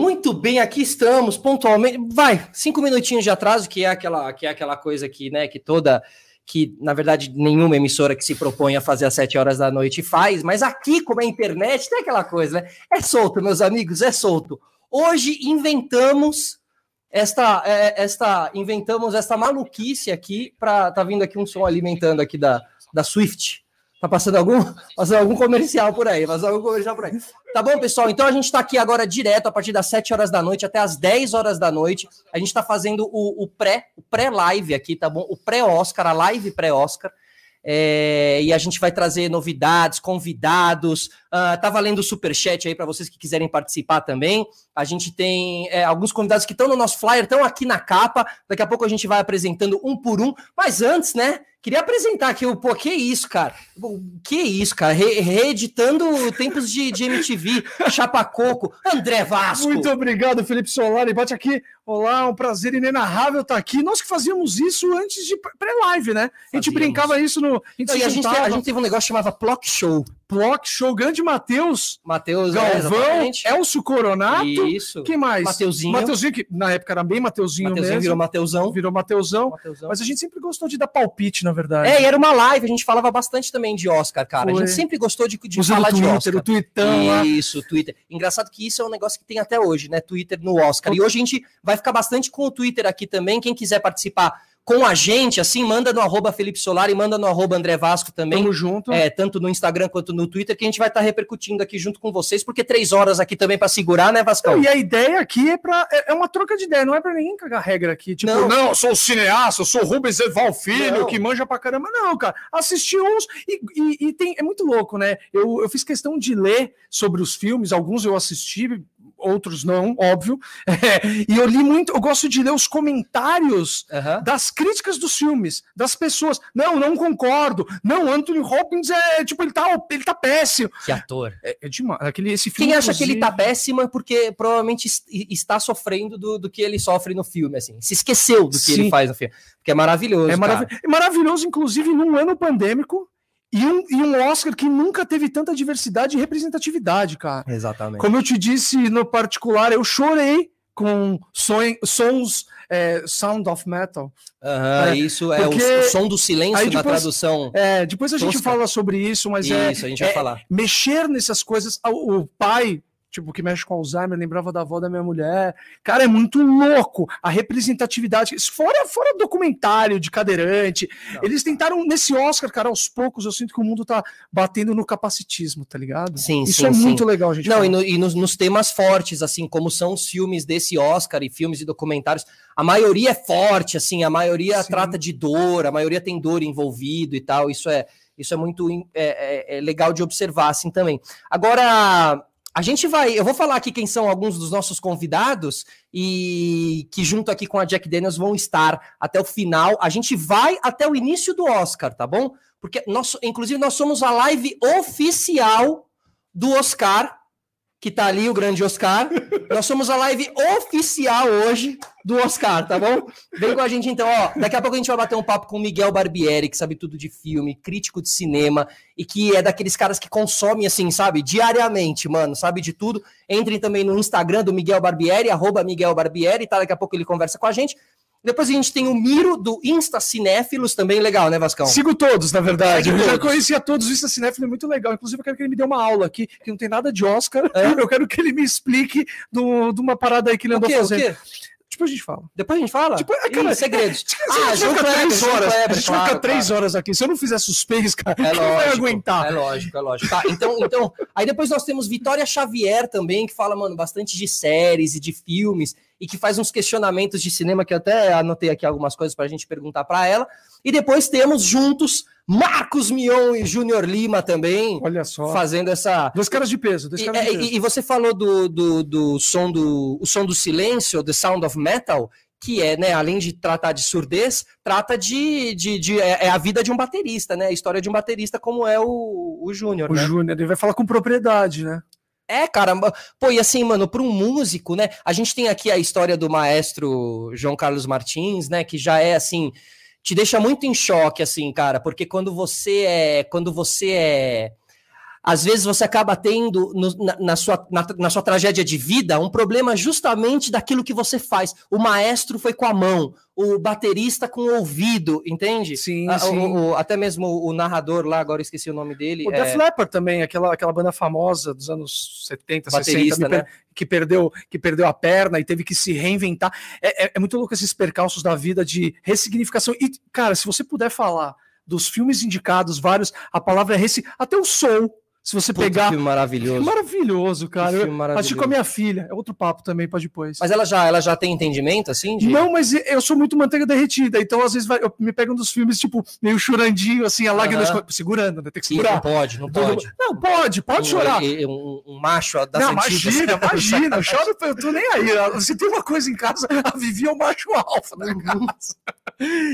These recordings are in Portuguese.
Muito bem, aqui estamos, pontualmente. Vai, cinco minutinhos de atraso, que é aquela, que é aquela coisa que, né, que toda. Que, na verdade, nenhuma emissora que se propõe a fazer às sete horas da noite faz, mas aqui, como é internet, tem aquela coisa, né? É solto, meus amigos, é solto. Hoje inventamos esta, é, esta inventamos esta maluquice aqui para tá vindo aqui um som alimentando aqui da, da Swift. Tá passando algum, passando algum comercial por aí, passando algum comercial por aí. Tá bom, pessoal? Então a gente está aqui agora direto a partir das 7 horas da noite até as 10 horas da noite. A gente está fazendo o, o pré, o pré-live aqui, tá bom? O pré-Oscar, a live pré-Oscar. É, e a gente vai trazer novidades, convidados. Uh, tá valendo o superchat aí para vocês que quiserem participar também. A gente tem é, alguns convidados que estão no nosso flyer, estão aqui na capa. Daqui a pouco a gente vai apresentando um por um. Mas antes, né? Queria apresentar aqui o. Pô, que isso, cara? Que isso, cara? Re reeditando tempos de, de MTV, Chapacoco, André Vasco. Muito obrigado, Felipe Solari. Bate aqui. Olá, um prazer inenarrável estar aqui. Nós que fazíamos isso antes de pré-live, né? A gente brincava isso no. A gente, Não, a, gente, a gente teve um negócio que chamava Plock Show. Block Show, grande Matheus. Matheus é, Galvão, é, Elcio Coronato. Isso. Quem mais? Mateuzinho. Mateuzinho, que na época era bem Mateuzinho, Mateuzinho mesmo. virou Mateuzão. Virou Mateuzão. Mateuzão. Mas a gente sempre gostou de dar palpite, na verdade. É, e era uma live, a gente falava bastante também de Oscar, cara. Foi. A gente sempre gostou de, de falar Twitter, de Oscar. O Twitter. Isso, Twitter. Engraçado que isso é um negócio que tem até hoje, né? Twitter no Oscar. E hoje a gente vai ficar bastante com o Twitter aqui também. Quem quiser participar com a gente, assim, manda no arroba Felipe Solar e manda no arroba André Vasco também. Tamo junto. É, tanto no Instagram quanto no Twitter, que a gente vai estar tá repercutindo aqui junto com vocês, porque três horas aqui também para segurar, né, Vascão? e a ideia aqui é para é, é uma troca de ideia, não é para ninguém cagar regra aqui. Tipo, não, não eu sou cineasta, eu sou Rubens Eval Filho, não. que manja pra caramba. Não, cara, assisti uns e, e, e, tem, é muito louco, né? Eu, eu fiz questão de ler sobre os filmes, alguns eu assisti, outros não, óbvio. É, e eu li muito, eu gosto de ler os comentários uhum. das críticas dos filmes, das pessoas. Não, não concordo. Não, Anthony Hopkins é tipo, ele tá, ele tá péssimo. Que ator. É, é demais. Aquele, esse filme, Quem acha inclusive... que ele tá péssimo é porque provavelmente está sofrendo do, do que ele sofre no filme, assim. Se esqueceu do que Sim. ele faz no filme. Porque é maravilhoso. É, marav é maravilhoso, inclusive, num ano pandêmico e um, e um Oscar que nunca teve tanta diversidade e representatividade, cara. Exatamente. Como eu te disse no particular, eu chorei com son, sons é, Sound of Metal. Uhum, é, isso é o, o, som do silêncio depois, na tradução. É, depois a tosca. gente fala sobre isso, mas isso, é, a gente vai é, falar. Mexer nessas coisas, o, o pai tipo, que mexe com Alzheimer, lembrava da avó da minha mulher. Cara, é muito louco a representatividade. Fora, fora documentário de cadeirante. Não, eles tentaram, nesse Oscar, cara, aos poucos, eu sinto que o mundo tá batendo no capacitismo, tá ligado? Sim, Isso sim, é sim. muito legal, gente. Não, e, no, e nos, nos, temas fortes, assim, como são os filmes desse Oscar e filmes e documentários, a maioria é forte, assim, a maioria sim. trata de dor, a maioria tem dor envolvido e tal. Isso é. Isso é muito é, é, é legal de observar, assim, também. Agora, a gente vai, eu vou falar aqui quem são alguns dos nossos convidados e que junto aqui com a Jack Daniels vão estar até o final. A gente vai até o início do Oscar, tá bom? Porque nós, inclusive nós somos a live oficial do Oscar que tá ali, o grande Oscar. Nós somos a live oficial hoje do Oscar, tá bom? Vem com a gente então, ó. Daqui a pouco a gente vai bater um papo com o Miguel Barbieri, que sabe tudo de filme, crítico de cinema e que é daqueles caras que consomem assim, sabe, diariamente, mano, sabe de tudo. Entrem também no Instagram do Miguel Barbieri, arroba Miguel Barbieri, tá? Daqui a pouco ele conversa com a gente. Depois a gente tem o Miro do Insta Cinéfilos, também legal, né, Vascão? Sigo todos, na verdade. Sigo eu já conhecia todos, o Insta Cinéfilo é muito legal. Inclusive, eu quero que ele me dê uma aula aqui, que não tem nada de Oscar. É? Eu quero que ele me explique de uma parada aí que ele andou fazendo. O quê? Depois a gente fala. Depois a gente fala? Tipo, é, cara, Ih, segredos. Ah, a gente vai ficar três horas. a gente vai ficar três horas aqui. Se eu não fizer suspense, cara, é lógico, vai aguentar? É lógico, é lógico. Tá, então, então, aí depois nós temos Vitória Xavier também, que fala, mano, bastante de séries e de filmes e que faz uns questionamentos de cinema que eu até anotei aqui algumas coisas para a gente perguntar para ela. E depois temos juntos Marcos Mion e Júnior Lima também. Olha só. Fazendo essa. Dois caras de peso. Dois caras e, de peso. E, e, você falou do, do, do, som do o som do silêncio, The Sound of Metal, que é, né, além de tratar de surdez, trata de, de, de é, é, a vida de um baterista, né? A história de um baterista como é o, o Júnior. O né? Júnior, ele vai falar com propriedade, né? É, caramba. Pô, e assim, mano, para um músico, né? A gente tem aqui a história do maestro João Carlos Martins, né? Que já é assim, te deixa muito em choque, assim, cara, porque quando você é, quando você é às vezes você acaba tendo no, na, na, sua, na, na, sua tragédia de vida um problema justamente daquilo que você faz. O maestro foi com a mão, o baterista com o ouvido, entende? Sim, a, sim. O, o, até mesmo o narrador lá, agora esqueci o nome dele. O é... Def Leppard também, aquela, aquela banda famosa dos anos 70, baterista, 60, né? que, perdeu, que perdeu a perna e teve que se reinventar. É, é, é muito louco esses percalços da vida de ressignificação. E, cara, se você puder falar dos filmes indicados, vários, a palavra é reci... até o Soul se você Puta, pegar. Filme maravilhoso. Maravilhoso, cara. filme maravilhoso. Assisti com a minha filha. É outro papo também para depois. Mas ela já, ela já tem entendimento, assim? De... Não, mas eu sou muito manteiga derretida. Então, às vezes, vai, eu me pego um dos filmes, tipo, meio chorandinho, assim, a lágrima uh -huh. segurando, né? Tem que segurar. Não pode, não pode. Não, pode, pode um, chorar. Um, um, macho da Não, imagina, imagina. Eu choro, eu tô nem aí. Se tem uma coisa em casa, a Vivi é o macho alfa da uhum. casa.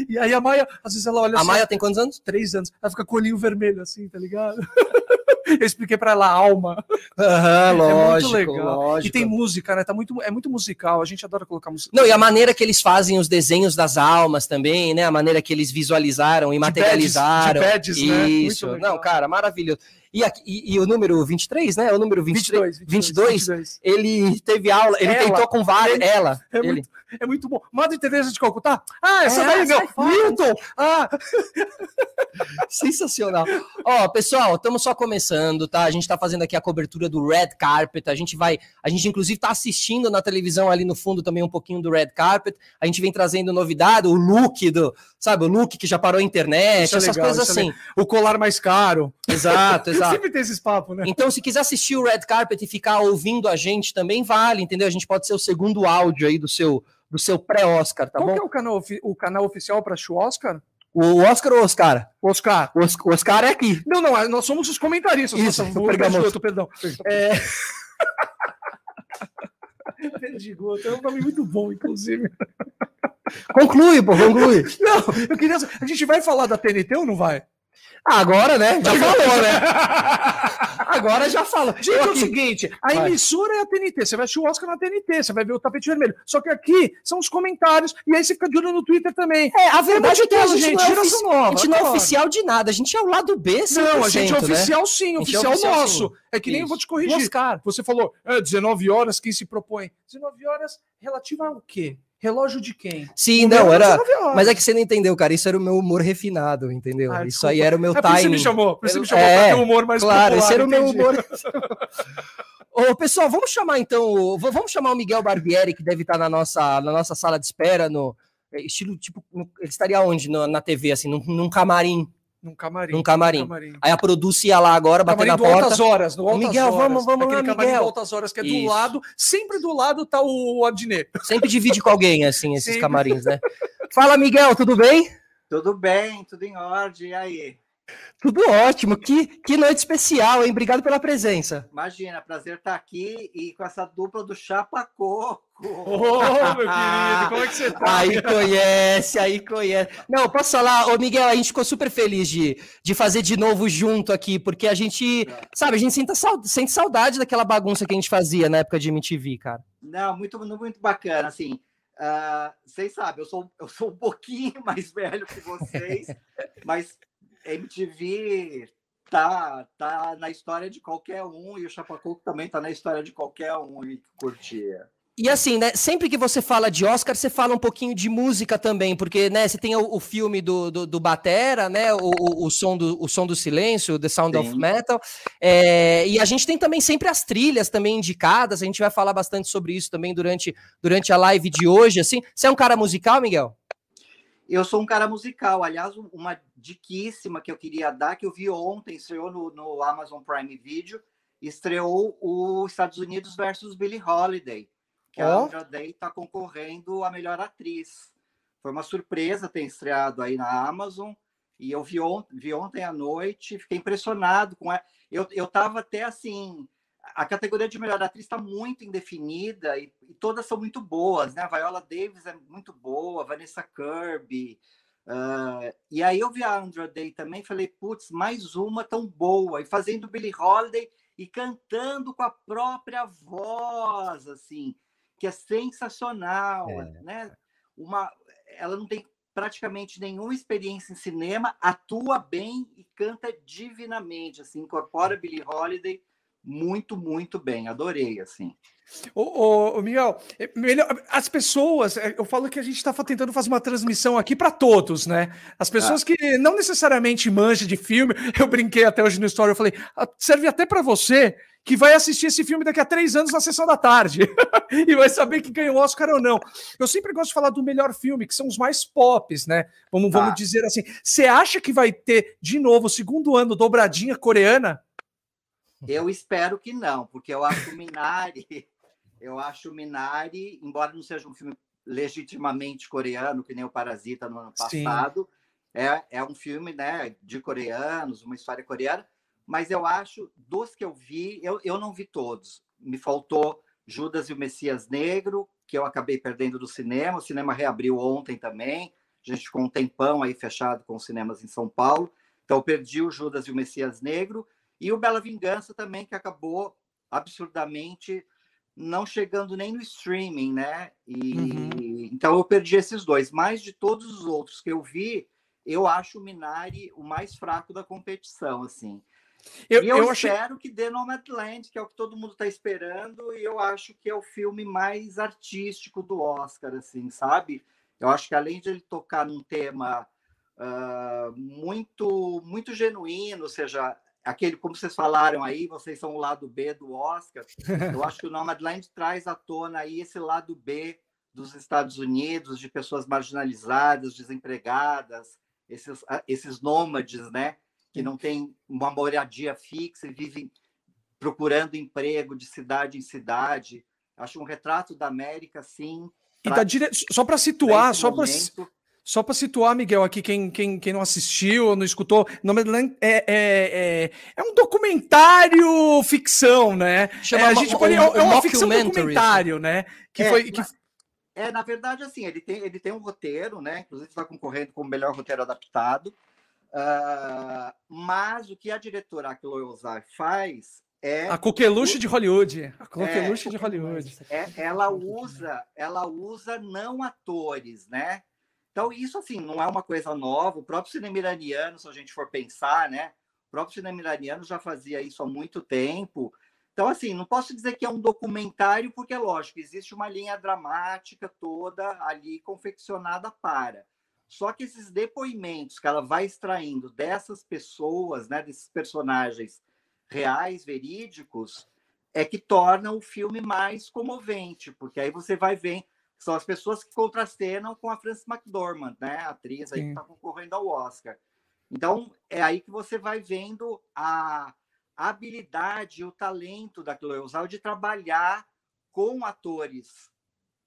E aí a Maia, às vezes ela olha A assim, Maia tem quantos anos? Três anos. Ela fica com o olhinho vermelho, assim, tá ligado? Eu expliquei para ela alma. Uhum, lógico, é muito legal. Lógico. E tem música, né? Tá muito, é muito musical. A gente adora colocar música. Não, e a maneira que eles fazem os desenhos das almas também, né? A maneira que eles visualizaram e materializaram. De badges, de badges, Isso. Né? Não, cara, maravilhoso. E, aqui, e, e, o número 23, né? O número 23, 22, 22, 22, ele teve aula, ele ela, tentou com vários. Ela. É, ele. Muito, é muito bom. Madre Teresa de Calcutá? Ah, essa é, daí, meu. Milton! Ah! Sensacional. Ó, pessoal, estamos só começando, tá? A gente tá fazendo aqui a cobertura do Red Carpet. A gente vai. A gente, inclusive, tá assistindo na televisão ali no fundo também um pouquinho do Red Carpet. A gente vem trazendo novidade, o look do. Sabe, o look que já parou a internet, é essas é legal, coisas assim. É o colar mais caro. Exato, exato. Sempre tem esses papos, né? Então, se quiser assistir o Red Carpet e ficar ouvindo a gente também vale, entendeu? A gente pode ser o segundo áudio aí do seu, do seu pré-Oscar, tá Qual bom? Qual é o canal, o canal oficial para o Oscar? O Oscar ou Oscar? Oscar. O Oscar é aqui. Não, não, nós somos os comentaristas. Isso, nossa, pergamoto. perdão. É... Perdigoto, é um nome muito bom, inclusive. Conclui, pô, conclui. Não, eu queria. A gente vai falar da TNT ou não vai? Agora, né? Já falou, né? Agora já fala. Gente, é o seguinte: a vai. emissora é a TNT. Você vai assistir o Oscar na TNT, você vai ver o tapete vermelho. Só que aqui são os comentários, e aí você fica de olho no Twitter também. É, a verdade é que a gente, gente, não é, ofici nova, a gente não é oficial de nada, a gente é o lado B, 100%, Não, a gente é né? oficial né? sim, oficial, é oficial nosso. Sim. É que nem Isso. eu vou te corrigir. Oscar. Você falou, é, 19 horas, quem se propõe? 19 horas relativa ao quê? Relógio de quem? Sim, o não, era. Mas é que você não entendeu, cara. Isso era o meu humor refinado, entendeu? Ah, isso aí era o meu é, timing. Por me chamou, por isso me chamou é, pra ter humor mais Claro, popular, esse era o meu humor. Ô, pessoal, vamos chamar então. Vamos chamar o Miguel Barbieri, que deve estar na nossa, na nossa sala de espera, no é, estilo tipo. Ele estaria onde? No, na TV, assim, num, num camarim. Num camarim. Num camarim. camarim. Aí a Produce ia lá agora, bater na porta. Altas horas, no Altas Miguel, horas. vamos, vamos Aquele lá, camarim Miguel. do Altas Horas, que é Isso. do lado, sempre do lado tá o Adnet. Sempre divide com alguém, assim, esses sempre. camarins, né? Fala, Miguel, tudo bem? Tudo bem, tudo em ordem, e aí? Tudo ótimo, que, que noite especial, hein? Obrigado pela presença. Imagina, prazer estar aqui e com essa dupla do Chapa Coco. Ô, oh, meu querido, como é que você tá? Aí conhece, aí conhece. Não, posso falar, ô Miguel, a gente ficou super feliz de, de fazer de novo junto aqui, porque a gente, é. sabe, a gente sente, sente saudade daquela bagunça que a gente fazia na época de MTV, cara. Não, muito, muito bacana, assim. Uh, vocês sabem, eu sou, eu sou um pouquinho mais velho que vocês, mas MTV tá, tá na história de qualquer um, e o Chapacuco também tá na história de qualquer um que curtia. E assim, né, sempre que você fala de Oscar, você fala um pouquinho de música também, porque, né, você tem o, o filme do, do, do, Batera, né, o, o, o, som do, o som do silêncio, The Sound Sim. of Metal, é, e a gente tem também sempre as trilhas também indicadas, a gente vai falar bastante sobre isso também durante, durante a live de hoje, assim. Você é um cara musical, Miguel? Eu sou um cara musical, aliás, uma diquíssima que eu queria dar, que eu vi ontem, estreou no, no Amazon Prime Video, estreou o Estados Unidos versus Billie Holiday, que oh. a Andra Day está concorrendo a melhor atriz. Foi uma surpresa ter estreado aí na Amazon, e eu vi, on vi ontem à noite, fiquei impressionado com ela. Eu, eu tava até assim, a categoria de melhor atriz está muito indefinida e, e, todas são muito boas, né? A Viola Davis é muito boa, Vanessa Kirby. Uh, e aí eu vi a Andra Day também falei, putz, mais uma tão boa. E fazendo Billie Holiday e cantando com a própria voz, assim, que é sensacional, é. né? Uma, ela não tem praticamente nenhuma experiência em cinema, atua bem e canta divinamente, assim, incorpora Billie Holiday muito, muito bem. Adorei, assim. Ô, ô, Miguel, é as pessoas, é, eu falo que a gente está tentando fazer uma transmissão aqui para todos, né? As pessoas ah. que não necessariamente manjam de filme, eu brinquei até hoje no story, eu falei, ah, serve até para você que vai assistir esse filme daqui a três anos na sessão da tarde e vai saber que ganhou o Oscar ou não. Eu sempre gosto de falar do melhor filme, que são os mais pops, né? Vamos, vamos ah. dizer assim. Você acha que vai ter de novo o segundo ano dobradinha coreana? Eu espero que não, porque eu acho o Minari, eu acho o Minari, embora não seja um filme legitimamente coreano, que nem o Parasita no ano passado, é, é um filme né, de coreanos, uma história coreana, mas eu acho, dos que eu vi, eu, eu não vi todos. Me faltou Judas e o Messias Negro, que eu acabei perdendo do cinema. O cinema reabriu ontem também. A gente ficou um tempão aí fechado com os cinemas em São Paulo. Então, eu perdi o Judas e o Messias Negro. E o Bela Vingança também, que acabou absurdamente não chegando nem no streaming, né? E uhum. então eu perdi esses dois. Mas de todos os outros que eu vi, eu acho o Minari o mais fraco da competição, assim. Eu, e eu, eu espero achei... que dê Nomadland, que é o que todo mundo está esperando, e eu acho que é o filme mais artístico do Oscar, assim, sabe? Eu acho que além de ele tocar num tema uh, muito muito genuíno, ou seja, aquele, como vocês falaram aí, vocês são o lado B do Oscar. Eu acho que o Nomadland traz à tona aí esse lado B dos Estados Unidos, de pessoas marginalizadas, desempregadas, esses, esses nômades, né? Que não têm uma moradia fixa e vivem procurando emprego de cidade em cidade. Acho um retrato da América, sim. E tá dire... Só para situar, só para só para situar, Miguel, aqui, quem, quem, quem não assistiu ou não escutou, Nomadland é, é, é, é um documentário ficção, né? Chama é, a gente pode, é, é uma ficção documentário, né? Que é, foi. Que... É, na verdade, assim, ele tem, ele tem um roteiro, né? Inclusive está concorrendo com o melhor roteiro adaptado. Uh, mas o que a diretora Chloe Ozar faz é a coqueluche de Hollywood. A coqueluche é, de Hollywood. É, ela usa, ela usa não atores, né? Então, isso, assim, não é uma coisa nova. O próprio cinema iraniano, se a gente for pensar, né? O próprio cinema iraniano já fazia isso há muito tempo. Então, assim, não posso dizer que é um documentário, porque, é lógico, existe uma linha dramática toda ali confeccionada para. Só que esses depoimentos que ela vai extraindo dessas pessoas, né, desses personagens reais, verídicos, é que torna o filme mais comovente, porque aí você vai ver são as pessoas que contracenam com a Frances McDormand, né? A atriz aí que está concorrendo ao Oscar. Então, é aí que você vai vendo a habilidade o talento da Chloe Zhao de trabalhar com atores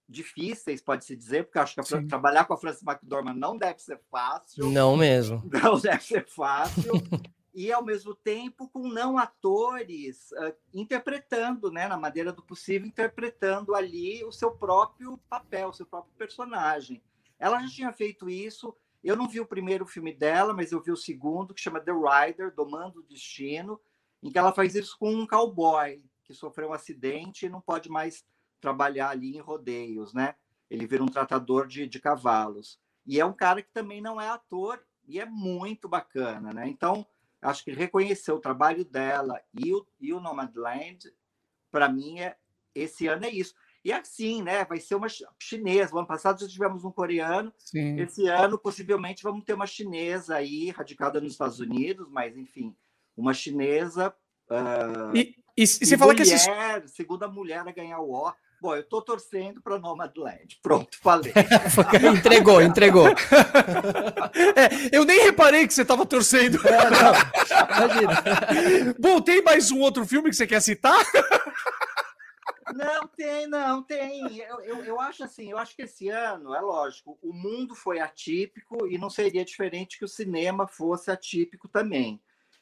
difíceis, pode-se dizer, porque acho que a, trabalhar com a Frances McDormand não deve ser fácil. Não mesmo. Não deve ser fácil. e ao mesmo tempo com não atores uh, interpretando, né, na maneira do possível, interpretando ali o seu próprio papel, o seu próprio personagem. Ela já tinha feito isso. Eu não vi o primeiro filme dela, mas eu vi o segundo, que chama The Rider, Domando o Destino, em que ela faz isso com um cowboy que sofreu um acidente e não pode mais trabalhar ali em rodeios, né? Ele vira um tratador de, de cavalos. E é um cara que também não é ator e é muito bacana, né? Então, acho que reconhecer o trabalho dela e o, e o Nomadland, para mim, é, esse ano é isso. E assim, né? Vai ser uma chinesa. O ano passado já tivemos um coreano. Sim. Esse ano, possivelmente, vamos ter uma chinesa aí, radicada nos Estados Unidos, mas enfim, uma chinesa. Uh, e, e, e você fala mulher, que esses... segunda mulher a ganhar o Oscar. Bom, eu estou torcendo para Nomadland. Pronto, falei. entregou, entregou. É, eu nem reparei que você estava torcendo. É. Bom, tem mais um outro filme que você quer citar? Não, tem, não, tem. Eu, eu, eu, acho assim, eu acho que esse ano, é lógico, o mundo foi atípico e não seria diferente que o cinema fosse atípico também.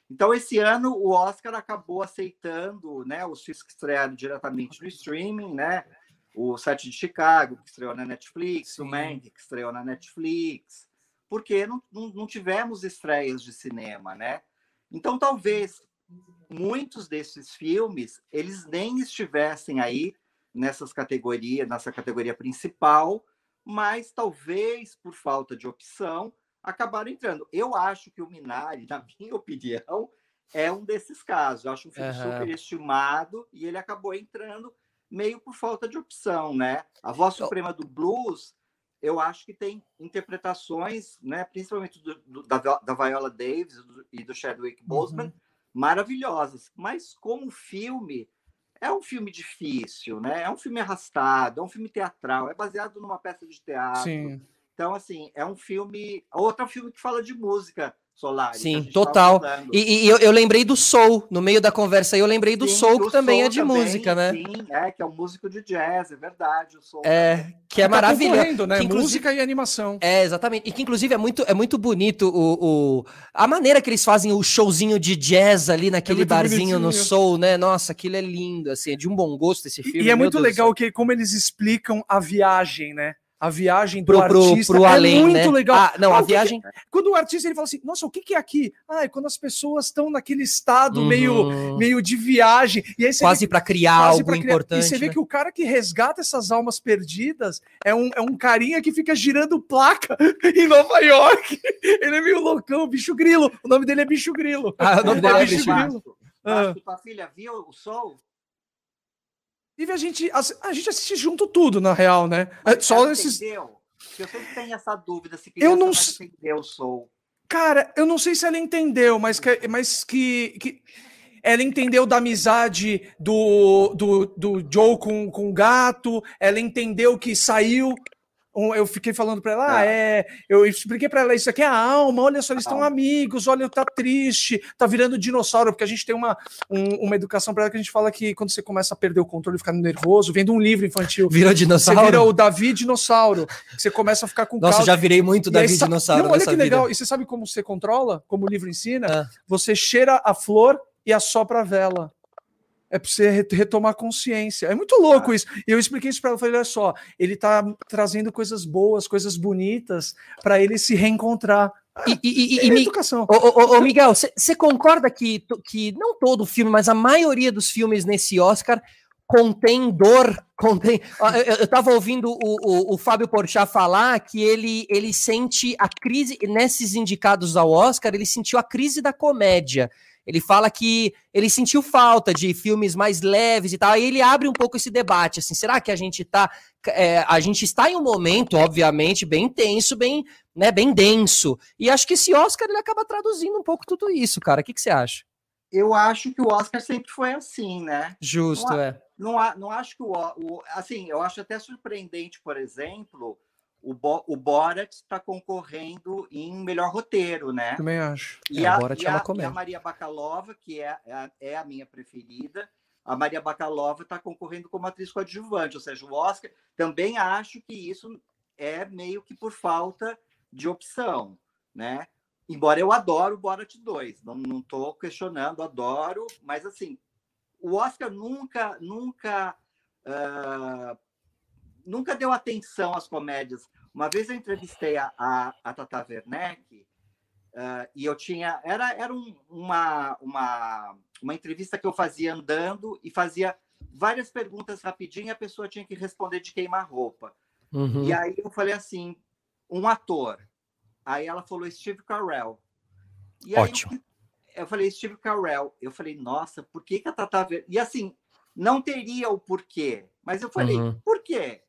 Então, esse ano, o Oscar acabou aceitando né, os filmes que estrearam diretamente no streaming, né? O Sete de Chicago, que estreou na Netflix, Sim. o Mank, que estreou na Netflix, porque não, não, não tivemos estreias de cinema, né? Então, talvez muitos desses filmes, eles nem estivessem aí nessas categorias, nessa categoria principal, mas talvez por falta de opção acabaram entrando. Eu acho que o Minari, na minha opinião, é um desses casos. Eu acho um filme uhum. super estimado e ele acabou entrando meio por falta de opção, né? A voz suprema do blues, eu acho que tem interpretações, né, principalmente do, do, da, da Viola Davis e do Chadwick Boseman, uhum. maravilhosas. Mas como filme, é um filme difícil, né? É um filme arrastado, é um filme teatral, é baseado numa peça de teatro. Sim. Então, assim, é um filme. Outro filme que fala de música. Solar. Sim, total. E, e eu, eu, lembrei do Soul, no meio da conversa aí, eu lembrei do sim, Soul, que também é de também, música, né? Sim, é, que é um músico de jazz, é verdade. O Soul é, também. que é tá maravilhoso. Né? música e animação. É, exatamente. E que, inclusive, é muito, é muito bonito o, o, a maneira que eles fazem o showzinho de jazz ali naquele é barzinho no Soul, né? Nossa, aquilo é lindo, assim, é de um bom gosto esse filme. E, e é muito Deus legal que como eles explicam a viagem, né? A viagem do pro, artista pro, pro é além, muito né? legal. Ah, não, a viagem. Que, quando o artista ele fala assim, nossa, o que, que é aqui? Ah, é quando as pessoas estão naquele estado uhum. meio, meio de viagem. E aí quase para criar quase algo criar, importante. E você né? vê que o cara que resgata essas almas perdidas é um, é um carinha que fica girando placa em Nova York. Ele é meio loucão, bicho grilo. O nome dele é bicho grilo. Ah, o nome dele é bicho grilo. Ah. Tua filha viu o sol? Inclusive, a gente, a, a, gente assiste junto tudo, na real, né? Mas Só esses. Entendeu? Eu sempre tenho essa dúvida se eu não entendeu Soul. Cara, eu não sei se ela entendeu, mas que, mas que, que ela entendeu da amizade do, do, do Joe com, com o gato, ela entendeu que saiu eu fiquei falando para ela, ah, é. é, eu expliquei para ela, isso aqui é a alma, olha só, eles estão amigos, olha, tá triste, tá virando dinossauro, porque a gente tem uma, um, uma educação para ela que a gente fala que quando você começa a perder o controle, ficar nervoso, vendo um livro infantil. Vira dinossauro. Você vira o Davi dinossauro, você começa a ficar com Nossa, já virei muito Davi essa, dinossauro. Não, olha que legal, vida. e você sabe como você controla, como o livro ensina? É. Você cheira a flor e assopra a vela. É para você retomar consciência. É muito louco ah. isso. E eu expliquei isso para ela. Falei: olha só, ele está trazendo coisas boas, coisas bonitas, para ele se reencontrar. E, e, e, é e educação. Ô, ô, ô Miguel, você concorda que, que não todo filme, mas a maioria dos filmes nesse Oscar contém dor, contém. Eu, eu tava ouvindo o, o, o, Fábio Porchat falar que ele, ele sente a crise, nesses indicados ao Oscar, ele sentiu a crise da comédia. Ele fala que ele sentiu falta de filmes mais leves e tal. Aí ele abre um pouco esse debate, assim, será que a gente tá, é, a gente está em um momento, obviamente, bem tenso, bem, né, bem denso. E acho que esse Oscar ele acaba traduzindo um pouco tudo isso, cara. O que, que você acha? Eu acho que o Oscar sempre foi assim, né? Justo, não, é. Não, não acho que o, o, assim, eu acho até surpreendente, por exemplo, o, Bo, o Borat está concorrendo em melhor roteiro, né? Também acho. E, é, a, Borat e, é a, e a Maria Bakalova, que é, é, é, a minha preferida, a Maria Bakalova está concorrendo como atriz coadjuvante, ou seja, o Oscar. Também acho que isso é meio que por falta de opção, né? Embora eu adoro o Borat 2, não estou questionando, adoro, mas assim, o Oscar nunca, nunca uh, nunca deu atenção às comédias. Uma vez eu entrevistei a, a, a Tata Werneck uh, e eu tinha. Era, era um, uma, uma, uma entrevista que eu fazia andando e fazia várias perguntas rapidinho e a pessoa tinha que responder de queimar-roupa. Uhum. E aí eu falei assim: um ator. Aí ela falou Steve Carell. E Ótimo. Eu, eu falei Steve Carell. Eu falei, nossa, por que, que a Tata Werneck. E assim, não teria o porquê. Mas eu falei, uhum. por quê?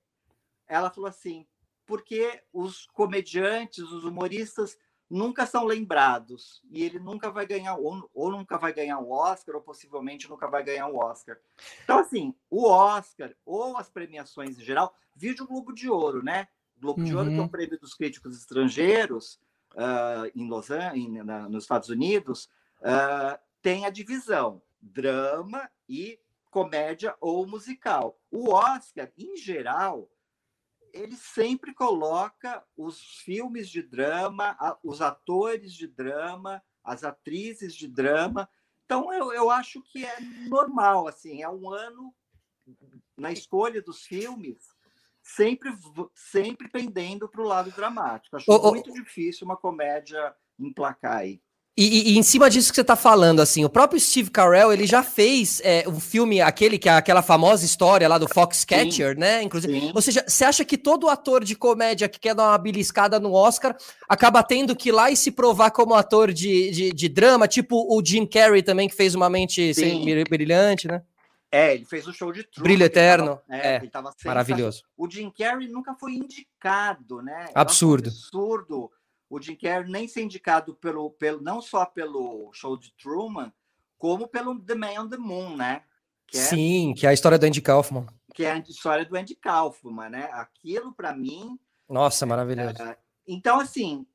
ela falou assim: porque os comediantes, os humoristas nunca são lembrados e ele nunca vai ganhar ou, ou, nunca vai ganhar o Oscar ou possivelmente nunca vai ganhar o Oscar. Então assim, o Oscar ou as premiações em geral, vídeo Globo de Ouro, né? Globo uhum. de Ouro que é o uhum. prêmio dos críticos estrangeiros uh, em Los Angeles, nos Estados Unidos, uh, tem a divisão drama e comédia ou musical. O Oscar, em geral, ele sempre coloca os filmes de drama, os atores de drama, as atrizes de drama. Então, eu, eu acho que é normal, assim, é um ano na escolha dos filmes, sempre, sempre pendendo para o lado dramático. Acho muito difícil uma comédia emplacar aí. E, e, em cima disso que você está falando, assim, o próprio Steve Carell, ele já fez é, um filme, aquele que é aquela famosa história lá do Foxcatcher, Sim. né? Inclusive, Sim. ou seja, você acha que todo ator de comédia que quer dar uma beliscada no Oscar acaba tendo que ir lá e se provar como ator de, de, de drama, tipo o Jim Carrey também, que fez uma mente sem, brilhante, né? É, ele fez o show de Truman. Brilho Eterno. Tava, é, é maravilhoso. O Jim Carrey nunca foi indicado, né? Absurdo. absurdo o Jim Carrey nem ser indicado pelo, pelo, não só pelo show de Truman, como pelo The Man on the Moon, né? Que é, Sim, que é a história do Andy Kaufman. Que é a história do Andy Kaufman, né? Aquilo, para mim... Nossa, maravilhoso. É, então, assim,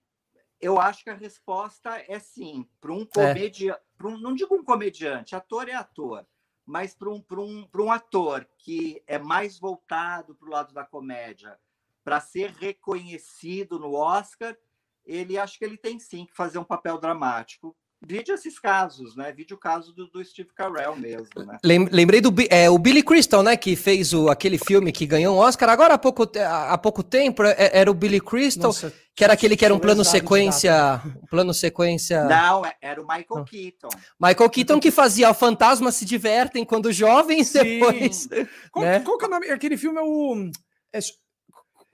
eu acho que a resposta é sim. Para um comediante... É. Um, não digo um comediante, ator é ator, mas para um, um, um ator que é mais voltado para o lado da comédia, para ser reconhecido no Oscar ele acho que ele tem sim que fazer um papel dramático. Vide esses casos, né? Vide o caso do, do Steve Carell mesmo, né? Lembrei do é, o Billy Crystal, né? Que fez o, aquele filme que ganhou um Oscar agora há pouco, há pouco tempo. É, era o Billy Crystal, Nossa, que era aquele que era um plano sequência. Um plano sequência. Não, é, era o Michael Keaton. Michael Keaton que fazia Fantasmas se divertem quando jovens, Sim. depois. Qual, né? qual que é o nome? Aquele filme é o. É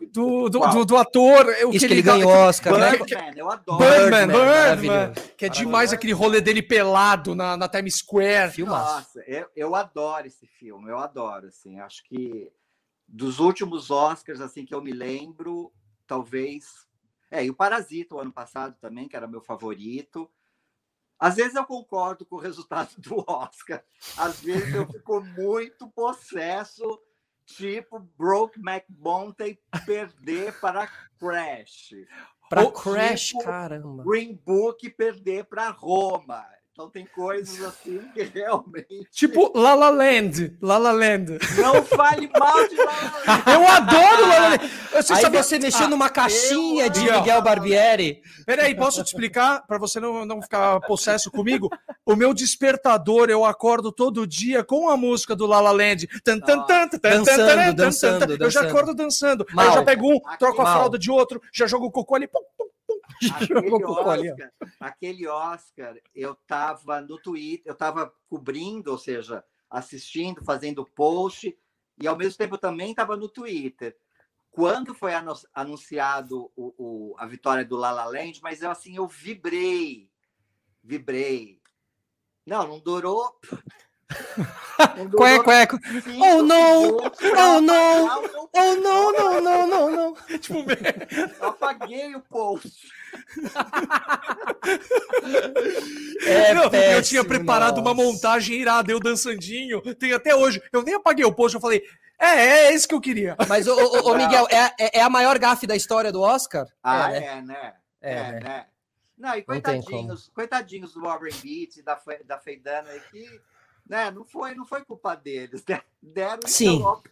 do, do, do, do, ator. O Isso que ele, ganhou Oscar, né? Birdman, eu adoro. Birdman, Birdman, Birdman que é demais aquele rolê dele pelado na, na Times Square. Filmaço. Nossa, eu, eu adoro esse filme, eu adoro, assim, acho que dos últimos Oscars, assim, que eu me lembro, talvez... É, e o Parasita, o ano passado também, que era meu favorito. Às vezes eu concordo com o resultado do Oscar, às vezes eu fico muito possesso tipo Broke McMountain perder para Crash. Para Crash, tipo caramba. Green Book perder para Roma. Então tem coisas assim que realmente. Tipo La La Land. La La Land. Não fale mal de La La Land. Eu adoro La La Land. Você Aí sabia... você mexeu ah, numa caixinha de Miguel Barbieri. Peraí, posso te explicar? Para você não, não ficar possesso comigo? O meu despertador, eu acordo todo dia com a música do La La Land. Tan, tan, tan, tan, dançando, dançando, Eu já acordo dançando. Mal. Aí eu já pego um, troco a fralda de outro, já jogo o cocô ali. Pum, pum, Aquele Oscar, aquele Oscar, eu estava no Twitter, eu estava cobrindo, ou seja, assistindo, fazendo post, e ao mesmo tempo também estava no Twitter. Quando foi anunciado o, o, a vitória do La La Land, mas eu assim, eu vibrei, vibrei. Não, não durou Quack, quack. Oh, não! Oh, não! Oh, não, não, não, não, não. Tipo, eu apaguei o post. É não, péssimo, eu tinha preparado nossa. uma montagem irada, eu dançandinho. Tem até hoje. Eu nem apaguei o post, eu falei, é, é esse que eu queria. Mas, ô, ô, ô Miguel, é, é, é, a maior gafe da história do Oscar? Ah, é, é né? É, é né? né? Não, e coitadinhos, não coitadinhos do Warren Beats e da, da Feidana que né? Não foi, não foi culpa deles. Deram Sim. envelope.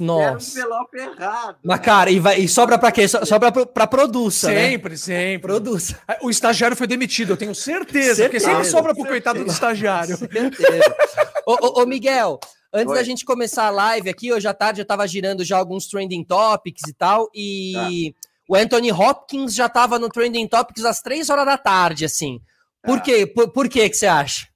Nossa. Deram envelope errado. Mas, né? cara, e, vai, e sobra para quê? sobra para produça, né? Sempre, né? sempre. Produça. O estagiário foi demitido, eu tenho certeza, certeza porque sempre sobra pro coitado do estagiário. Certeza. ô, ô, ô, Miguel, antes Oi. da gente começar a live aqui, hoje à tarde eu tava girando já alguns trending topics e tal, e tá. o Anthony Hopkins já tava no trending topics às três horas da tarde, assim. Por tá. quê? Por, por quê que você acha?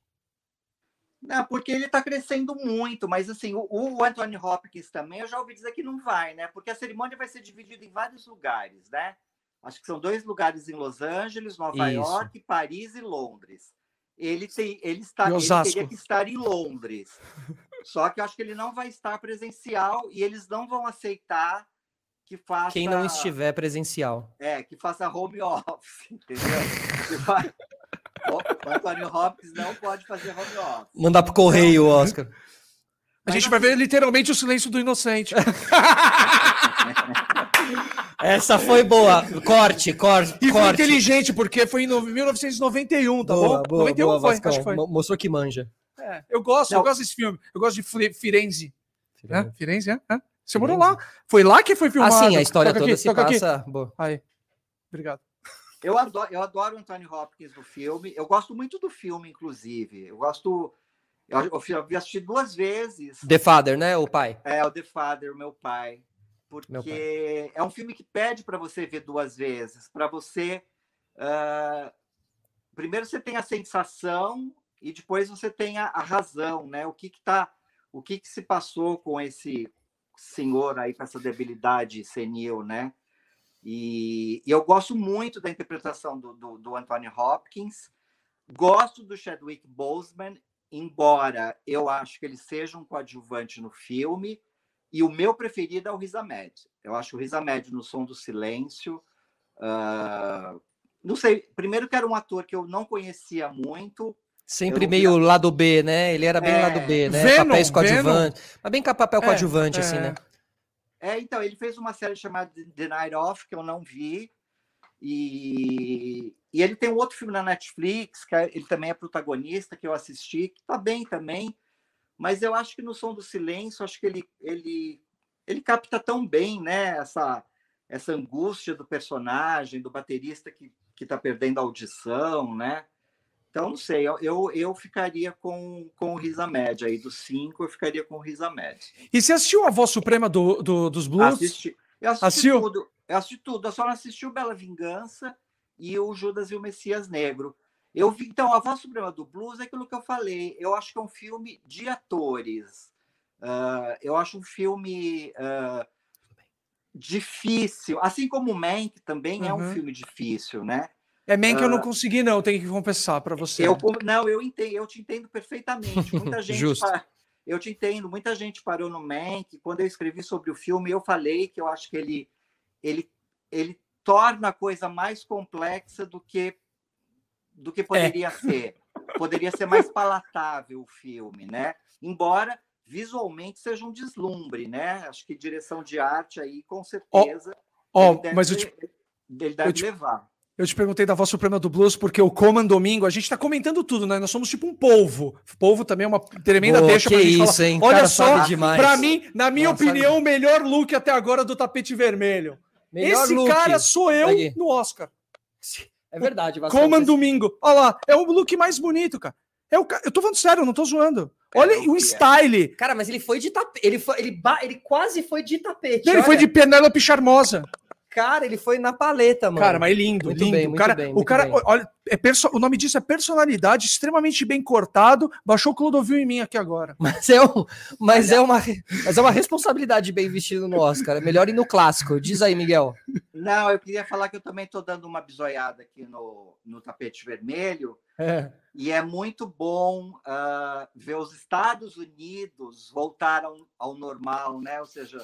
Não, porque ele está crescendo muito, mas assim, o, o, Anthony Hopkins também, eu já ouvi dizer que não vai, né? Porque a cerimônia vai ser dividida em vários lugares, né? Acho que são dois lugares em Los Angeles, Nova Isso. York, Paris e Londres. Ele, tem, ele, está, ele teria que estar em Londres. Só que eu acho que ele não vai estar presencial e eles não vão aceitar que faça. Quem não estiver presencial. É, que faça home office, entendeu? O Antônio Hopkins não pode fazer home office. Mandar pro correio, Oscar. A gente vai ver literalmente o silêncio do inocente. Essa foi boa. Corte, corte. E foi inteligente, porque foi em 1991, tá boa, bom? Boa, 91 boa, foi, Vascão. acho que foi. Mostrou que manja. É, eu gosto, Não. eu gosto desse filme. Eu gosto de Firenze. Firenze, é? Firenze é? é? Você morou lá. Foi lá que foi filmado. Ah, sim, a história toda aqui, se passa... Aí. Obrigado. Eu adoro, eu adoro o Anthony Hopkins no filme. Eu gosto muito do filme, inclusive. Eu gosto. Eu, eu assisti duas vezes. The Father, né? O pai. É, o The Father, meu pai. Porque meu pai. é um filme que pede para você ver duas vezes, para você. Uh, primeiro você tem a sensação e depois você tem a, a razão, né? O que que tá, o que que se passou com esse senhor aí com essa debilidade senil, né? E, e eu gosto muito da interpretação do, do, do, Anthony Hopkins, gosto do Chadwick Boseman, embora eu acho que ele seja um coadjuvante no filme, e o meu preferido é o Riz Ahmed. Eu acho o Riz Ahmed no Som do Silêncio. Uh, não sei, primeiro que era um ator que eu não conhecia muito, Sempre meio lado B, né? Ele era bem é... lado B, né? Venom, Papéis coadjuvantes. Mas bem com papel é, coadjuvante, assim, é, assim, né? É, então, ele fez uma série chamada The Night Off, que eu não vi. E, e ele tem um outro filme na Netflix, que é, ele também é protagonista, que eu assisti, que tá bem também. Mas eu acho que no Som do Silêncio, acho que ele, ele, ele capta tão bem, né? Essa, essa angústia do personagem, do baterista que, que tá perdendo a audição, né? Então, não sei, eu, eu, ficaria com, com o Risa Média aí, dos cinco, eu ficaria com o Risa Média. E você assistiu a voz suprema do, do dos Blues? Assisti, eu assisti Assistiu? tudo, eu assisti tudo, eu só não assisti o Bela Vingança e o Judas e o Messias Negro. Eu vi, então, a voz suprema do Blues é aquilo que eu falei, eu acho que é um filme de atores, uh, eu acho um filme uh, difícil, assim como o Mank também uhum. é um uhum. filme difícil, né? É man que eu não ah. consegui, não, tenho que confessar para você. Eu, não, eu entendo, eu te entendo perfeitamente. Muita gente. eu te entendo, muita gente parou no Mank. Quando eu escrevi sobre o filme, eu falei que eu acho que ele, ele, ele torna a coisa mais complexa do que do que poderia é. ser. Poderia ser mais palatável o filme, né? Embora visualmente seja um deslumbre, né? Acho que direção de arte aí, com certeza. Ó, oh, oh, mas eu te, ele deve te, levar. Eu te perguntei da voz suprema do blues porque o Coman Domingo, a gente está comentando tudo, né? Nós somos tipo um polvo. Polvo também é uma tremenda Boa, deixa pra gente isso, falar. Hein? Olha Cara, só, para mim, na minha Nossa, opinião, o melhor look até agora do tapete vermelho. Melhor Esse look. cara sou eu no Oscar. É verdade. Coman Domingo. Olha lá, é o look mais bonito, cara. É o, eu tô falando sério, não tô zoando. Olha é, o, o style. Cara, mas ele foi de tapete. Ele, foi, ele, ele quase foi de tapete. Ele olha. foi de Penélope Charmosa. Cara, ele foi na paleta, mano. Cara, mas lindo, muito lindo. Bem, o cara, bem, o cara, bem. olha, é perso... o nome disso é personalidade, extremamente bem cortado. Baixou o Clodovil em mim aqui agora. Mas é, um, mas é uma, mas é uma responsabilidade bem vestido no Oscar. É melhor ir no clássico. Diz aí, Miguel. Não, eu queria falar que eu também estou dando uma bisoiada aqui no, no tapete vermelho. É. E é muito bom uh, ver os Estados Unidos voltar ao, ao normal, né? Ou seja,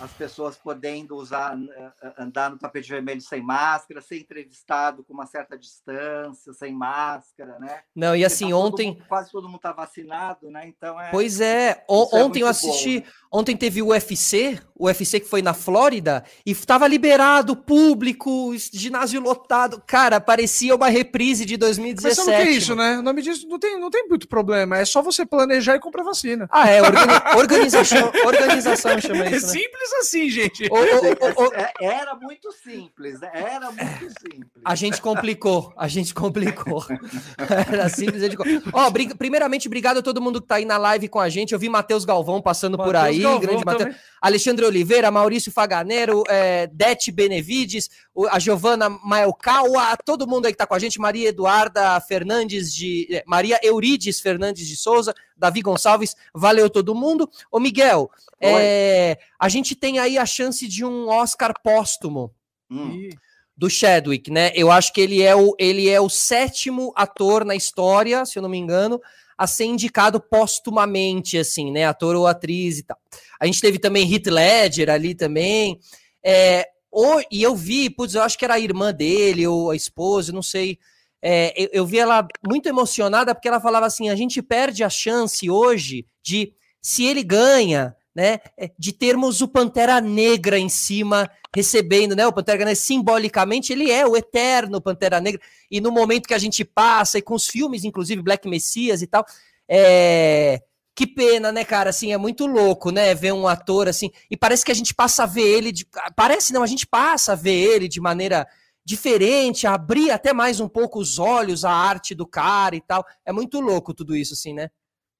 as pessoas podendo usar, eh, eh, andar no tapete vermelho sem máscara, ser entrevistado com uma certa distância, sem máscara, né? Não, e assim, tá ontem. Mundo, quase todo mundo está vacinado, né? Então é. Pois é, o, é ontem é eu assisti. Bom, né? Ontem teve o UFC, o UFC que foi na Flórida, e estava liberado, público, ginásio lotado. Cara, parecia uma reprise de 2017. Mas não tem isso, né? O nome disso não tem, não tem muito problema. É só você planejar e comprar vacina. Ah, é. Organi organização, organização chama isso. É né? simples assim, gente. O, o, o, é, era muito simples, né? Era muito simples. A gente complicou, a gente complicou. Era simples. A gente... Primeiramente, obrigado a todo mundo que tá aí na live com a gente. Eu vi Matheus Galvão passando Mateus por aí, Galvão grande Matheus. Alexandre Oliveira, Maurício Faganero, é, Dete Benevides, a Giovana Maelkawa, todo mundo aí que tá com a gente, Maria Eduarda Fernandes de. É, Maria Eurides Fernandes de Souza, Davi Gonçalves, valeu todo mundo. Ô, Miguel, é, a gente tem aí a chance de um Oscar póstumo. Hum. Do Chadwick, né? Eu acho que ele é, o, ele é o sétimo ator na história, se eu não me engano, a ser indicado póstumamente, assim, né? Ator ou atriz e tal. A gente teve também Heath Ledger ali também. É, ou, e eu vi, putz, eu acho que era a irmã dele ou a esposa, não sei. É, eu, eu vi ela muito emocionada porque ela falava assim: a gente perde a chance hoje de, se ele ganha, né, é, de termos o Pantera Negra em cima recebendo, né, o Pantera Negra simbolicamente, ele é o eterno Pantera Negra, e no momento que a gente passa, e com os filmes, inclusive Black Messias e tal, é, que pena, né, cara, assim, é muito louco, né, ver um ator assim, e parece que a gente passa a ver ele, de, parece não, a gente passa a ver ele de maneira diferente, abrir até mais um pouco os olhos à arte do cara e tal, é muito louco tudo isso, assim, né?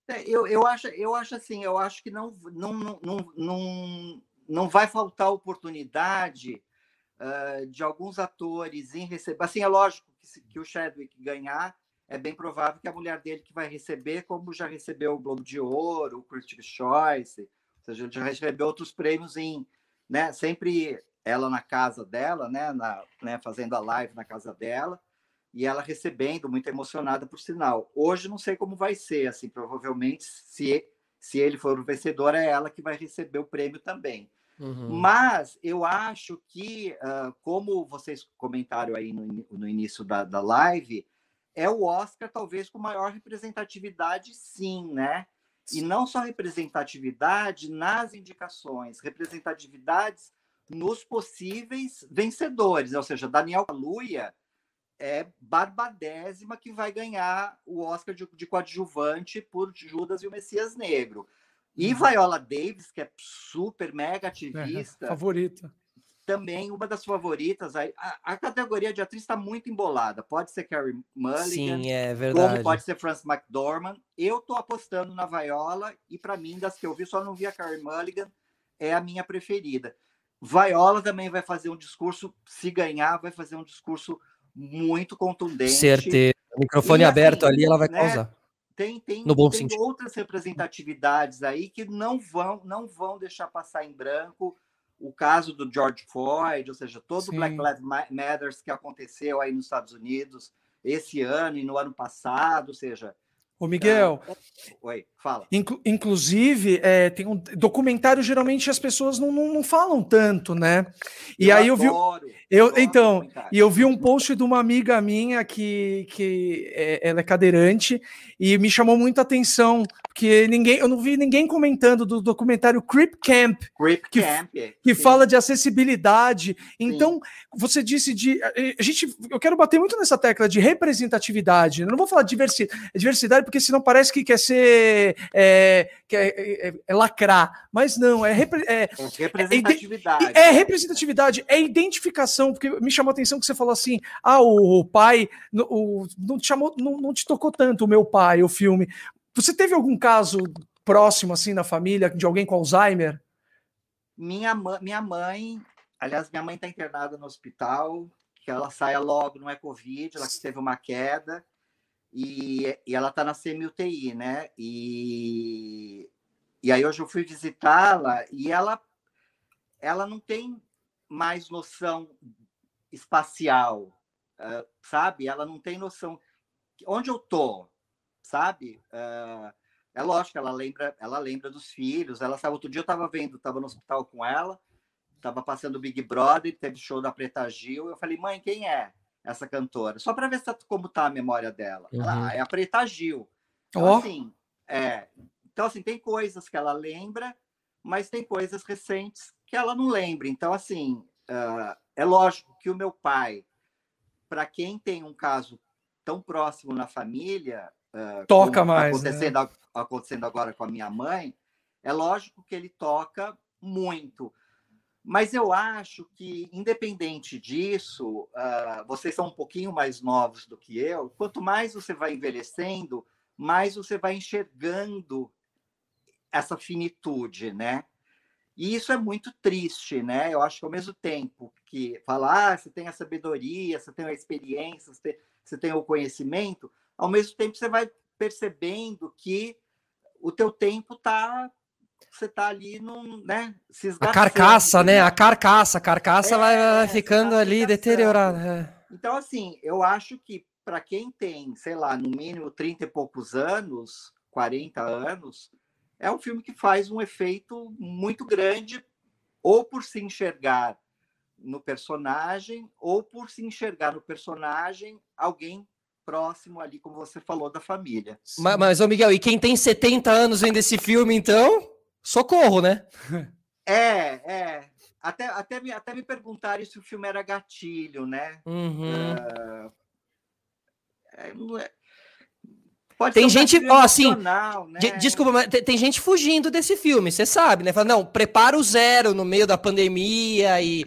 É, eu, eu, acho, eu acho assim, eu acho que não, não, não, não, não vai faltar oportunidade uh, de alguns atores em receber. Assim, é lógico que, se, que o Chadwick ganhar, é bem provável que a mulher dele que vai receber, como já recebeu o Globo de Ouro, o Critics' Choice, ou seja, já recebeu outros prêmios em, né, sempre ela na casa dela, né, na, né, fazendo a live na casa dela, e ela recebendo, muito emocionada por sinal. Hoje não sei como vai ser, assim, provavelmente se se ele for o vencedor é ela que vai receber o prêmio também. Uhum. Mas eu acho que, uh, como vocês comentaram aí no, no início da, da live, é o Oscar talvez com maior representatividade, sim, né? E não só representatividade nas indicações, representatividades nos possíveis vencedores, ou seja, Daniel Kaluuya é barbadésima que vai ganhar o Oscar de, de coadjuvante por Judas e o Messias Negro. E uhum. Viola Davis, que é super mega ativista. É, favorita também uma das favoritas. A, a categoria de atriz está muito embolada. Pode ser Carrie Mulligan, Sim, é verdade. como pode ser Frances McDormand. Eu tô apostando na Viola e para mim das que eu vi só não vi a Carrie Mulligan é a minha preferida. Viola também vai fazer um discurso, se ganhar, vai fazer um discurso muito contundente. Certeza. Microfone e, aberto assim, ali, ela vai né, causar. Tem, tem, no bom tem sentido. outras representatividades aí que não vão, não vão deixar passar em branco o caso do George Floyd, ou seja, todo o Black Lives Matter que aconteceu aí nos Estados Unidos esse ano e no ano passado, ou seja, Ô, Miguel. Ah, oi, fala. Inclu inclusive, é, tem um documentário, geralmente as pessoas não, não, não falam tanto, né? E eu aí eu vi. Eu, então, e eu vi um post de uma amiga minha que, que é, ela é cadeirante e me chamou muita atenção, porque ninguém, eu não vi ninguém comentando do documentário Creep Camp, que, Camp que fala de acessibilidade. Então, sim. você disse de. A gente, eu quero bater muito nessa tecla de representatividade. Eu não vou falar de diversidade, diversidade porque senão parece que quer ser. É, quer, é, é, é lacrar. Mas não, é, repre, é, é representatividade. É, é representatividade, é identificação porque me chamou a atenção que você falou assim: ah, o, pai o, não, te chamou, não, não te tocou tanto o meu pai, o filme. Você teve algum caso próximo, assim, na família, de alguém com Alzheimer? Minha, minha mãe, aliás, minha mãe está internada no hospital, que ela saia logo, não é Covid, ela teve uma queda, e, e ela está na semi-UTI, né? E, e aí hoje eu fui visitá-la e ela, ela não tem mais noção espacial, sabe? Ela não tem noção onde eu tô, sabe? É lógico, ela lembra, ela lembra dos filhos. Ela sabe. Outro dia eu estava vendo, estava no hospital com ela, estava passando o Big Brother, teve show da Preta Gil. Eu falei, mãe, quem é essa cantora? Só para ver se tá, como tá a memória dela. Uhum. Ela, ah, é a Preta Gil. Então, oh. assim, é, então, assim, tem coisas que ela lembra, mas tem coisas recentes que ela não lembra. Então, assim, uh, é lógico que o meu pai, para quem tem um caso tão próximo na família, uh, toca mais. Acontecendo, né? acontecendo agora com a minha mãe, é lógico que ele toca muito. Mas eu acho que, independente disso, uh, vocês são um pouquinho mais novos do que eu. Quanto mais você vai envelhecendo, mais você vai enxergando essa finitude, né? E isso é muito triste, né? Eu acho que ao mesmo tempo que falar, ah, você tem a sabedoria, você tem a experiência, você tem, você tem o conhecimento, ao mesmo tempo você vai percebendo que o teu tempo tá você tá ali num, né, se A carcaça, né? A carcaça, a carcaça é, vai, vai ficando tá ali deteriorada. É. Então assim, eu acho que para quem tem, sei lá, no mínimo 30 e poucos anos, 40 anos, é um filme que faz um efeito muito grande, ou por se enxergar no personagem, ou por se enxergar no personagem alguém próximo ali, como você falou, da família. Mas, mas ô Miguel, e quem tem 70 anos vendo esse filme, então? Socorro, né? É, é. Até, até, me, até me perguntaram se o filme era gatilho, né? Uhum. Uh, é, Pode tem gente, ó, assim, né? desculpa, mas tem, tem, gente fugindo desse filme, você sabe, né? Fala, não, prepara o zero no meio da pandemia e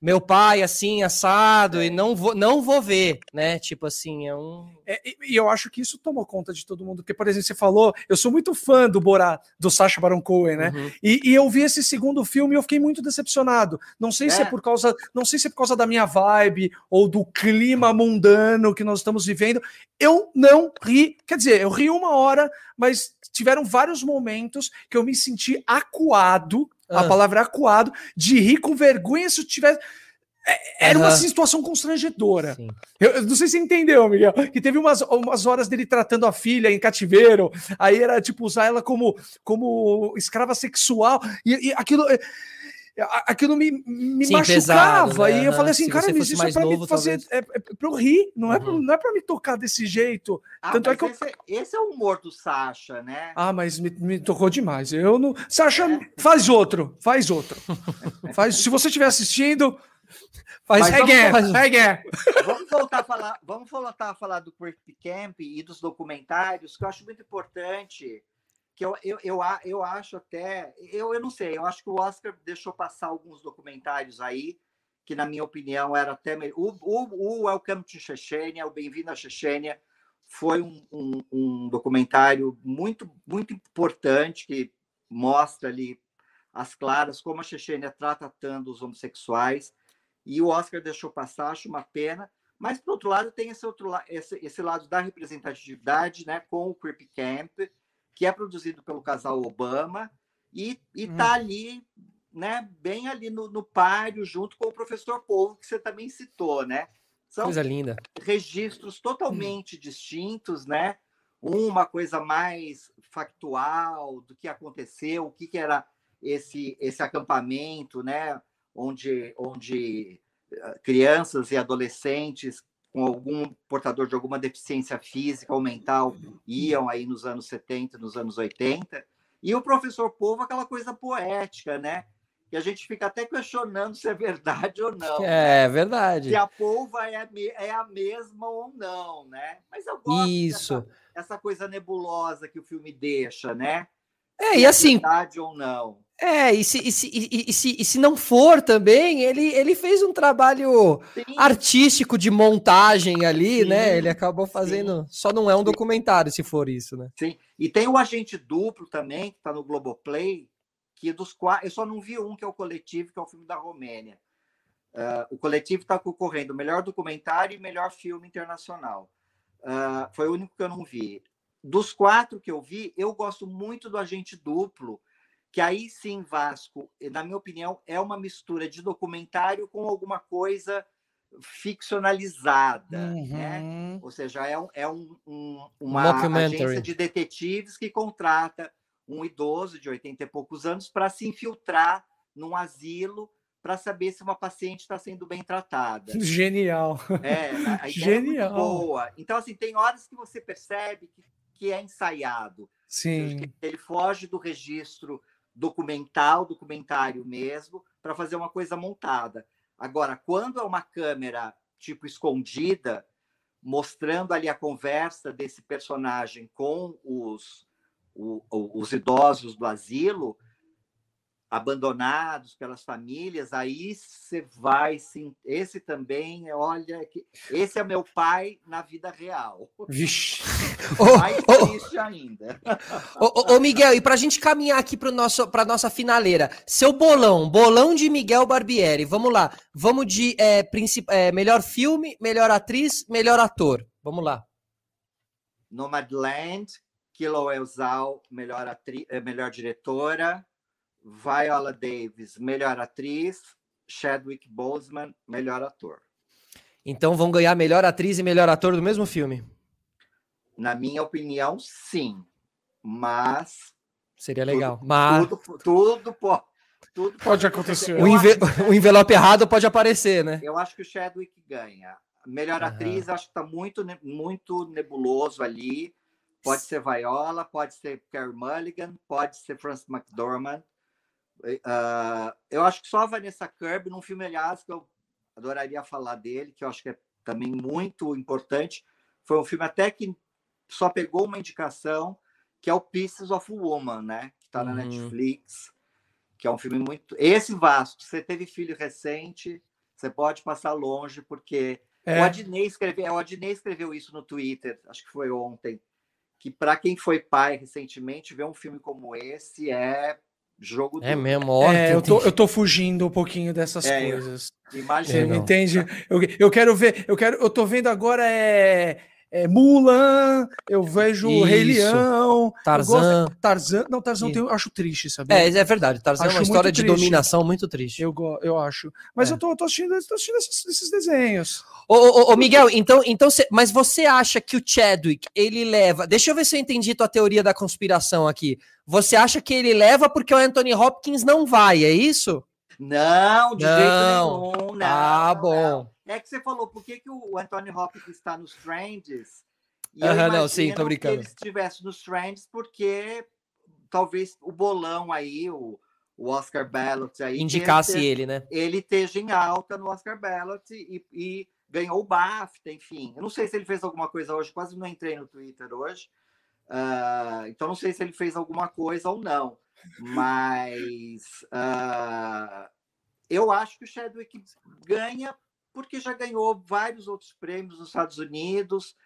meu pai assim assado é. e não vou não vou ver, né? Tipo assim, é um é, e, eu acho que isso tomou conta de todo mundo, porque por exemplo, você falou, eu sou muito fã do Borá, do Sacha Baron Cohen, né? Uhum. E, e, eu vi esse segundo filme e eu fiquei muito decepcionado. Não sei é. se é por causa, não sei se é por causa da minha vibe ou do clima mundano que nós estamos vivendo. Eu não ri, quer dizer, eu ri uma hora, mas tiveram vários momentos que eu me senti acuado a ah. palavra acuado, de rir com vergonha se eu tivesse. É, era uhum. uma situação constrangedora. Eu, eu, não sei se você entendeu, Miguel. Que teve umas, umas horas dele tratando a filha em cativeiro, aí era tipo usar ela como, como escrava sexual, e, e aquilo aquilo me, me Sim, machucava. Pesado, né? E eu falei assim, Se cara, isso é pra novo, me fazer. É, é pra eu rir, não, uhum. é pra, não é pra me tocar desse jeito. Ah, Tanto é que esse, eu... esse, é o humor do Sasha, né? Ah, mas me, me tocou demais. Eu não. Sasha, é. faz outro, faz outro. faz, se você estiver assistindo. Faz again, vamos, again. vamos voltar a falar, vamos voltar a falar do Quick Camp e dos documentários, que eu acho muito importante que eu, eu, eu, eu acho até. Eu, eu não sei, eu acho que o Oscar deixou passar alguns documentários aí, que, na minha opinião, era até. O, o, o Welcome to Chechênia, o Bem-vindo à Chechênia, foi um, um, um, documentário muito, muito importante que mostra ali as claras como a Chechênia está tratando os homossexuais. E o Oscar deixou passar, acho uma pena. Mas, por outro lado, tem esse, outro, esse, esse lado da representatividade né, com o Creepy Camp que é produzido pelo casal Obama e está hum. ali, né, bem ali no, no páreo, junto com o professor Povo, que você também citou, né? São coisa linda. registros totalmente hum. distintos, né? Uma coisa mais factual do que aconteceu, o que, que era esse, esse acampamento, né? Onde, onde eh, crianças e adolescentes com algum portador de alguma deficiência física ou mental iam aí nos anos 70, nos anos 80. E o professor Povo, aquela coisa poética, né? Que a gente fica até questionando se é verdade ou não. É né? verdade. Se a polva é a, é a mesma ou não, né? Mas eu gosto Isso. Dessa, essa coisa nebulosa que o filme deixa, né? É, se e é assim. Verdade ou não. É, e se, e se, e, se, e se não for também, ele, ele fez um trabalho sim. artístico de montagem ali, sim, né? Ele acabou fazendo. Sim. Só não é um documentário, se for isso, né? Sim. E tem o Agente Duplo também, que está no Globoplay, que dos quatro. Eu só não vi um, que é o Coletivo, que é o filme da Romênia. Uh, o Coletivo está concorrendo melhor documentário e melhor filme internacional. Uh, foi o único que eu não vi. Dos quatro que eu vi, eu gosto muito do Agente Duplo que aí sim, Vasco, na minha opinião, é uma mistura de documentário com alguma coisa ficcionalizada, né? uhum. né? Ou seja, é, um, é um, um, uma agência de detetives que contrata um idoso de 80 e poucos anos para se infiltrar num asilo para saber se uma paciente está sendo bem tratada. Genial. É, a Genial. É boa. Então, assim, tem horas que você percebe que, que é ensaiado. Sim. Ele foge do registro documental, documentário mesmo, para fazer uma coisa montada. Agora, quando é uma câmera tipo escondida, mostrando ali a conversa desse personagem com os, o, os idosos do asilo, abandonados pelas famílias, aí você vai sim. Esse também, olha, que esse é meu pai na vida real. Vixe. Mais oh, triste oh, ainda. Ô, oh, Miguel, e para a gente caminhar aqui para para nossa finaleira, seu bolão, bolão de Miguel Barbieri. Vamos lá, vamos de é, é, melhor filme, melhor atriz, melhor ator. Vamos lá. Nomadland, Kilo Elzal, melhor atriz, é, melhor diretora. Viola Davis, melhor atriz, Chadwick Boseman, melhor ator. Então vão ganhar melhor atriz e melhor ator do mesmo filme? Na minha opinião, sim. Mas. Seria legal. Tudo, mas. Tudo, tudo, pode, tudo pode acontecer. O, enve... o, envelope errado pode aparecer, né? Eu acho que o Chadwick ganha. Melhor uhum. atriz, acho que está muito, muito nebuloso ali. Pode ser Viola, pode ser Carey Mulligan, pode ser Frances McDormand. Uh, eu acho que só a Vanessa Kirby, num filme, aliás, que eu adoraria falar dele, que eu acho que é também muito importante, foi um filme até que só pegou uma indicação, que é o Pieces of Woman, né? Que está na uhum. Netflix, que é um filme muito. Esse Vasco, você teve filho recente, Você pode passar longe, porque é. o, Adnei escreveu, é, o Adnei escreveu isso no Twitter, acho que foi ontem, que para quem foi pai recentemente, ver um filme como esse é jogo É mesmo, ó. É, eu, tô, eu tô fugindo um pouquinho dessas é, coisas. Imagina. Entende? Eu, eu quero ver, eu quero, eu tô vendo agora é é, Mulan, eu vejo Isso. Rei Leão, Tarzan. Tarzan, não, Tarzan eu acho triste, sabe? É, é verdade. Tarzan acho é uma história de dominação muito triste. Eu, eu acho. Mas é. eu tô, tô, assistindo, tô assistindo esses, esses desenhos. Ô, ô, ô, Miguel, então, então cê, mas você acha que o Chadwick ele leva? Deixa eu ver se eu entendi tua teoria da conspiração aqui. Você acha que ele leva porque o Anthony Hopkins não vai, é isso? Não, de não. jeito nenhum. Não, ah, bom. Não. É que você falou, por que, que o Anthony Hopkins está nos Trends? E uh -huh, não, sim, tô brincando. que ele estivesse nos Trends porque talvez o bolão aí, o, o Oscar Ballot aí... Indicasse ele, ele, né? Ele esteja em alta no Oscar Ballot e, e ganhou o BAFTA, enfim. Eu não sei se ele fez alguma coisa hoje, quase não entrei no Twitter hoje. Uh, então não sei se ele fez alguma coisa ou não. Mas uh, eu acho que o Chadwick ganha porque já ganhou vários outros prêmios nos Estados Unidos,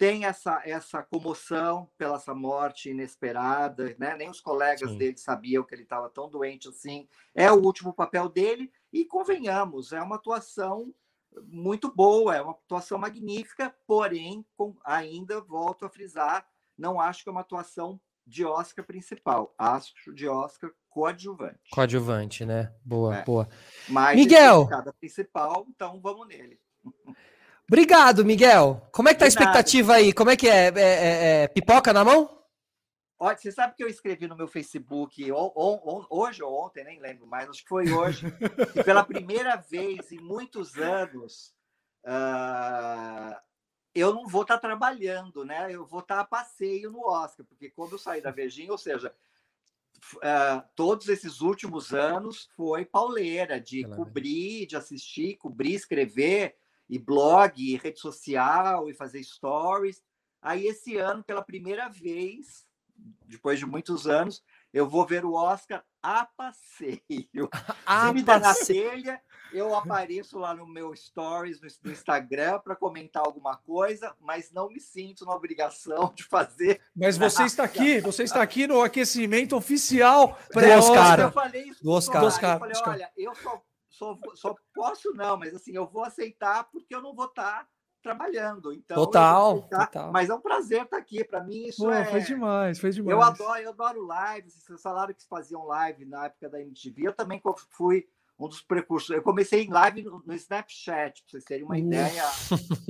tem essa, essa comoção pela essa morte inesperada, né? nem os colegas Sim. dele sabiam que ele estava tão doente assim. É o último papel dele, e convenhamos, é uma atuação muito boa, é uma atuação magnífica, porém, com, ainda volto a frisar, não acho que é uma atuação de Oscar principal, acho de Oscar coadjuvante. Coadjuvante, né? Boa, é. boa. Mas Miguel, cada principal, então vamos nele. Obrigado, Miguel. Como é que tá a expectativa aí? Como é que é? É, é? é, Pipoca na mão? Olha, você sabe que eu escrevi no meu Facebook on, on, hoje ou ontem, nem lembro mais, acho que foi hoje, que pela primeira vez em muitos anos uh, eu não vou estar tá trabalhando, né? Eu vou estar tá a passeio no Oscar, porque quando eu saí da Virgínia, ou seja, uh, todos esses últimos anos foi pauleira de cobrir, de assistir, cobrir, escrever, e blog, e rede social, e fazer stories. Aí, esse ano, pela primeira vez, depois de muitos anos, eu vou ver o Oscar a passeio. A Se me der na telha, eu apareço lá no meu stories no Instagram para comentar alguma coisa, mas não me sinto na obrigação de fazer. Mas você está aqui, você está aqui no aquecimento oficial pré-Oscar. Eu falei isso do Oscar. Oscar. Eu falei, olha, eu só, só, só posso não, mas assim, eu vou aceitar porque eu não vou estar trabalhando. Então, total, total. Mas é um prazer estar aqui. Para mim, isso Pô, é. Foi demais, foi demais. Eu adoro, eu adoro lives. Vocês falaram que faziam live na época da MTV. Eu também fui um dos precursores. Eu comecei em live no, no Snapchat, para vocês terem uma ideia,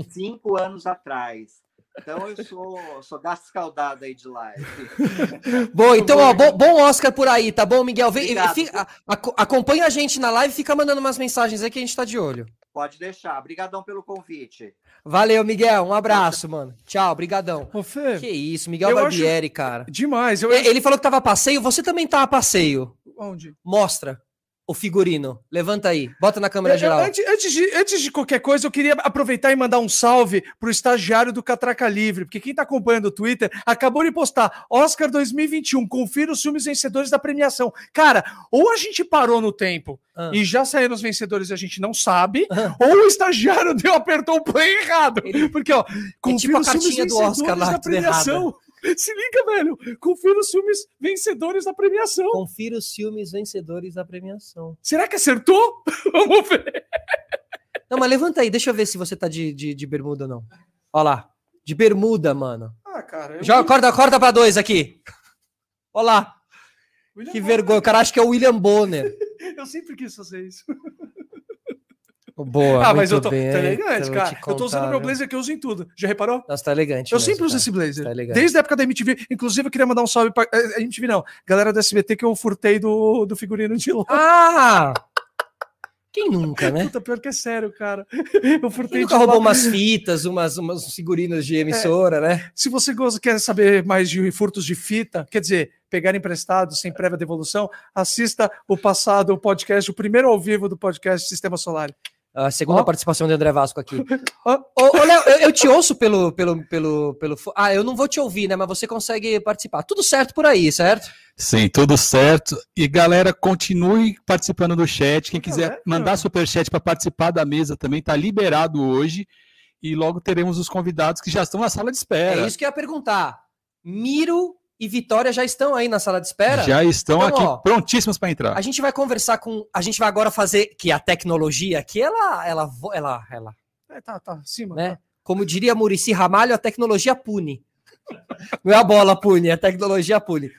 cinco anos atrás. Então eu sou, sou gato escaldado aí de live. bom, então, ó, bom, bom, Oscar por aí, tá bom, Miguel? Vem, fica, a, acompanha a gente na live e fica mandando umas mensagens aí que a gente tá de olho. Pode deixar. Obrigadão pelo convite. Valeu, Miguel. Um abraço, mano. Tchau, brigadão. Ô, Fê, que isso, Miguel Barbieri, acho... cara. Demais. Eu... Ele falou que tava a passeio, você também tá a passeio. Onde? Mostra o figurino. Levanta aí, bota na câmera geral. Antes, antes, de, antes de qualquer coisa, eu queria aproveitar e mandar um salve pro estagiário do Catraca Livre, porque quem tá acompanhando o Twitter acabou de postar Oscar 2021, confira os filmes vencedores da premiação. Cara, ou a gente parou no tempo ah. e já saíram os vencedores e a gente não sabe, ah. ou o estagiário deu, apertou o play errado. Ele, porque, ó, confira é tipo os filmes vencedores do Oscar da premiação. Errada. Se liga, velho. Confira os filmes vencedores da premiação. Confira os filmes vencedores da premiação. Será que acertou? Vamos ver. Não, mas levanta aí, deixa eu ver se você tá de, de, de bermuda ou não. Olha lá. De bermuda, mano. Ah, cara. Já, corta, corta pra dois aqui. Olha lá. William que Bonner. vergonha. O cara acha que é o William Bonner. eu sempre quis fazer isso. Boa, ah, mas eu tô, bem, tá elegante, cara. Eu tô usando meu blazer que eu uso em tudo. Já reparou? Nossa, tá elegante. Eu mesmo, sempre uso cara. esse blazer. Tá Desde a época da MTV. Inclusive, eu queria mandar um salve pra. Eh, a MTV não. Galera do SBT que eu furtei do, do figurino de lá. Ah! Quem nunca, né? Puta, pior que é sério, cara. Eu furtei Quem nunca roubou umas fitas, umas, umas figurinas de emissora, é, né? Se você quer saber mais de furtos de fita, quer dizer, pegar emprestado sem prévia devolução, assista o passado o podcast, o primeiro ao vivo do podcast Sistema Solar. A segunda oh. participação do André Vasco aqui. Ô, oh. Léo, eu, eu, te ouço pelo, pelo, pelo, pelo. Ah, eu não vou te ouvir, né? Mas você consegue participar. Tudo certo por aí, certo? Sim, tudo certo. E galera, continue participando do chat. Quem quiser é, mandar super chat para participar da mesa também tá liberado hoje. E logo teremos os convidados que já estão na sala de espera. É isso que eu ia perguntar. Miro e Vitória já estão aí na sala de espera? Já estão então, aqui ó, prontíssimos para entrar. A gente vai conversar com, a gente vai agora fazer que a tecnologia aqui ela ela ela ela é, tá tá cima, né? Tá. Como diria Murici Ramalho, a tecnologia pune. Não é a bola pune, é a tecnologia pune.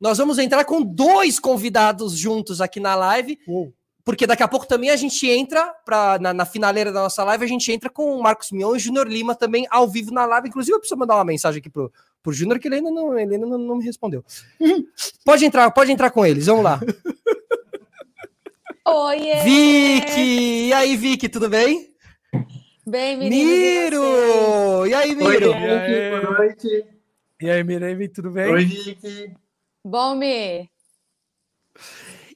Nós vamos entrar com dois convidados juntos aqui na live. Uou. Porque daqui a pouco também a gente entra pra, na, na finaleira da nossa live, a gente entra com o Marcos Mion e Júnior Lima também ao vivo na live. Inclusive, eu preciso mandar uma mensagem aqui pro, pro Júnior, que ele ainda não, ele ainda não, não me respondeu. pode entrar, pode entrar com eles, vamos lá. Oi, Vicky! E aí, Vicky, tudo bem? Bem, menino. Miro! E, e aí, Miro? Oi, Vicky, boa noite. E aí, Mirei, tudo bem? Oi, Vicky. Bom, Mi.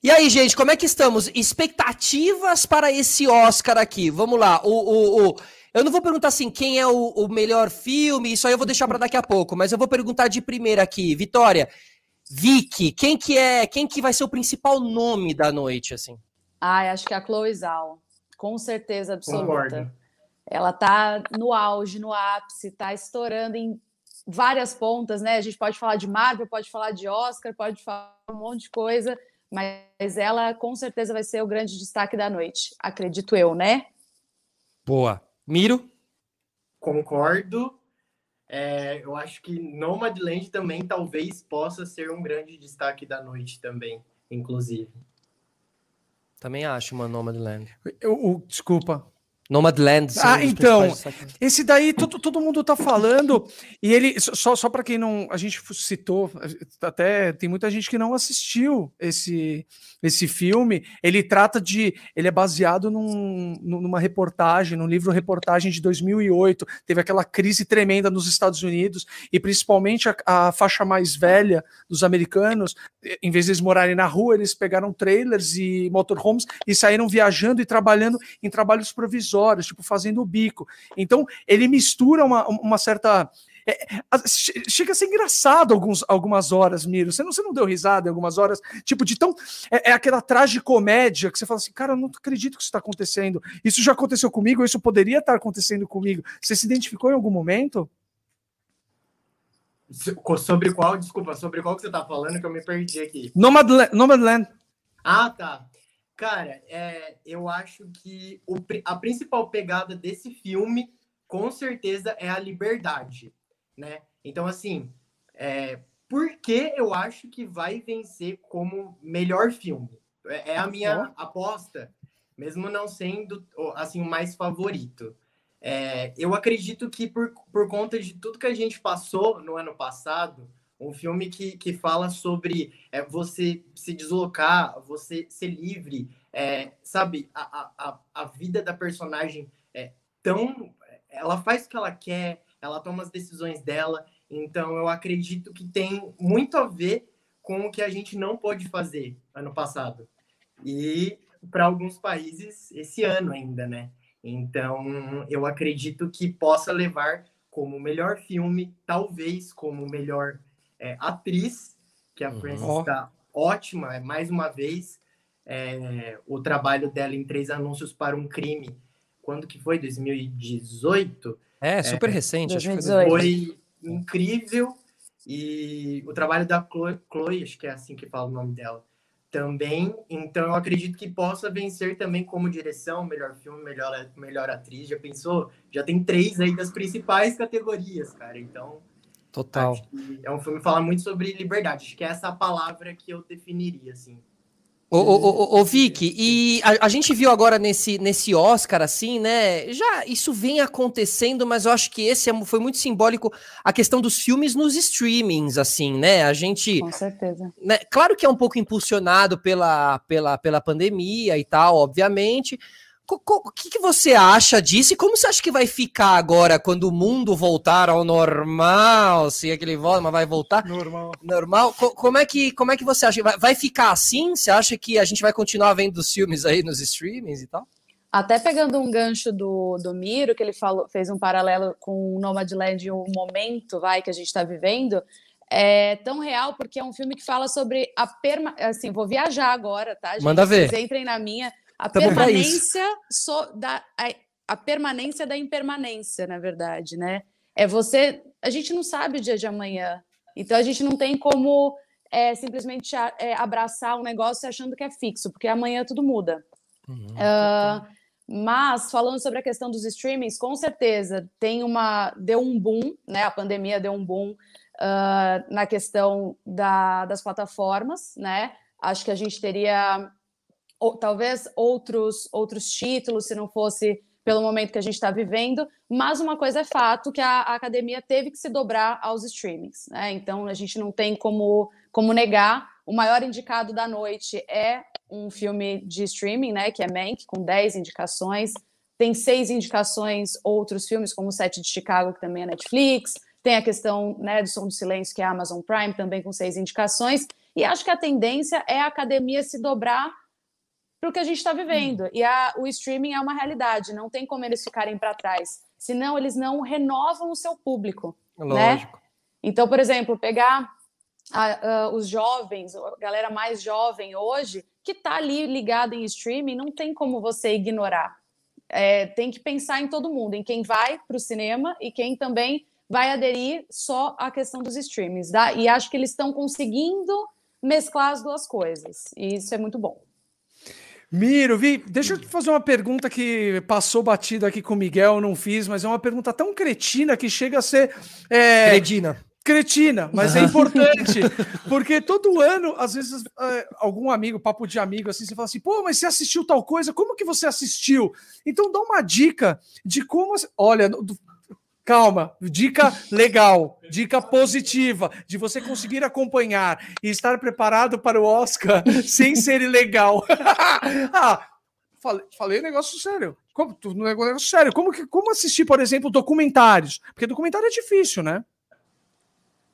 E aí, gente, como é que estamos? Expectativas para esse Oscar aqui? Vamos lá. O, o, o... Eu não vou perguntar assim quem é o, o melhor filme, isso aí eu vou deixar para daqui a pouco, mas eu vou perguntar de primeira aqui. Vitória, Vicky, quem que é, quem que vai ser o principal nome da noite, assim? Ai, acho que é a Chloe Zhao, com certeza absoluta. Concordo. Ela tá no auge, no ápice, tá estourando em várias pontas, né? A gente pode falar de Marvel, pode falar de Oscar, pode falar um monte de coisa mas ela com certeza vai ser o grande destaque da noite, acredito eu, né? Boa. Miro? Concordo. É, eu acho que Nomadland também talvez possa ser um grande destaque da noite também, inclusive. Também acho uma Nomadland. Eu, eu, desculpa, Nomadland. Ah, então, esse daí todo, todo mundo tá falando, e ele, só, só para quem não, a gente citou, até tem muita gente que não assistiu esse, esse filme, ele trata de, ele é baseado num, numa reportagem, num livro reportagem de 2008, teve aquela crise tremenda nos Estados Unidos, e principalmente a, a faixa mais velha dos americanos, em vez de eles morarem na rua, eles pegaram trailers e motorhomes e saíram viajando e trabalhando em trabalhos provisórios, horas, tipo, fazendo o bico. Então, ele mistura uma, uma certa. É, chega a ser engraçado alguns, algumas horas, Miro. Você não, você não deu risada em algumas horas? Tipo, de tão. É, é aquela tragicomédia que você fala assim, cara, eu não acredito que isso está acontecendo. Isso já aconteceu comigo, isso poderia estar acontecendo comigo. Você se identificou em algum momento? Sobre qual, desculpa, sobre qual que você está falando que eu me perdi aqui? Nomadland. Nomadland. Ah, tá. Cara, é, eu acho que o, a principal pegada desse filme, com certeza, é a liberdade, né? Então, assim, é, por que eu acho que vai vencer como melhor filme? É, é a minha aposta, mesmo não sendo, assim, o mais favorito. É, eu acredito que por, por conta de tudo que a gente passou no ano passado, um filme que, que fala sobre é, você se deslocar, você ser livre, é, sabe? A, a, a vida da personagem é tão. Ela faz o que ela quer, ela toma as decisões dela. Então, eu acredito que tem muito a ver com o que a gente não pôde fazer ano passado. E para alguns países, esse ano ainda, né? Então, eu acredito que possa levar como melhor filme, talvez como melhor é, atriz, que a uhum. Frances está ótima, é, mais uma vez. É, o trabalho dela em Três Anúncios para um Crime, quando que foi? 2018? É, super é, recente. 2018. Foi incrível. E o trabalho da Chloe, Chloe, acho que é assim que fala o nome dela, também. Então eu acredito que possa vencer também como direção, melhor filme, melhor, melhor atriz. Já pensou? Já tem três aí das principais categorias, cara. Então Total. é um filme que fala muito sobre liberdade. Acho que é essa palavra que eu definiria, assim. Ô, ô, ô, ô Vicky, e a, a, gente viu agora nesse, nesse Oscar, assim, né? Já isso vem acontecendo, mas eu acho que esse é, foi muito simbólico a questão dos filmes nos streamings, assim, né? A gente. Com certeza. Né, claro que é um pouco impulsionado pela, pela, pela pandemia e tal, obviamente. O que, que, você acha disso e como você acha que vai ficar agora quando o mundo voltar ao normal? Se é que ele volta, mas vai voltar? Normal. Normal. como, é que, como é que você acha? Vai, vai, ficar assim? Você acha que a gente vai continuar vendo os filmes aí nos streamings e tal? Até pegando um gancho do, do Miro, que ele falou, fez um paralelo com o Nomadland e o momento vai, que a gente está vivendo, é tão real porque é um filme que fala sobre a permanência. Assim, vou viajar agora, tá? Gente? Manda ver. Vocês entrem na minha. A Tamo permanência so, da. A, a permanência da impermanência, na verdade, né? É você. A gente não sabe o dia de amanhã. Então a gente não tem como é, simplesmente é, abraçar um negócio achando que é fixo, porque amanhã tudo muda. Uhum, uh, mas falando sobre a questão dos streamings, com certeza tem uma deu um boom, né? A pandemia deu um boom uh, na questão da, das plataformas, né? Acho que a gente teria ou, talvez outros outros títulos se não fosse pelo momento que a gente está vivendo, mas uma coisa é fato que a, a, academia teve que se dobrar aos streamings, né? Então a gente não tem como, como negar. O maior indicado da noite é um filme de streaming, né? Que é Mank, com 10 indicações. Tem seis indicações, outros filmes, como o Sete de Chicago, que também é Netflix. Tem a questão né, do Som do Silêncio, que é a Amazon Prime, também com seis indicações. E acho que a tendência é a academia se dobrar para o que a gente está vivendo. E a, o streaming é uma realidade, não tem como eles ficarem para trás. Senão, eles não renovam o seu público. Né? Lógico. Né? Então, por exemplo, pegar a, a, os jovens, a galera mais jovem hoje, que está ali ligada em streaming, não tem como você ignorar. É, tem que pensar em todo mundo, em quem vai para o cinema e quem também vai aderir só à questão dos streamings. Tá? E acho que eles estão conseguindo mesclar as duas coisas. E isso é muito bom. Miro, Vi, deixa eu te fazer uma pergunta que passou batido aqui com o Miguel, não fiz, mas é uma pergunta tão cretina que chega a ser. É... Cretina. Cretina, mas é importante, porque todo ano, às vezes, é, algum amigo, papo de amigo, assim, você fala assim, pô, mas você assistiu tal coisa, como que você assistiu? Então dá uma dica de como. Olha, Calma, dica legal, dica positiva, de você conseguir acompanhar e estar preparado para o Oscar sem ser ilegal. ah, falei, falei negócio sério. Como, negócio sério. Como, que, como assistir, por exemplo, documentários? Porque documentário é difícil, né?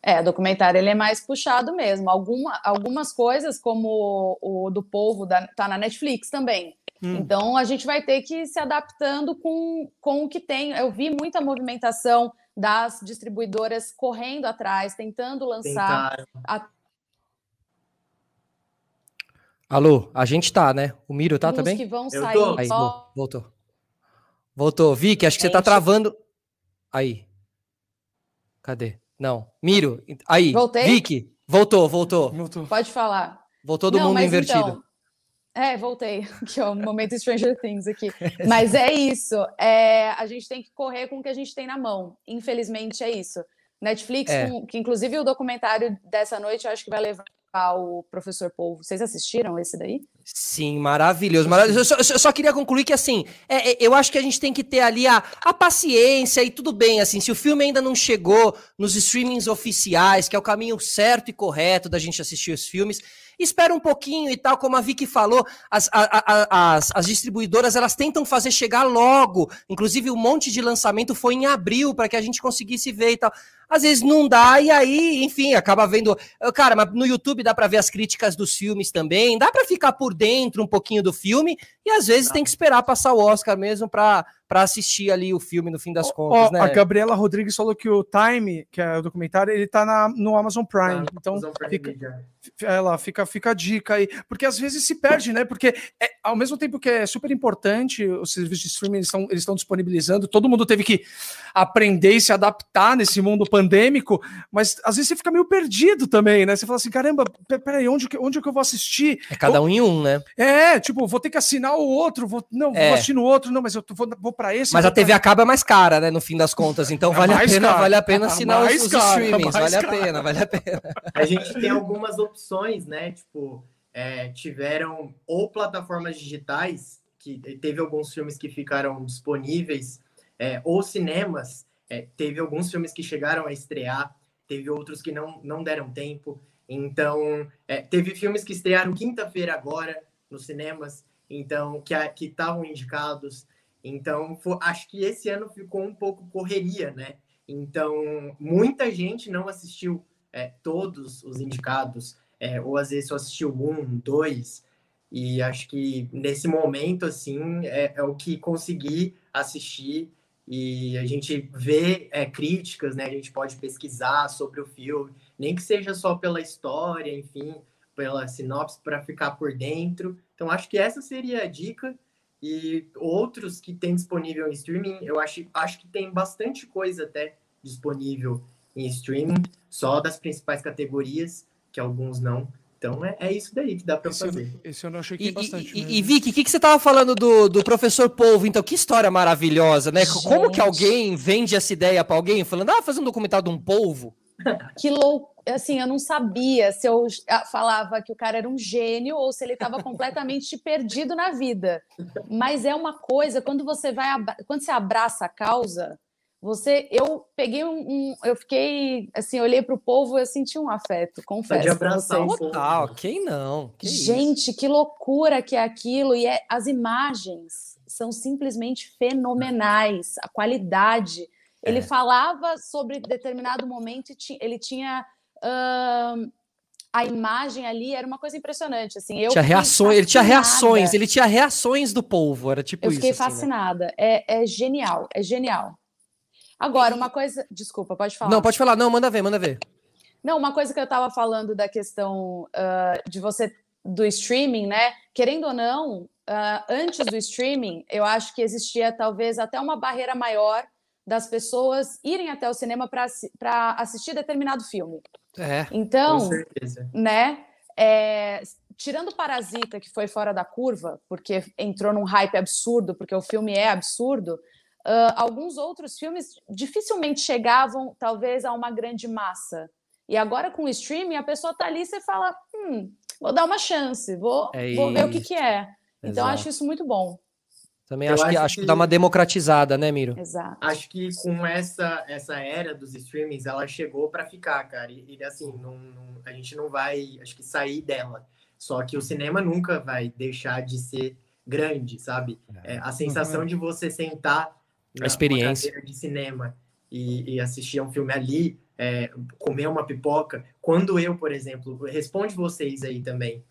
É, documentário ele é mais puxado mesmo. Alguma, algumas coisas, como o, o do povo, da, tá na Netflix também. Hum. Então a gente vai ter que ir se adaptando com, com o que tem. Eu vi muita movimentação das distribuidoras correndo atrás, tentando lançar. A... Alô, a gente tá, né? O Miro tá Uns também? que vão sair. Tô. Aí, voltou. Voltou. Vicky, acho que gente... você tá travando. Aí. Cadê? Não. Miro, aí. Voltei? Vicky, voltou, voltou. voltou. Pode falar. Voltou do Não, mundo invertido. Então, é, voltei. Que é o momento Stranger Things aqui. Mas é isso. É, a gente tem que correr com o que a gente tem na mão. Infelizmente é isso. Netflix, é. com, que inclusive o documentário dessa noite eu acho que vai levar o professor Polvo. Vocês assistiram esse daí? Sim, maravilhoso. maravilhoso. Eu, só, eu só queria concluir que, assim, é, é, eu acho que a gente tem que ter ali a, a paciência e tudo bem, assim, se o filme ainda não chegou nos streamings oficiais, que é o caminho certo e correto da gente assistir os filmes, espera um pouquinho e tal, como a Vicky falou, as, a, a, as, as distribuidoras elas tentam fazer chegar logo. Inclusive, um monte de lançamento foi em abril para que a gente conseguisse ver e tal. Às vezes não dá, e aí, enfim, acaba vendo. Cara, mas no YouTube dá para ver as críticas dos filmes também, dá para ficar por dentro um pouquinho do filme, e às vezes tem que esperar passar o Oscar mesmo para para assistir ali o filme no fim das contas, né? A Gabriela Rodrigues falou que o Time, que é o documentário, ele tá na, no Amazon Prime. Ah, então Amazon Prime fica, ela fica, fica a dica aí, porque às vezes se perde, né? Porque é, ao mesmo tempo que é super importante, os serviços de streaming estão eles estão disponibilizando, todo mundo teve que aprender e se adaptar nesse mundo pandêmico, mas às vezes você fica meio perdido também, né? Você fala assim, caramba, peraí, onde, onde que eu vou assistir? É cada um em um, né? É, tipo, vou ter que assinar o outro, vou, não, é. vou assistir no outro, não, mas eu vou, vou para esse. Mas a TV pra... acaba mais cara, né? No fim das contas. Então é vale, a pena, vale a pena assinar os, os caro, streamings. Vale a pena, vale a pena. A gente tem algumas opções, né? Tipo, é, tiveram ou plataformas digitais, que teve alguns filmes que ficaram disponíveis, é, ou cinemas, é, teve alguns filmes que chegaram a estrear, teve outros que não, não deram tempo. Então, é, teve filmes que estrearam quinta-feira agora nos cinemas, então que estavam indicados. Então, acho que esse ano ficou um pouco correria, né? Então, muita gente não assistiu é, todos os indicados, é, ou às vezes só assistiu um, dois. E acho que nesse momento, assim, é, é o que consegui assistir e a gente vê é, críticas, né? A gente pode pesquisar sobre o filme, nem que seja só pela história, enfim, pela sinopse para ficar por dentro. Então acho que essa seria a dica e outros que tem disponível em streaming, eu acho, acho que tem bastante coisa até disponível em streaming, só das principais categorias, que alguns não. Então é, é isso daí que dá para fazer. esse eu não achei que tem bastante. E, e, Vicky, o que, que você estava falando do, do professor Polvo? Então, que história maravilhosa, né? Gente. Como que alguém vende essa ideia para alguém falando, ah, fazer um documentário de um polvo? Que louco. Assim, eu não sabia se eu falava que o cara era um gênio ou se ele estava completamente perdido na vida. Mas é uma coisa, quando você vai, quando você abraça a causa, você, eu peguei um, um eu fiquei assim, olhei para o povo e eu senti um afeto, confesso. De abraçar um Total, quem não? Que Gente, isso? que loucura que é aquilo e é, as imagens são simplesmente fenomenais, a qualidade. Ele é. falava sobre determinado momento e ele tinha uh, a imagem ali era uma coisa impressionante, assim. Eu tinha reações, ele tinha reações, ele tinha reações do povo, era tipo isso. Eu fiquei assim, fascinada. Né? É, é genial, é genial. Agora, uma coisa. Desculpa, pode falar. Não, pode falar. Não, manda ver, manda ver. Não, uma coisa que eu estava falando da questão uh, de você do streaming, né? Querendo ou não, uh, antes do streaming, eu acho que existia talvez até uma barreira maior das pessoas irem até o cinema para assistir determinado filme. É. Então, né? É, tirando Parasita, que foi fora da curva, porque entrou num hype absurdo, porque o filme é absurdo, Uh, alguns outros filmes dificilmente chegavam, talvez, a uma grande massa. E agora com o streaming, a pessoa tá ali e você fala: hum, vou dar uma chance, vou, é vou ver o que, que é. Então, Exato. acho isso muito bom. Também acho, acho, que, acho que... que dá uma democratizada, né, Miro? Exato. Acho que com essa, essa era dos streamings, ela chegou para ficar, cara. E, e assim, não, não, a gente não vai, acho que, sair dela. Só que o cinema nunca vai deixar de ser grande, sabe? É, é a sensação uhum. de você sentar a experiência de cinema e, e, assistir a um filme ali, é, comer uma pipoca. Quando eu, por exemplo, responde vocês aí também,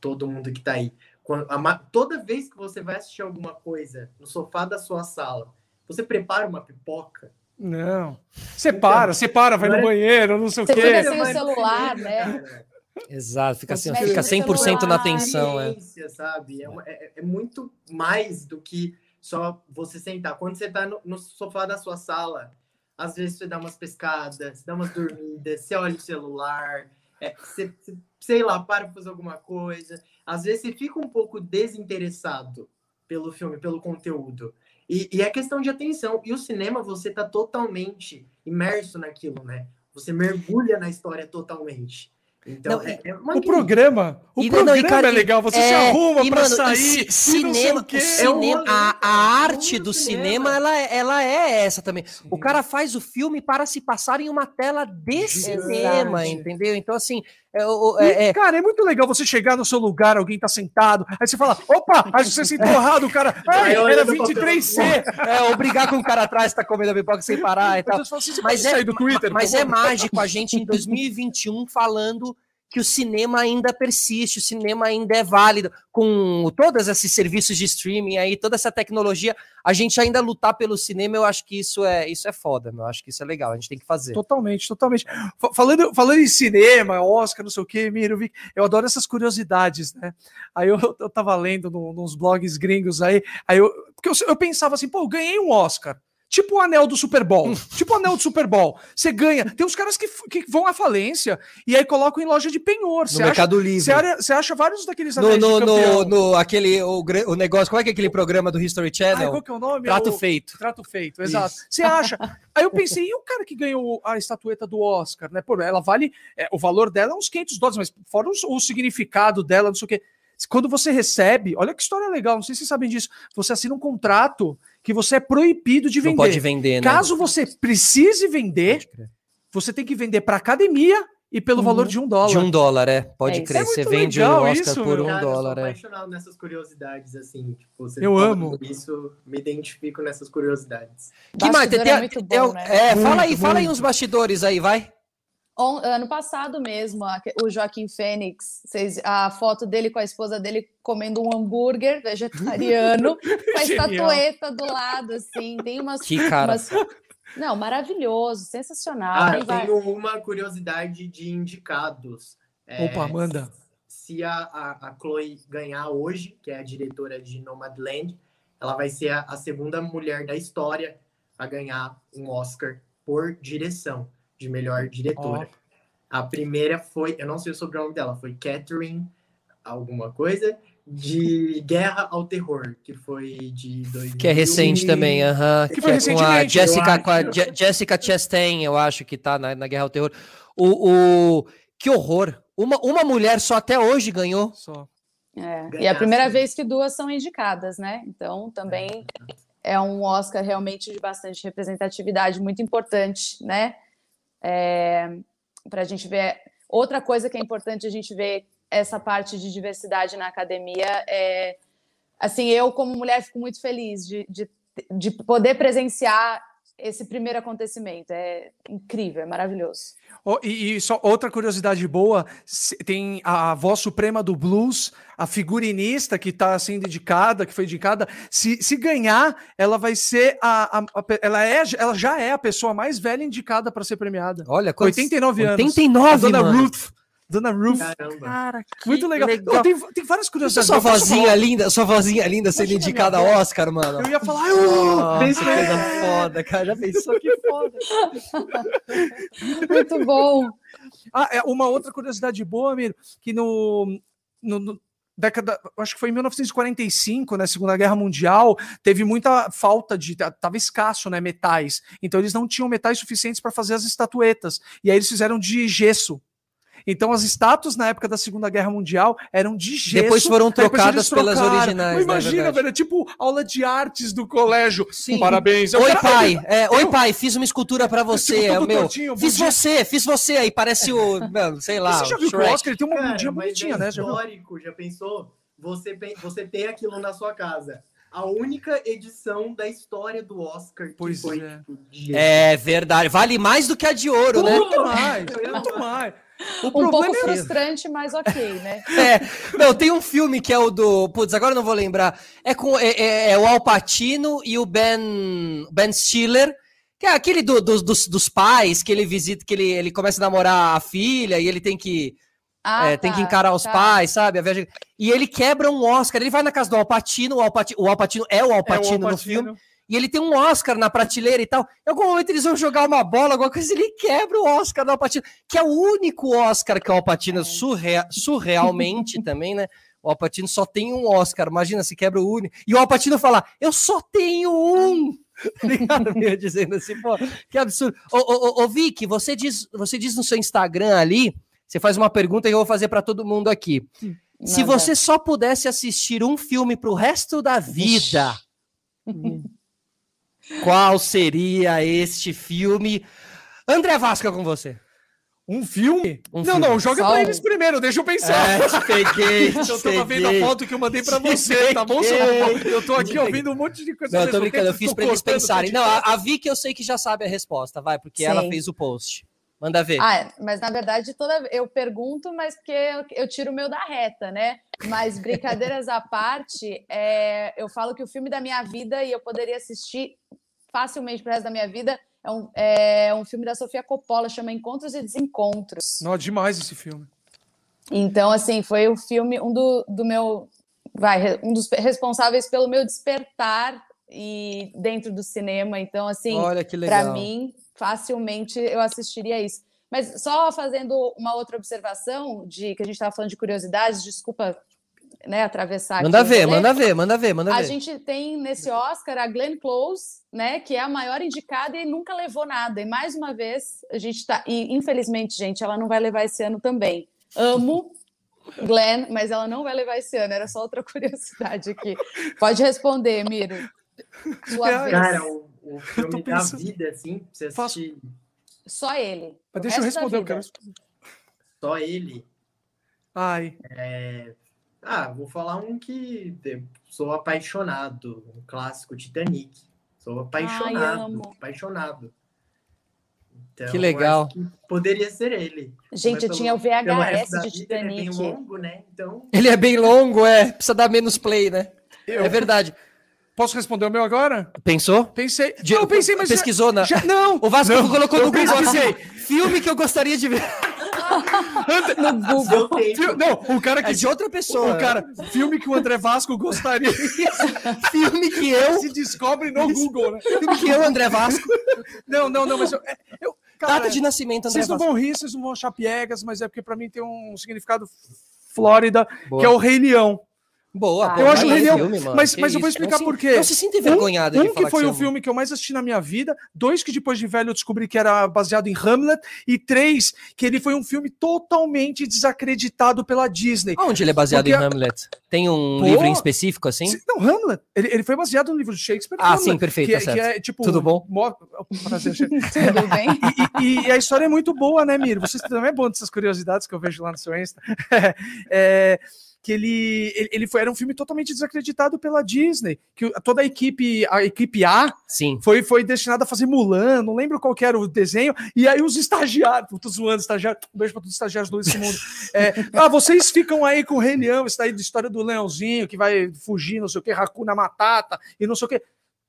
todo mundo que está aí. Quando, a, toda vez que você vai assistir alguma coisa no sofá da sua sala, você prepara uma pipoca? Não. Separa, então, separa, vai no é banheiro, não sei o quê. Você fica sem o celular, né? Exato, fica, assim, fica 100% na atenção. É. Sabe? É, é, é muito mais do que só você sentar. Quando você está no, no, sofá da sua sala, às vezes você dá umas pescadas, você dá umas dormidas, você olha o celular, é, você, sei lá, para fazer alguma coisa. Às vezes você fica um pouco desinteressado pelo filme, pelo conteúdo. E, e é questão de atenção. E o cinema, você está totalmente imerso naquilo, né? Você mergulha na história totalmente. Então, não, é, é o programa, o e, programa não, cara, é legal, você é, se arruma para sair, cinema, o cinema, a, a arte do cinema, cinema, ela, é, ela é essa também. Sim. O cara faz o filme para se passar em uma tela de cinema, entendeu? Então, assim, é, é, é, cara, é muito legal você chegar no seu lugar, alguém tá sentado, aí você fala, opa, que você sentou errado, o cara, ai, era 23C. É, ou brigar com o cara atrás, tá comendo a pipoca sem parar e tal. Mas, é, Twitter, mas é mágico a gente em 2021 falando que o cinema ainda persiste, o cinema ainda é válido. Com todos esses serviços de streaming aí, toda essa tecnologia, a gente ainda lutar pelo cinema, eu acho que isso é, isso é foda, eu acho que isso é legal, a gente tem que fazer. Totalmente, totalmente. Falando, falando em cinema, Oscar, não sei o que, Miro, eu adoro essas curiosidades, né? Aí eu, eu tava lendo no, nos blogs gringos aí, aí eu, porque eu, eu pensava assim, pô, eu ganhei um Oscar. Tipo o anel do Super Bowl. Tipo o anel do Super Bowl. Você ganha. Tem uns caras que, que vão à falência e aí colocam em loja de penhor. No Mercado acha, Livre. Você acha vários daqueles no, no, no, no, aquele, o, o negócio, qual é, que é aquele programa do History Channel? Ai, qual que é o nome? Trato é o, Feito. Trato Feito, exato. Você acha? aí eu pensei, e o cara que ganhou a estatueta do Oscar, né? Pô, ela vale, é, o valor dela é uns 500 dólares, mas fora o, o significado dela, não sei o quê. Quando você recebe, olha que história legal, não sei se vocês sabem disso, você assina um contrato que você é proibido de vender. Não pode vender, né? Caso você precise vender, você tem que vender para academia e pelo uhum. valor de um dólar. De um dólar, é. Pode é crer. É você vende o Oscar isso, por um cara, dólar. Eu sou é. nessas curiosidades, assim. Tipo, eu amo. Isso, me identifico nessas curiosidades. Que mais? Tem, é, bom, é, né? é, fala aí, muito. fala aí uns bastidores aí, vai. Ano passado mesmo, o Joaquim Fênix, a foto dele com a esposa dele comendo um hambúrguer vegetariano, com a estatueta do lado, assim. Tem umas. Que cara. Umas... Não, maravilhoso, sensacional. Ah, eu tenho uma curiosidade de indicados. Opa, é, manda. Se a, a, a Chloe ganhar hoje, que é a diretora de Nomadland, ela vai ser a, a segunda mulher da história a ganhar um Oscar por direção de melhor diretora. Oh. A primeira foi, eu não sei o sobrenome dela, foi Catherine alguma coisa de Guerra ao Terror, que foi de 2000. Que é recente também, aham. Uh -huh, que, que foi é com a Jessica, com a Jessica Chastain, eu acho que tá na, na Guerra ao Terror. O, o que horror! Uma, uma mulher só até hoje ganhou. Só. É, e é a primeira vez que duas são indicadas, né? Então também é, é um Oscar realmente de bastante representatividade, muito importante, né? É, para a gente ver. Outra coisa que é importante a gente ver essa parte de diversidade na academia é. Assim, eu, como mulher, fico muito feliz de, de, de poder presenciar esse primeiro acontecimento. É incrível, é maravilhoso. Oh, e, e, só outra curiosidade boa: tem a voz suprema do blues, a figurinista que está sendo indicada, que foi indicada. Se, se ganhar, ela vai ser a, a, a, ela é, ela já é a pessoa mais velha indicada para ser premiada. Olha, quantos, 89 anos. 89, a Dona mano. Ruth. Dona Ruth. Caramba. Cara, muito legal. legal. Não, tem, tem várias curiosidades. Sua vozinha linda, sua vozinha linda sendo indicada ao Oscar, mano. Eu ia falar, oh, que coisa foda, cara. Já pensou que foda. muito bom. Ah, é, uma outra curiosidade boa, Miro, que no, no, no década, acho que foi em 1945, né, Segunda Guerra Mundial, teve muita falta de, tava escasso, né, metais. Então eles não tinham metais suficientes para fazer as estatuetas. E aí eles fizeram de gesso. Então as estátuas na época da Segunda Guerra Mundial eram de gesso. Depois foram trocadas pelas originais. Mas imagina, velho, é tipo aula de artes do colégio. Sim. Parabéns. Oi, pai. É, Oi, pai, fiz uma escultura para você. É, meu, fiz você, fiz você. Aí parece o, mano, sei lá. Você já viu que o Oscar ele tem uma bundinha bonitinha, é né? histórico, já, já pensou? Você, você tem aquilo na sua casa a única edição da história do Oscar pois foi, é. Tipo, é verdade. Vale mais do que a de ouro, muito né? Muito mais, muito mais. O um pouco é frustrante, mas ok, né? É, não, tem um filme que é o do. Putz, agora não vou lembrar. É com é, é, é o Al Pacino e o Ben, ben Stiller, que é aquele do, do, dos, dos pais que ele visita, que ele, ele começa a namorar a filha e ele tem que. Ah, é, tá, tem que tá, encarar os tá. pais, sabe? A viagem... E ele quebra um Oscar. Ele vai na casa do Alpatino, o Alpatino, o Alpatino é o Alpatino é no filme e ele tem um Oscar na prateleira e tal. Em algum momento eles vão jogar uma bola, alguma coisa, ele quebra o Oscar do Alpatino, que é o único Oscar que o Alpatino, é. surreal, surrealmente também, né? O Alpatino só tem um Oscar, imagina se quebra o único. E o Alpatino fala, eu só tenho um! Ligado? dizendo assim, pô, que absurdo. Ô, ô, ô, Vicky, você diz, você diz no seu Instagram ali, você faz uma pergunta e eu vou fazer para todo mundo aqui. Nada. Se você só pudesse assistir um filme para o resto da vida, qual seria este filme? André Vasca com você. Um filme? Um não, filme. não, joga Só pra eles primeiro, deixa eu pensar. É, te peguei. eu tava vendo a foto que eu mandei pra você, peguei. tá bom, Eu tô aqui ouvindo um monte de coisa. Não, eu tô brincando, eu fiz pra eles pensarem. Não, a, a Vicky eu sei que já sabe a resposta, vai, porque Sim. ela fez o post. Manda ver. Ah, mas na verdade toda eu pergunto, mas porque eu, eu tiro o meu da reta, né? Mas brincadeiras à parte, é, eu falo que o filme da minha vida e eu poderia assistir facilmente pro resto da minha vida é um, é um filme da Sofia Coppola, chama Encontros e Desencontros. Não, demais esse filme. Então, assim, foi o filme, um do, do meu. Vai, um dos responsáveis pelo meu despertar e dentro do cinema. Então, assim, para mim, facilmente eu assistiria isso. Mas só fazendo uma outra observação de que a gente estava falando de curiosidades, desculpa né, atravessar. Manda ver, manda ver, manda ver, manda ver. A gente tem nesse Oscar a Glenn Close, né, que é a maior indicada e nunca levou nada. E mais uma vez, a gente tá. E infelizmente, gente, ela não vai levar esse ano também. Amo Glenn, mas ela não vai levar esse ano. Era só outra curiosidade aqui. Pode responder, Miro. Sua vez. Cara, o, o filme da vida, assim, você assistir. Só ele. Mas deixa eu responder, eu quero. Só ele. Ai. É, ah, vou falar um que sou apaixonado, um clássico Titanic. Sou apaixonado, Ai, apaixonado. Então, que legal. Que poderia ser ele. Gente, Mas tinha o pelo- pelo VHS de vida, ele é bem Titanic. longo, né? Então, Ele é bem longo, é. Precisa dar menos play, né? Eu- É verdade. Posso responder o meu agora? Pensou? Pensei. De- não, eu pensei, mas. pesquisou na. Já, não! O Vasco não, colocou no eu Google pesquisei. filme que eu gostaria de ver. No Google. Não, o cara que. É de outra pessoa. O cara, filme que o André Vasco gostaria. filme que eu. se descobre no Google, né? Filme que eu, André Vasco. Não, não, não, mas eu. eu cara, Data de nascimento, André vocês não vão rir, vocês não vão achar piegas, mas é porque pra mim tem um significado Flórida, Boa. que é o Rei Leão. Boa, Ah, eu acho Leão. filme, mano. mas, Que mas eu vou explicar Não por quê. Não se sinta envergonhado Um de que falar foi que o você- filme que eu mais assisti na minha vida, dois que depois de velho eu descobri que era baseado em Hamlet, e três, que ele foi um filme totalmente desacreditado pela Disney. Onde ele é baseado Porque- em Hamlet? Tem um Pô, livro em específico, assim? Se- Não, Hamlet. Ele, ele foi baseado no livro de Shakespeare. Ah, Hamlet, sim, perfeito, Que, tá é- certo. que é tipo. Tudo bom? mo- Prazer, Shakespeare. Tudo bem? E, e- e a história é muito boa, né, Miro? Você também é bom dessas curiosidades que eu vejo lá no seu Insta. É, que ele, ele, ele foi, era um filme totalmente desacreditado pela Disney. Que toda a equipe, a equipe A Sim. foi, foi destinada a fazer Mulan, não lembro qual que era o desenho, e aí os estagiários, tô zoando estagiário, um beijo para todos os estagiários do Esse Mundo. É, ah, vocês ficam aí com o Rei Leão, isso daí da história do Leãozinho, que vai fugir, não sei o que, Hakuna Matata, e não sei o que.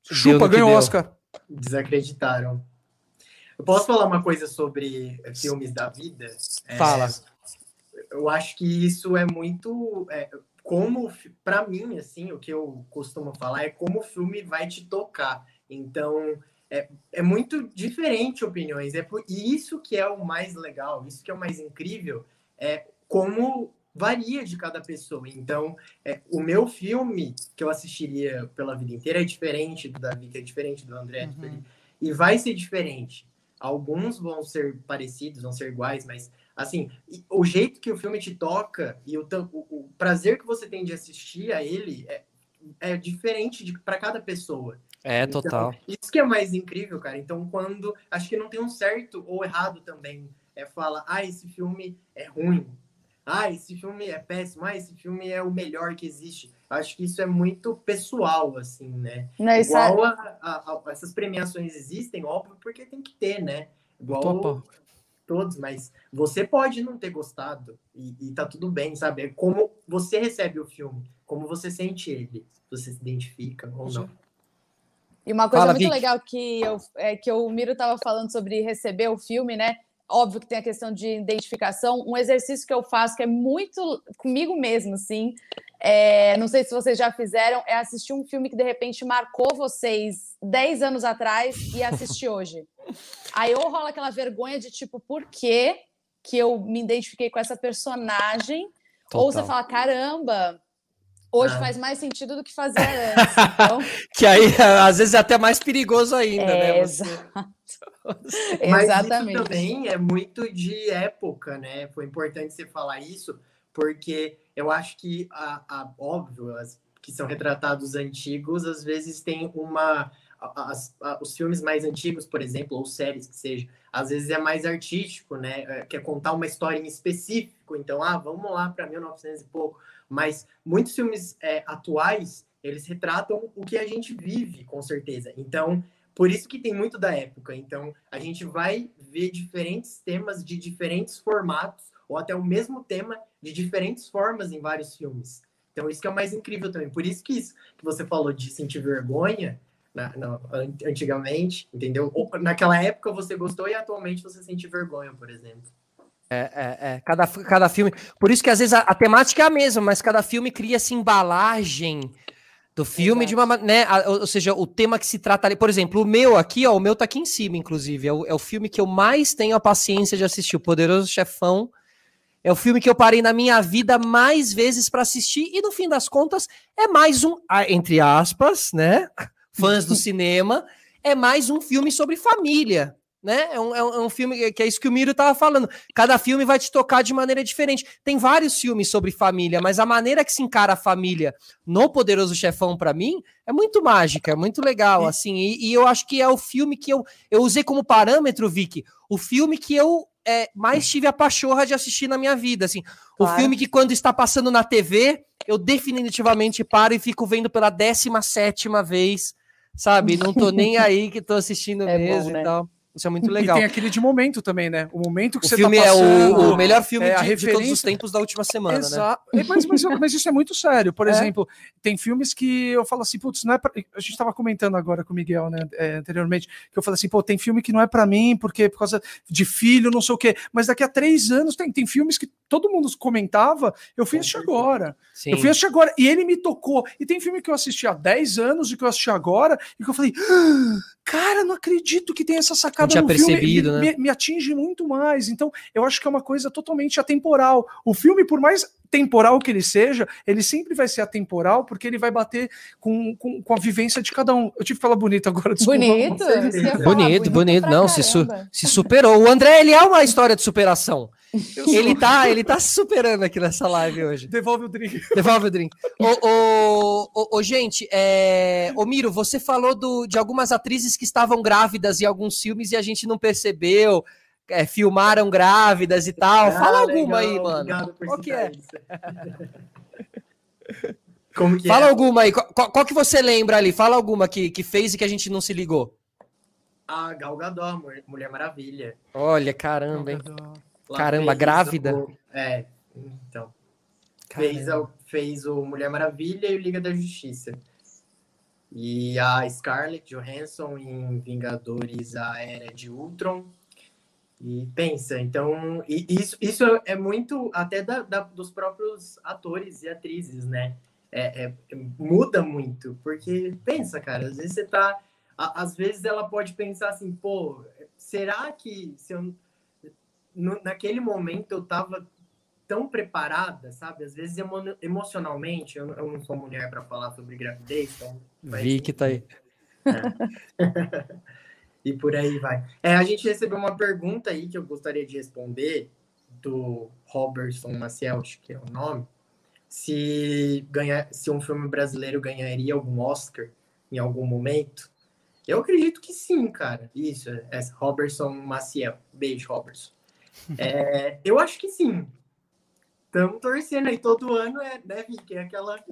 Chupa, ganhou. Oscar. desacreditaram. Eu posso falar uma coisa sobre filmes da vida? É, Fala. Eu acho que isso é muito é, como para mim assim o que eu costumo falar é como o filme vai te tocar. Então é, é muito diferente opiniões. É por e isso que é o mais legal isso que é o mais incrível é como varia de cada pessoa. Então é, o meu filme que eu assistiria pela vida inteira é diferente do Davi que é diferente do André diferente. e vai ser diferente. Alguns vão ser parecidos vão ser iguais mas assim, o jeito que o filme te toca e o, o, o prazer que você tem de assistir a ele é, é diferente para cada pessoa. É, Então, total. Isso que é mais incrível, cara. Então, quando. Acho que não tem um certo ou errado também. É fala, ah, esse filme é ruim. Ah, esse filme é péssimo. Ah, esse filme é o melhor que existe. Acho que isso é muito pessoal, assim, né? Não, isso é- Igual a, a- a- essas premiações existem, óbvio, porque tem que ter, né? Igual. Todos, mas você pode não ter gostado e, e tá tudo bem, sabe? É como você recebe o filme, como você sente ele, você se identifica ou não. E uma coisa Fala, muito Vicky. legal que, eu, é, que o Miro estava falando sobre receber o filme, né? Óbvio que tem a questão de identificação. Um exercício que eu faço que é muito comigo mesmo, assim. é, não sei se vocês já fizeram, é assistir um filme que de repente marcou vocês 10 anos atrás e assistir hoje. Aí ou rola aquela vergonha de tipo, por que que eu me identifiquei com essa personagem? Ou você Total. fala, caramba, hoje Ah. faz mais sentido do que fazia antes. Então, Que aí, às vezes, é até mais perigoso ainda, né? É, Você- Mas Exatamente. isso também é muito de época, né? Foi importante você falar isso, porque eu acho que, a, a- óbvio, as que são retratados antigos, às vezes tem uma. a- os filmes mais antigos, por exemplo, ou séries que seja, às vezes é mais artístico, né? É, Quer contar uma história em específico. Então, ah, vamos lá para 1900 e pouco. Mas muitos filmes é, atuais, eles retratam o que a gente vive, com certeza. Então, por isso que tem muito da época. Então, a gente vai ver diferentes temas de diferentes formatos, ou até o mesmo tema de diferentes formas em vários filmes. Então, isso que é o mais incrível também. Por isso que isso que você falou de sentir vergonha na- na- an- antigamente, entendeu? Ou, naquela época você gostou e atualmente você sente vergonha, por exemplo. É, é, cada, cada filme. Por isso que às vezes a, a temática é a mesma, mas cada filme cria essa embalagem do filme de uma. Né? Ou, seja, o tema que se trata ali. Por exemplo, o meu aqui, ó, o meu tá aqui em cima, inclusive. É o, é o filme que eu mais tenho a paciência de assistir, O Poderoso Chefão. É o filme que eu parei na minha vida mais vezes para assistir, e no fim das contas, é mais um, entre aspas, né? Fãs do cinema, é mais um filme sobre família né? É um, é um- é filme que- é isso que o Miro tava falando. Cada filme vai te tocar de maneira diferente. Tem vários filmes sobre família, mas a maneira que se encara a família no Poderoso Chefão, pra mim, é muito mágica, é muito legal, assim. E, e eu acho que é o filme que eu, eu usei como parâmetro, Vicky, o filme que eu é, mais tive a pachorra de assistir na minha vida, assim. O Claro. filme que quando está passando na TV, eu definitivamente paro e fico vendo pela 17 sétima vez, sabe? Não tô nem aí que tô assistindo É bom, mesmo né? e tal. Isso é muito legal. E tem aquele de momento também, né? O momento que o você filme tá passando, é o, o melhor filme é a de, de todos referência- os tempos da última semana, né? Exato. É, Mas, mas, mas isso é muito sério. Por É. exemplo, tem filmes que eu falo assim, putz, não é pra... A gente estava comentando agora com o Miguel, né, é, anteriormente, que eu falo assim, pô, tem filme que não é pra mim, porque por causa de filho, não sei o quê. Mas daqui a três anos tem, tem filmes que todo mundo comentava, eu fui assistir agora. Sim. Eu fui assistir agora e ele me tocou. E tem filme que eu assisti há 10 anos e que eu assisti agora e que eu falei, "Ah, cara, não acredito que tem essa sacada no filme. percebido, me, né? me, me atinge muito mais. Então, eu acho que é uma coisa totalmente atemporal. O filme, por mais temporal que ele seja, ele sempre vai ser atemporal porque ele vai bater com, com, com a vivência de cada um. Eu tive que falar bonito agora, desculpa. Bonito. Bonito, bonito. pra Não, se, su- se superou. O André, ele é uma história de superação. Eu sou- Ele tá, ele tá se superando aqui nessa live hoje. Devolve o drink. Devolve o drink. Ô, ô, ô, ô, gente, é... ô Miro, você falou do, de algumas atrizes que estavam grávidas em alguns filmes e a gente não percebeu. É, filmaram grávidas e tal. Fala Ah, alguma legal, aí, mano. Obrigado por Qual que é? Como que Fala é? alguma aí. Qual, qual- que você lembra ali? Fala alguma que, que fez e que a gente não se ligou. A Gal Gadot, Mulher- Maravilha. Olha, caramba, hein? Caramba, grávida? o- É, então. Fez, a- fez o Mulher Maravilha e o Liga da Justiça. E a Scarlett Johansson em Vingadores, a Era de Ultron. E pensa, então, e isso, isso é muito até da, da- dos próprios atores e atrizes, né? É, é- muda muito, porque pensa, cara, às vezes você tá. a- às vezes ela pode pensar assim, pô, será que se eu, no- naquele momento eu tava tão preparada, sabe? Às vezes emo- emocionalmente, eu, não- eu não sou mulher para falar sobre gravidez, então. mas- Vi que tá aí. e por aí vai. É, a gente recebeu uma pergunta aí que eu gostaria de responder do Robertson Maciel, acho que é o nome. Se ganhar, se um filme brasileiro ganharia algum Oscar em algum momento? Eu acredito que sim, cara. Isso, é Robertson Maciel. Beijo, Robertson. É, eu acho que sim. Estamos torcendo aí todo ano, é, né, Vicky? É aquela,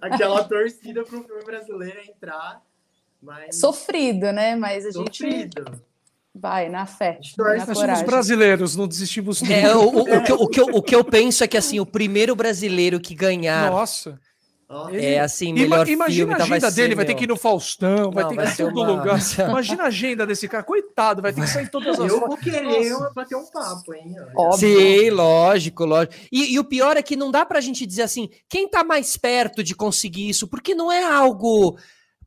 aquela torcida para o filme brasileiro entrar. Mas Sofrido, né? Mas a gente sofrido. vai na fé, gente na Nós somos brasileiros, não desistimos nunca. É, o, o- o que, eu- o, que eu, o que eu penso é que assim, o primeiro brasileiro que ganhar Nossa. É assim, Ima- melhor imagina filme, a tá, agenda dele, vai ter meu. que ir no Faustão, vai Não, ter vai que ir ser em todo uma- lugar. Imagina a agenda desse cara, coitado, vai ter que sair em todas as Eu vou querer Nossa. bater um papo, hein? Óbvio. Sim, lógico, lógico. E, e o pior é que não dá pra gente dizer assim, quem tá mais perto de conseguir isso, porque não é algo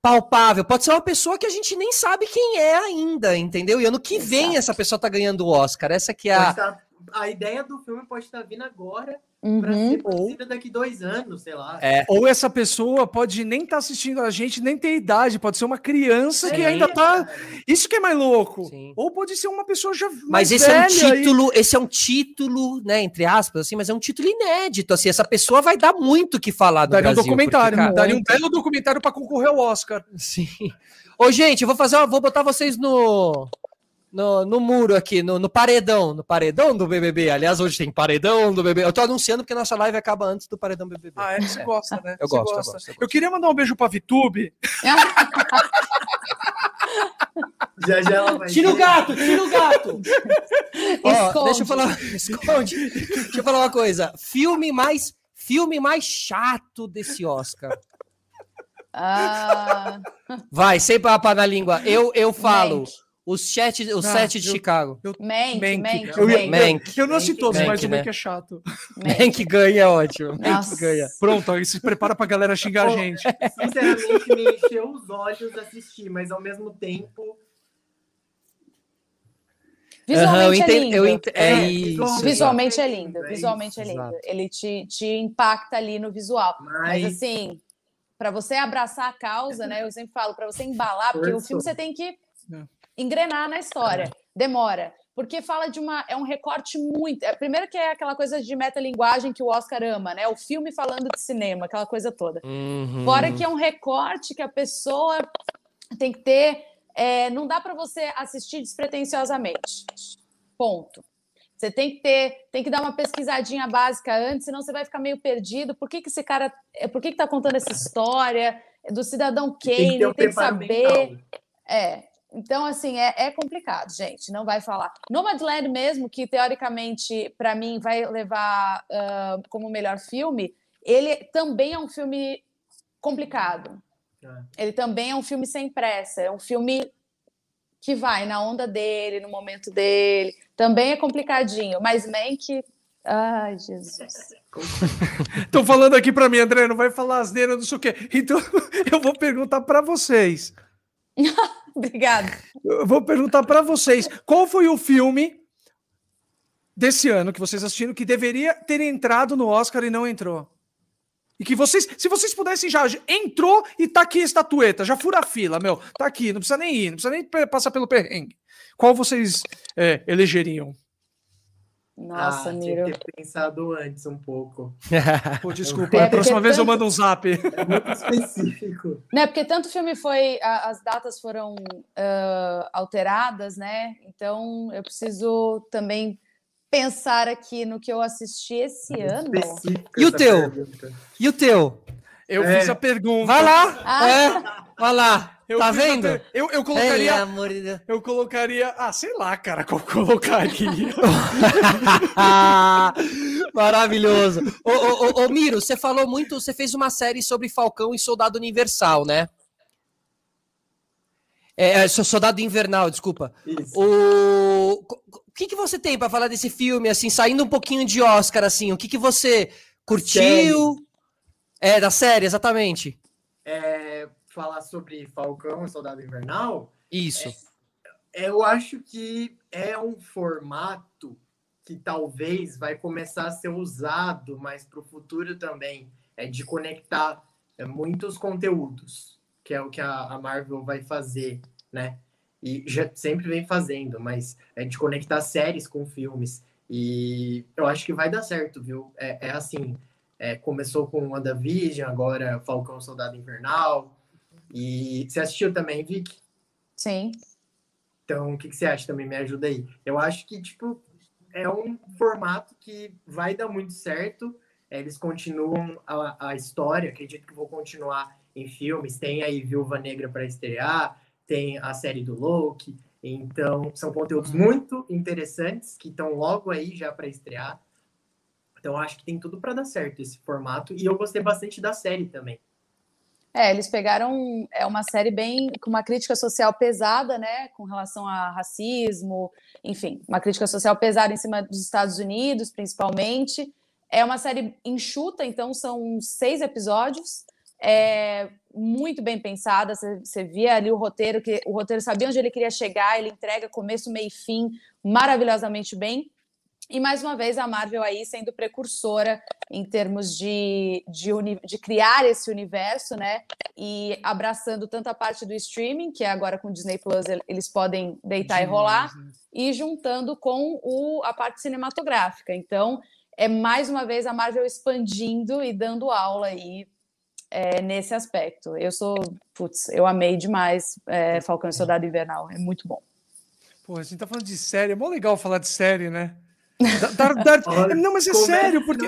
palpável. Pode ser uma pessoa que a gente nem sabe quem é ainda, entendeu? E ano que vem Exato. essa pessoa tá ganhando o Oscar. Essa que é a. tá- a ideia do filme pode estar vindo agora para Uhum. ser produzida daqui dois anos, sei lá. É. Ou essa pessoa pode nem estar assistindo a gente, nem ter idade, pode ser uma criança que Sim. ainda tá. cara. Isso que é mais louco. Sim. Ou pode ser uma pessoa já. Mas mais esse é um velha e- título, esse é um título, né, entre aspas, assim, mas é um título inédito, assim, essa pessoa vai dar muito o que falar do Daria um Brasil, documentário, porque, cara, daria um belo documentário para concorrer ao Oscar. Sim. Ô, gente, eu vou fazer, uma- vou botar vocês no, no, no muro aqui, no, no paredão, no paredão do BBB. Aliás, hoje tem paredão do BBB. Eu tô anunciando porque nossa live acaba antes do paredão BBB. Ah, é? Você gosta, né? Eu Você gosto, eu gosta. gosto, eu Eu gosto. queria mandar um beijo pra Vitube. Já já ela vai. Tira o gato, tira o gato! Ó, Esconde. deixa eu falar, esconde. Deixa eu falar uma coisa. Filme mais, filme mais chato desse Oscar. Ah, Vai, sem papo na língua. Eu, eu falo. Os sete, os Ah, sete de eu- Chicago. Mank, Mank. Mank, Eu, Mank, Mank. eu não assisti todos, Mank, mas o né? Mank é chato. Mank ganha é ótimo. Mank Nossa. ganha. Pronto, aí se prepara pra galera xingar a gente. Sinceramente, me encheu os olhos assistir, mas ao mesmo tempo. Eu Visualmente é entendo- lindo. eu ent- é É, isso. visualmente- é É lindo, é visualmente é lindo. exato. Ele te, te impacta ali no visual. Mas Mas, assim, para você abraçar a causa, né? Eu sempre falo, para você embalar, porque o filme você tem que É. engrenar na história. Demora. Porque fala de uma. É um recorte muito. é, primeiro que é aquela coisa de metalinguagem que o Oscar ama, né? O filme falando de cinema, aquela coisa toda. Uhum. Fora que é um recorte que a pessoa tem que ter. é, não dá para você assistir despretensiosamente. Ponto. Você tem que ter, tem que dar uma pesquisadinha básica antes, senão você vai ficar meio perdido. Por que, que esse cara. é, Por que, que tá contando essa história? É Do cidadão tem que Kane, um tem que saber. mental. É. Então, assim, é, é, complicado, gente. Não vai falar. Nomadland mesmo, que teoricamente, para mim, vai levar uh, como melhor filme, ele também é um filme complicado. É. Ele também é um filme sem pressa. É um filme que vai na onda dele, no momento dele. Também é complicadinho, mas Mank. Ai, Jesus. Estão falando aqui para mim, André, não vai falar asneira, não sei o quê. Então, eu vou perguntar para vocês. Obrigada. Eu vou perguntar para vocês: qual foi o filme desse ano que vocês assistiram que deveria ter entrado no Oscar e não entrou? E que vocês, se vocês pudessem já, entrou e tá aqui a estatueta, já fura a fila, meu, tá aqui, não precisa nem ir, não precisa nem passar pelo perrengue. Qual vocês é, elegeriam? Nossa, ah, Miro. Tinha que ter pensado antes um pouco. Pô, desculpa, é, a próxima vez tanto... eu mando um zap. É muito específico. Né, porque tanto filme foi. A, as datas foram uh, alteradas, né? Então eu preciso também pensar aqui no que eu assisti esse é ano. E o teu? Pergunta. E o teu? Eu é. fiz a pergunta. Vai lá! Ah. É, vai lá! Eu tá vendo? Eu, eu colocaria. Ei, amor de Deus. Eu colocaria. Ah, sei lá, cara, qual colocaria. Maravilhoso. Ô, ô, ô, ô, Miro, você falou muito. Você fez uma série sobre Falcão e Soldado Universal, né? É, é Soldado Invernal, desculpa. Isso. O, o que, que você tem para falar desse filme, assim, saindo um pouquinho de Oscar, assim? O que, que você curtiu? Série. É, da série, exatamente. É, falar sobre Falcão e Soldado Invernal. Isso. É, eu acho que é um formato que talvez vai começar a ser usado mais para o futuro também, é de conectar é, muitos conteúdos, que é o que a, a, Marvel vai fazer, né? E já sempre vem fazendo, mas é de conectar séries com filmes. E eu acho que vai dar certo, viu? É, é assim, é, começou com WandaVision, agora Falcão Soldado Invernal, e você assistiu também, Vic? Sim. Então, o que, que você acha também? Me ajuda aí. Eu acho que, tipo, é um formato que vai dar muito certo. Eles continuam a, a história, acredito que vou continuar em filmes. Tem aí Viúva Negra para estrear, tem a série do Loki. Então, são conteúdos muito interessantes que estão logo aí já para estrear. Então, acho que tem tudo para dar certo esse formato. E eu gostei bastante da série também. É, eles pegaram é uma série bem com uma crítica social pesada, né, com relação a racismo, enfim, uma crítica social pesada em cima dos Estados Unidos, principalmente. É uma série enxuta, então são seis episódios, é muito bem pensada. Você, via ali o roteiro, que o roteiro sabia onde ele queria chegar, ele entrega começo, meio e fim maravilhosamente bem. E mais uma vez a Marvel aí sendo precursora em termos de, de, de, criar esse universo, né? E abraçando tanto a parte do streaming, que agora com o Disney Plus eles podem deitar Demais, e rolar, né? e juntando com o, a parte cinematográfica. Então, é mais uma vez a Marvel expandindo e dando aula aí é, nesse aspecto. Eu sou, putz, eu amei demais é, Falcão e Soldado Invernal, é muito bom. Pô, a gente tá falando de série, é mó legal falar de série, né? Dar, dar, Olha, não, mas é sério, porque.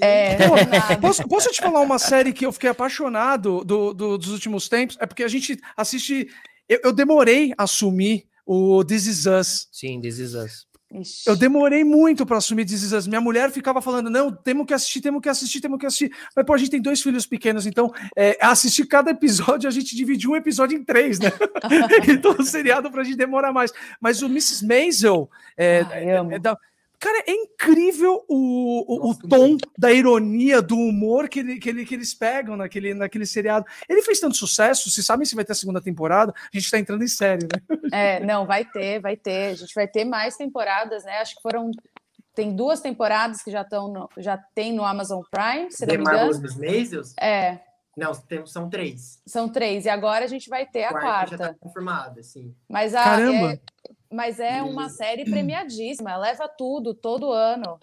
É, Pô, posso, posso te falar uma série que eu fiquei apaixonado do, do, dos últimos tempos? É porque a gente assiste. Eu, eu, demorei a assumir o This Is Us. Sim, This Is Us. Eu demorei muito para assumir This Is Us. Minha mulher ficava falando: não, temos que assistir, temos que assistir, temos que assistir. Mas, pô, a gente tem dois filhos pequenos, então é, assistir cada episódio, a gente divide um episódio em três, né? então o seriado pra gente demora mais. Mas o Mrs. Maisel é, ah, é, é da Cara, é incrível o, o, o tom da ironia, do humor que, ele, que, ele, que eles pegam naquele, naquele seriado. Ele fez tanto sucesso, vocês sabem se vai ter a segunda temporada? A gente tá entrando em série, né? É, não, vai ter, vai ter. A gente vai ter mais temporadas, né? Acho que foram. Tem duas temporadas que já estão já tem no Amazon Prime, se The não me engano. É. Não, temos, são três. São três. E agora a gente vai ter a, a quarta. Já tá confirmada, sim. Mas a, Caramba! É, mas é uma série premiadíssima, leva tudo, todo ano.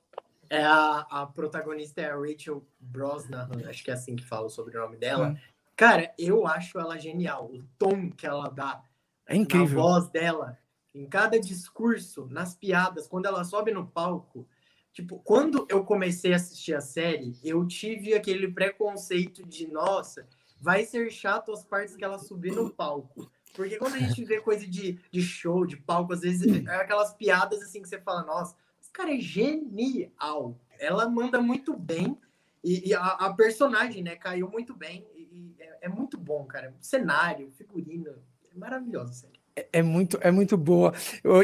É a, a protagonista é a Rachel Brosnahan, acho que é assim que fala sobre o nome dela. Hum. Cara, eu acho ela genial. O tom que ela dá é incrível. na voz dela, em cada discurso, nas piadas, quando ela sobe no palco. Tipo, quando eu comecei a assistir a série, eu tive aquele preconceito de, nossa, vai ser chato as partes que ela subir no palco. Porque quando a gente vê coisa de, de show, de palco, às vezes é aquelas piadas assim que você fala, nossa, esse cara é genial. Ela manda muito bem e, e a, a, personagem, né, caiu muito bem. E, e é, é, muito bom, cara. Cenário, figurino, é maravilhoso, sério. É, é muito, é muito boa.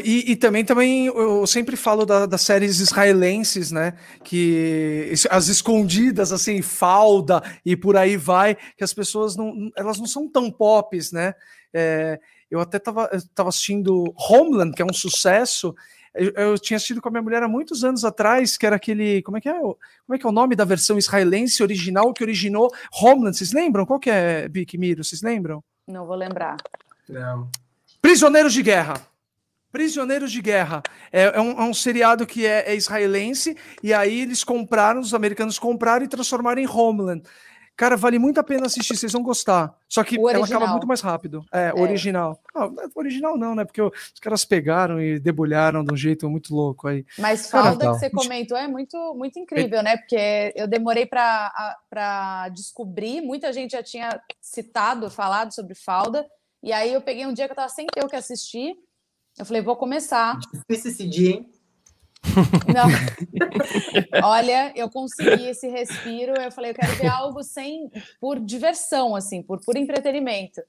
E, e também, também eu sempre falo da, das séries israelenses, né? Que as escondidas, assim, falda e por aí vai, que as pessoas não, elas não são tão pops, né? É, eu até estava tava assistindo Homeland, que é um sucesso, eu, eu, tinha assistido com a minha mulher há muitos anos atrás, que era aquele. Como é que é? Como é que é o nome da versão israelense original que originou Homeland? Vocês lembram? Qual que é, Bic Miro? Vocês lembram? Não vou lembrar. Não. Prisioneiros de Guerra. Prisioneiros de Guerra. É, é, um, é um, seriado que é, é, israelense, e aí eles compraram, os americanos compraram e transformaram em Homeland. Cara, vale muito a pena assistir, vocês vão gostar. Só que ela acaba muito mais rápido. É, é. original. Ah, original não, né? Porque os caras pegaram e debulharam de um jeito muito louco aí. Mas falda que você comentou é muito, muito incrível, né? Porque eu demorei para descobrir, muita gente já tinha citado, falado sobre falda. E aí eu peguei um dia que eu tava sem ter o que assistir. Eu falei, vou começar. Difícil esse dia, hein? Não. Olha, eu consegui esse respiro. Eu falei, eu quero ver algo sem por diversão, assim, por, por entretenimento.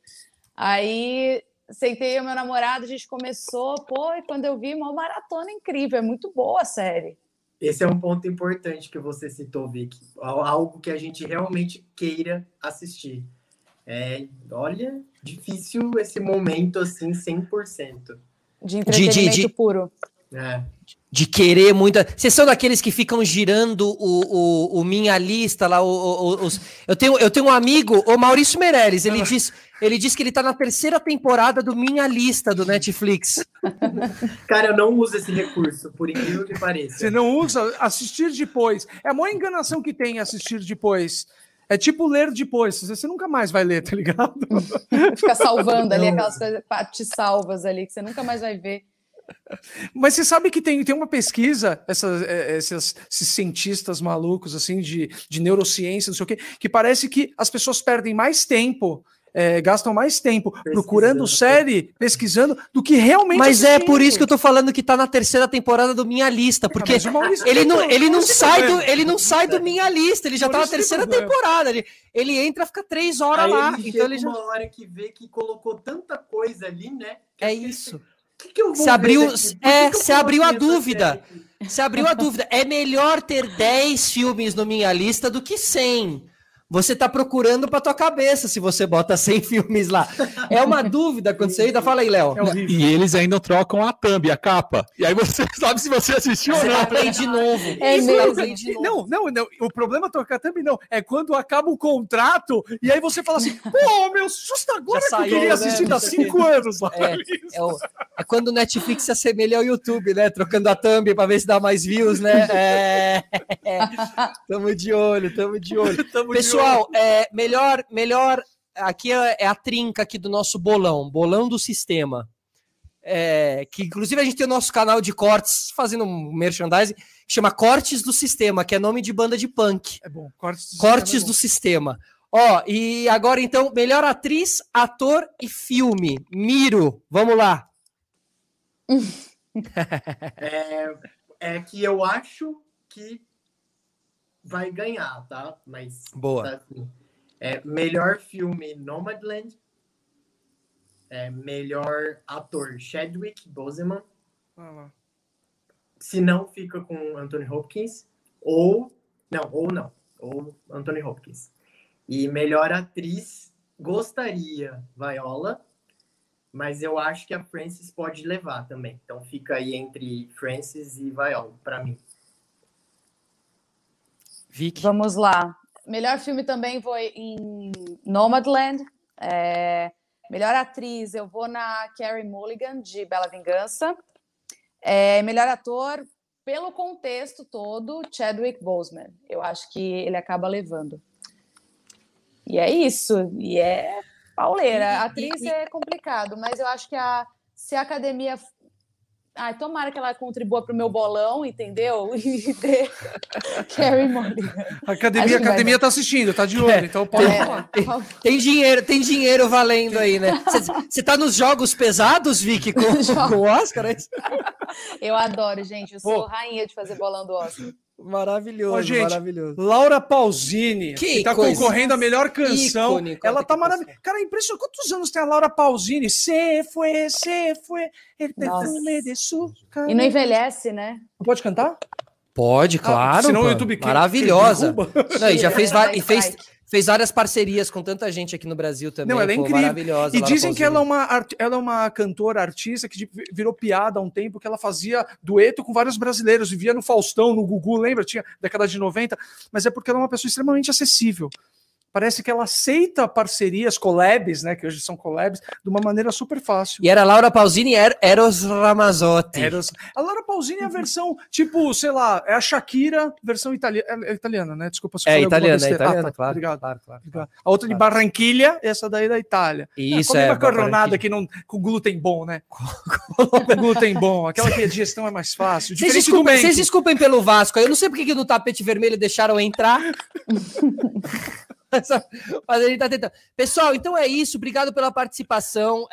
Aí sentei o meu namorado, a gente começou, pô, e quando eu vi, uma maratona incrível, é muito boa a série. Esse é um ponto importante que você citou, Vicky. Algo que a gente realmente queira assistir. É, olha, difícil esse momento assim, 100%. De entretenimento de, de, de... puro. É de querer muito. Vocês são daqueles que ficam girando o, o, o minha lista lá, o, o, os... eu, tenho, eu tenho um amigo, o Maurício Meirelles, ele diz, ele diz que ele tá na terceira temporada do Minha Lista do Netflix. Cara, eu não uso esse recurso, por incrível que pareça. Você não usa assistir depois. É a maior enganação que tem assistir depois. É tipo ler depois, você nunca mais vai ler, tá ligado? Fica salvando ali aquelas coisas, te salvas ali, que você nunca mais vai ver. Mas você sabe que tem, tem uma pesquisa, essas, é, esses, esses cientistas malucos, assim, de, de neurociência, não sei o quê, que parece que as pessoas perdem mais tempo é, gastam mais tempo procurando série, pesquisando, do que realmente. Mas assistindo. é por isso que eu tô falando que tá na terceira temporada do Minha Lista, porque ele não, ele não sai do, ele não sai do Minha Lista, ele já tá na terceira temporada. Ele, ele entra, fica três horas Aí lá. Ele então ele já. uma hora que vê que colocou tanta coisa ali, né? É isso que, que eu vou se abriu, é, que se abriu a dúvida. Se abriu a dúvida. É melhor ter 10 filmes no minha lista do que 100 você tá procurando para tua cabeça se você bota 100 filmes lá. É uma dúvida quando você ainda fala aí, Léo. É e eles ainda trocam a thumb, a capa. E aí você sabe se você assistiu você ou não. Play de novo. É mesmo. De novo. Não, não, não, o problema é trocar a thumb não, é quando acaba o contrato e aí você fala assim: "Pô, meu, justo agora Já que saiu, eu queria assistir né? há 5 anos". É, é, o, é, quando o Netflix se assemelha ao YouTube, né? Trocando a thumb para ver se dá mais views, né? É, é, tamo de olho, tamo de olho. Tamo Pessoal, Pessoal, é, melhor, melhor. Aqui é, é, a trinca aqui do nosso bolão, bolão do sistema. É, que inclusive a gente tem o nosso canal de cortes fazendo um merchandising que chama Cortes do Sistema, que é nome de banda de punk. É bom, Cortes do Cortes Sistema. É do sistema. Ó, e agora então, melhor atriz, ator e filme. Miro, vamos lá. é, é que eu acho que vai ganhar, tá? Mas. Boa. Tá assim. é, melhor filme Nomadland. É, melhor ator Chadwick Boseman. Ah Se não, fica com Anthony Hopkins. Ou. Não, ou não. Ou Anthony Hopkins. E melhor atriz, gostaria Viola. Mas eu acho que a Frances pode levar também. Então fica aí entre Frances e Viola, para mim. Vicky. Vamos lá. Melhor filme também foi em Nomadland. É... Melhor atriz, eu vou na Carrie Mulligan, de Bela Vingança. É... Melhor ator, pelo contexto todo, Chadwick Boseman. Eu acho que ele acaba levando. E é isso. E é pauleira. A atriz é complicado, mas eu acho que a, se a academia Ai, tomara que ela contribua para o meu bolão, entendeu? E dê Carrie Mulligan. A academia, a academia tá assistindo, tá de olho, é, então pode é, falar. Tem, tem, dinheiro, tem dinheiro valendo aí, né? Você tá nos jogos pesados, Vicky, com, com o Oscar? É eu adoro, gente. Eu sou rainha de fazer bolão do Oscar. Maravilhoso, Ô, gente, maravilhoso. Laura Pausini, que, que tá coisa. concorrendo a melhor canção. Icônico, ela tá maravilhosa. Cara, impressionante. Quantos anos tem a Laura Pausini? Se foi, se foi, el perfume de su E não envelhece, né? Pode cantar? Pode, claro. Ah, senão o YouTube Maravilhosa. Não, e já fez, e fez, fez várias parcerias com tanta gente aqui no Brasil também. Não, ela é incrível. Maravilhosa. E dizem que ela é, uma, ela é uma cantora, artista que virou piada há um tempo, que ela fazia dueto com vários brasileiros, vivia no Faustão, no Gugu, lembra? Tinha década de 90, mas é porque ela é uma pessoa extremamente acessível parece que ela aceita parcerias, collabs, né, que hoje são collabs, de uma maneira super fácil. E era Laura Pausini e Eros Ramazzotti. Eros... A Laura Pausini é a versão, tipo, sei lá, é a Shakira, versão itali... é, é italiana, né? Desculpa se É italiana, é italiana, ah, tá. claro, Obrigado. Claro, claro, claro. A outra de Barranquilha, essa daí da Itália. Isso, é. é macarronada que não, com glúten bom, né? com glúten bom. Aquela que a digestão é mais fácil. Vocês desculpem, vocês desculpem pelo Vasco. Eu não sei porque que no tapete vermelho deixaram entrar. Mas a gente tá tentando. Pessoal, então é isso. Obrigado pela participação.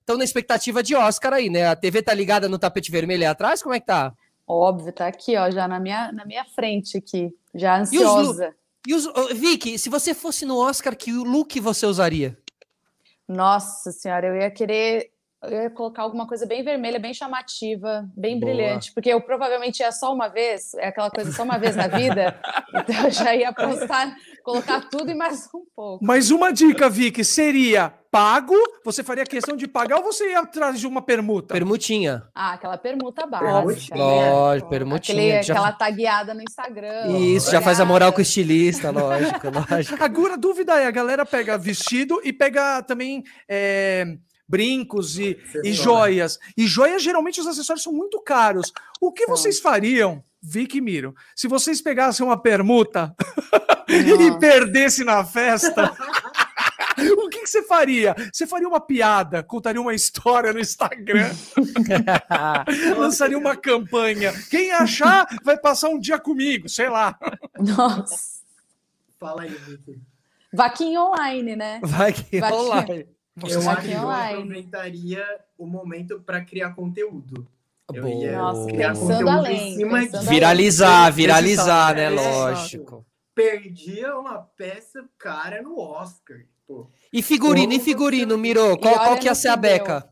Estão é... na expectativa de Oscar aí, né? A TV tá ligada no tapete vermelho aí atrás? Como é que tá? Óbvio, tá aqui, ó, já na minha, na minha frente aqui, já ansiosa. E os, e os, Vicky, se você fosse no Oscar, que look você usaria? Nossa senhora, eu ia querer eu ia colocar alguma coisa bem vermelha, bem chamativa, bem Boa. brilhante, porque eu provavelmente ia só uma vez, é aquela coisa só uma vez na vida, então eu já ia apostar, colocar tudo e mais um pouco. Mas uma dica, Vicky, seria pago, você faria questão de pagar ou você ia atrás de uma permuta? Permutinha. Ah, aquela permuta básica. Lógico, né? permutinha. Aquele, já... Aquela tagueada no Instagram. Isso, já faz a moral com o estilista, lógico, lógico. Agora, a dúvida é, a galera pega vestido e pega também... É brincos e, e joias. E joias, geralmente, os acessórios são muito caros. O que vocês fariam, Vic e Miro, se vocês pegassem uma permuta e perdessem na festa? o que, que, você faria? Você faria uma piada, contaria uma história no Instagram, lançaria uma campanha. Quem achar vai passar um dia comigo, sei lá. Nossa. Fala aí, Vitor. Vaquinha online, né? Vaquinha, Vaquinha. online. Você eu acho que eu aproveitaria o momento para criar conteúdo. Eu Boa. ia Nossa, criar conteúdo além, em cima de... Viralizar, viralizar, né? Lógico. Perdia uma peça cara no Oscar. Pô. E figurino, e figurino, Mirou? Qual, qual que ia ser a beca?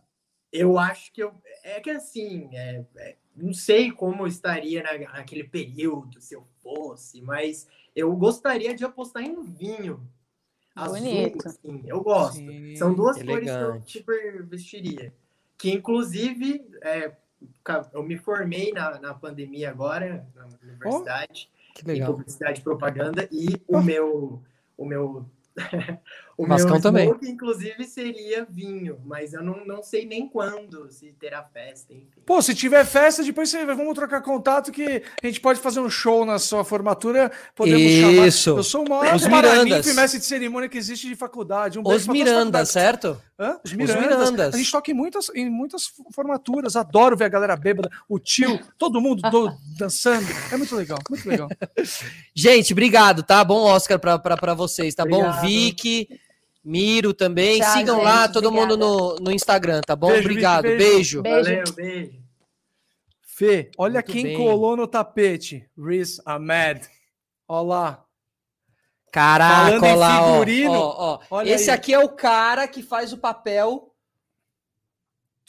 Eu acho que eu. É que assim, é, é, não sei como eu estaria na, naquele período, se eu fosse, mas eu gostaria de apostar em um vinho. Bonito. Azul, assim, eu gosto. Sim, São duas elegante. cores que eu super vestiria. Que, inclusive, é, eu me formei na, na pandemia agora, na universidade, oh, em publicidade e propaganda, e oh. o meu, o meu o Vascão meu também. inclusive, seria vinho, mas eu não, não sei nem quando, se terá festa, enfim. Pô, se tiver festa, depois você, vamos trocar contato que a gente pode fazer um show na sua formatura. Podemos Isso. chamar. Eu sou o maior Os Mirandas. mestre de cerimônia que existe de faculdade. Um Os Mirandas, certo? Hã? Os Mirandas. Os Mirandas. A gente toca em muitas, em muitas formaturas. Adoro ver a galera bêbada, o tio, todo mundo do, dançando. É muito legal, muito legal. gente, obrigado, tá? Bom Oscar para vocês, tá obrigado. bom? Vicky. Miro também. Tchau, Sigam gente, lá, todo obrigada. mundo no, no Instagram, tá bom? Beijo, Obrigado. Beijo. Beijo. Valeu, beijo. Fê, olha Muito quem bem. colou no tapete. Riz Ahmed. Olha lá. Caraca, olha lá, figurino, ó, ó, ó. Esse aí. aqui é o cara que faz o papel.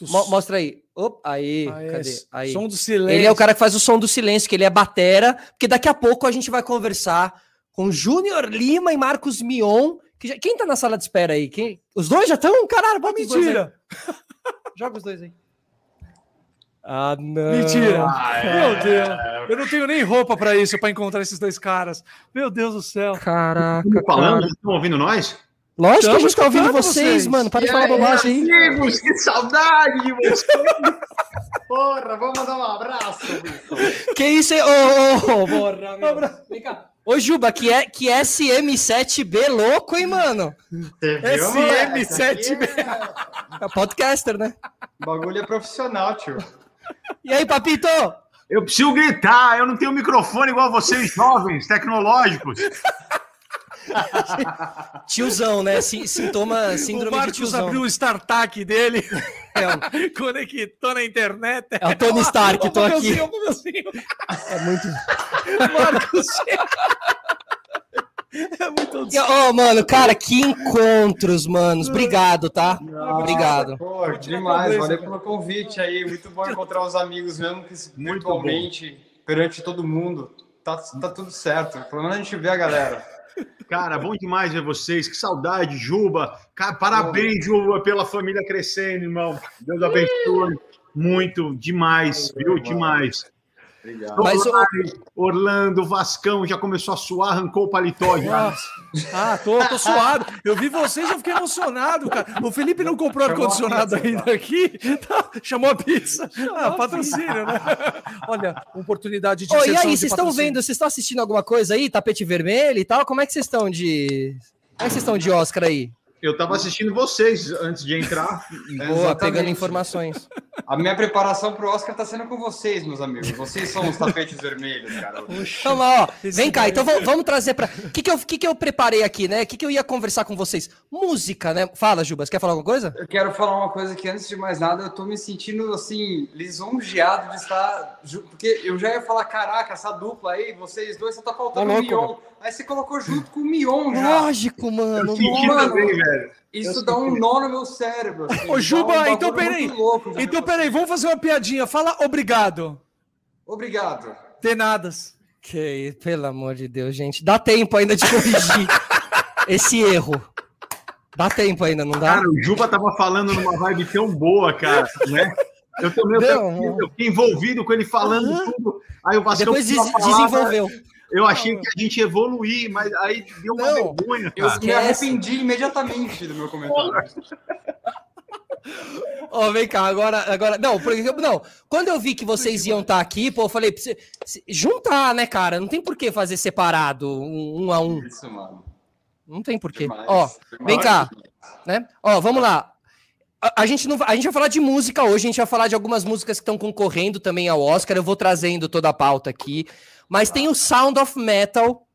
Mo mostra aí. Opa, aí, ah, cadê? Aí. Som do silêncio. Ele é o cara que faz o som do silêncio, que ele é batera, porque daqui a pouco a gente vai conversar com Júnior Lima e Marcos Mion, quem tá na sala de espera aí? Quem? Os dois já estão? Caralho, bota mentira. Joga os dois aí. Ah, não. Mentira. Ah, é. Meu Deus. Eu não tenho nem roupa para isso, para encontrar esses dois caras. Meu Deus do céu. Caraca. Falando, vocês estão ouvindo nós? Lógico que a gente tá ouvindo vocês, vocês, mano. Para de falar bobagem aí. Amigos, que saudade de vocês. Porra, vamos mandar um abraço. Que isso, hein? Ô, ô, ô, porra, meu. Vem cá. Ô, Juba, que, é, que SM7B louco, hein, mano? SM7B. É... é podcaster, né? O bagulho é profissional, tio. E aí, papito? Eu preciso gritar, eu não tenho microfone igual vocês, jovens, tecnológicos. Tiozão, né? Sintoma, síndrome o Marcos de tiozão. abriu o startup dele, é, conectou na internet. É o Tony Stark, tô aqui. É muito... Marcos... É muito oh, mano, cara, que encontros, manos. Obrigado, tá? Não, Obrigado. Pô, demais. Valeu pelo convite aí. Muito bom encontrar os amigos mesmo que virtualmente, perante todo mundo. Tá, tá tudo certo. Pelo menos a gente vê a galera. Cara, bom demais ver vocês. Que saudade, Juba. Cara, parabéns, Juba, pela família crescendo, irmão. Deus abençoe. Muito, demais, viu? Demais. Obrigado. Mas o... Orlando, Vascão já começou a suar, arrancou o paletó já. Ah, tô, tô suado. Eu vi vocês, eu fiquei emocionado, cara. O Felipe não comprou ar-condicionado ainda aqui. Tá, chamou a pizza. Chamou ah, patrocínio, né? Olha, oportunidade de. Oh, e aí, vocês estão vendo, vocês estão assistindo alguma coisa aí? Tapete vermelho e tal? Como é que vocês estão de. Como é que vocês estão de Oscar aí? Eu estava assistindo vocês antes de entrar. Boa, pegando informações. A minha preparação para o Oscar está sendo com vocês, meus amigos. Vocês são os tapetes vermelhos, cara. Então, ó, vem cá, então vamos trazer para. O que, que, eu, que, que eu preparei aqui, né? O que, que eu ia conversar com vocês? Música, né? Fala, Juba, você quer falar alguma coisa? Eu quero falar uma coisa que, antes de mais nada, eu tô me sentindo, assim, lisonjeado de estar. Porque eu já ia falar, caraca, essa dupla aí, vocês dois, só tá faltando o Mion. Aí você colocou junto com o Mion já. Lógico, mano. Eu mano, também, velho. Isso dá um nó no meu cérebro. Assim, Ô, Juba, um então peraí. Louco, então peraí, vamos fazer uma piadinha. Fala obrigado. Obrigado. Tenadas. Que, pelo amor de Deus, gente. Dá tempo ainda de corrigir esse erro. Dá tempo ainda, não dá? Cara, o Juba tava falando numa vibe tão boa, cara, né? Eu também eu, fiquei envolvido com ele falando uhum. tudo. Aí o Vasco Depois des desenvolveu. Eu achei que a gente ia evoluir, mas aí deu uma não, vergonha, cara. Eu me arrependi imediatamente do meu comentário. Ó, oh, vem cá, agora, agora, não, por exemplo, não, quando eu vi que vocês iam estar tá aqui, pô, eu falei, juntar, né, cara, não tem por que fazer separado, um, um a um. Isso, mano. Não tem por quê. Ó, vem cá, né, ó, vamos lá, a, a, gente não, a gente vai falar de música hoje, a gente vai falar de algumas músicas que estão concorrendo também ao Oscar, eu vou trazendo toda a pauta aqui, mas tem o Sound of Metal,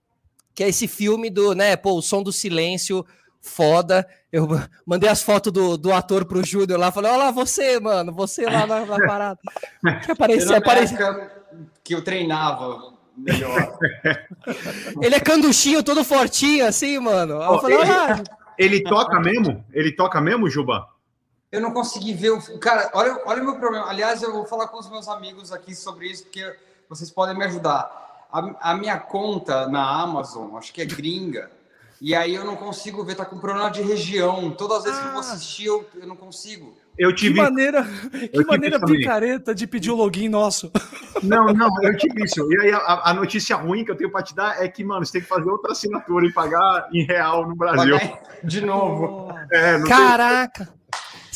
que é esse filme do, né, pô, o som do silêncio, foda. Eu mandei as fotos do, do ator pro Júnior lá, falei, olha lá você, mano, você lá na, na parada. Que aparecia, aparecia. Que eu treinava melhor. Ele é canduchinho, todo fortinho, assim, mano. eu falei, ele, ah, ele toca mesmo? Ele toca mesmo, Juba? Eu não consegui ver o. Cara, olha, olha o meu problema. Aliás, eu vou falar com os meus amigos aqui sobre isso, porque vocês podem me ajudar a, a, minha conta na Amazon, acho que é gringa, e aí eu não consigo ver, tá com problema de região. Todas as vezes ah. que eu vou ah. assistir, eu, eu não consigo. Eu tive... Que maneira, que maneira picareta de pedir o login nosso. Não, não, eu tive isso. E aí a, a, notícia ruim que eu tenho para te dar é que, mano, você tem que fazer outra assinatura e pagar em real no Brasil. de novo. É, Caraca! Tem...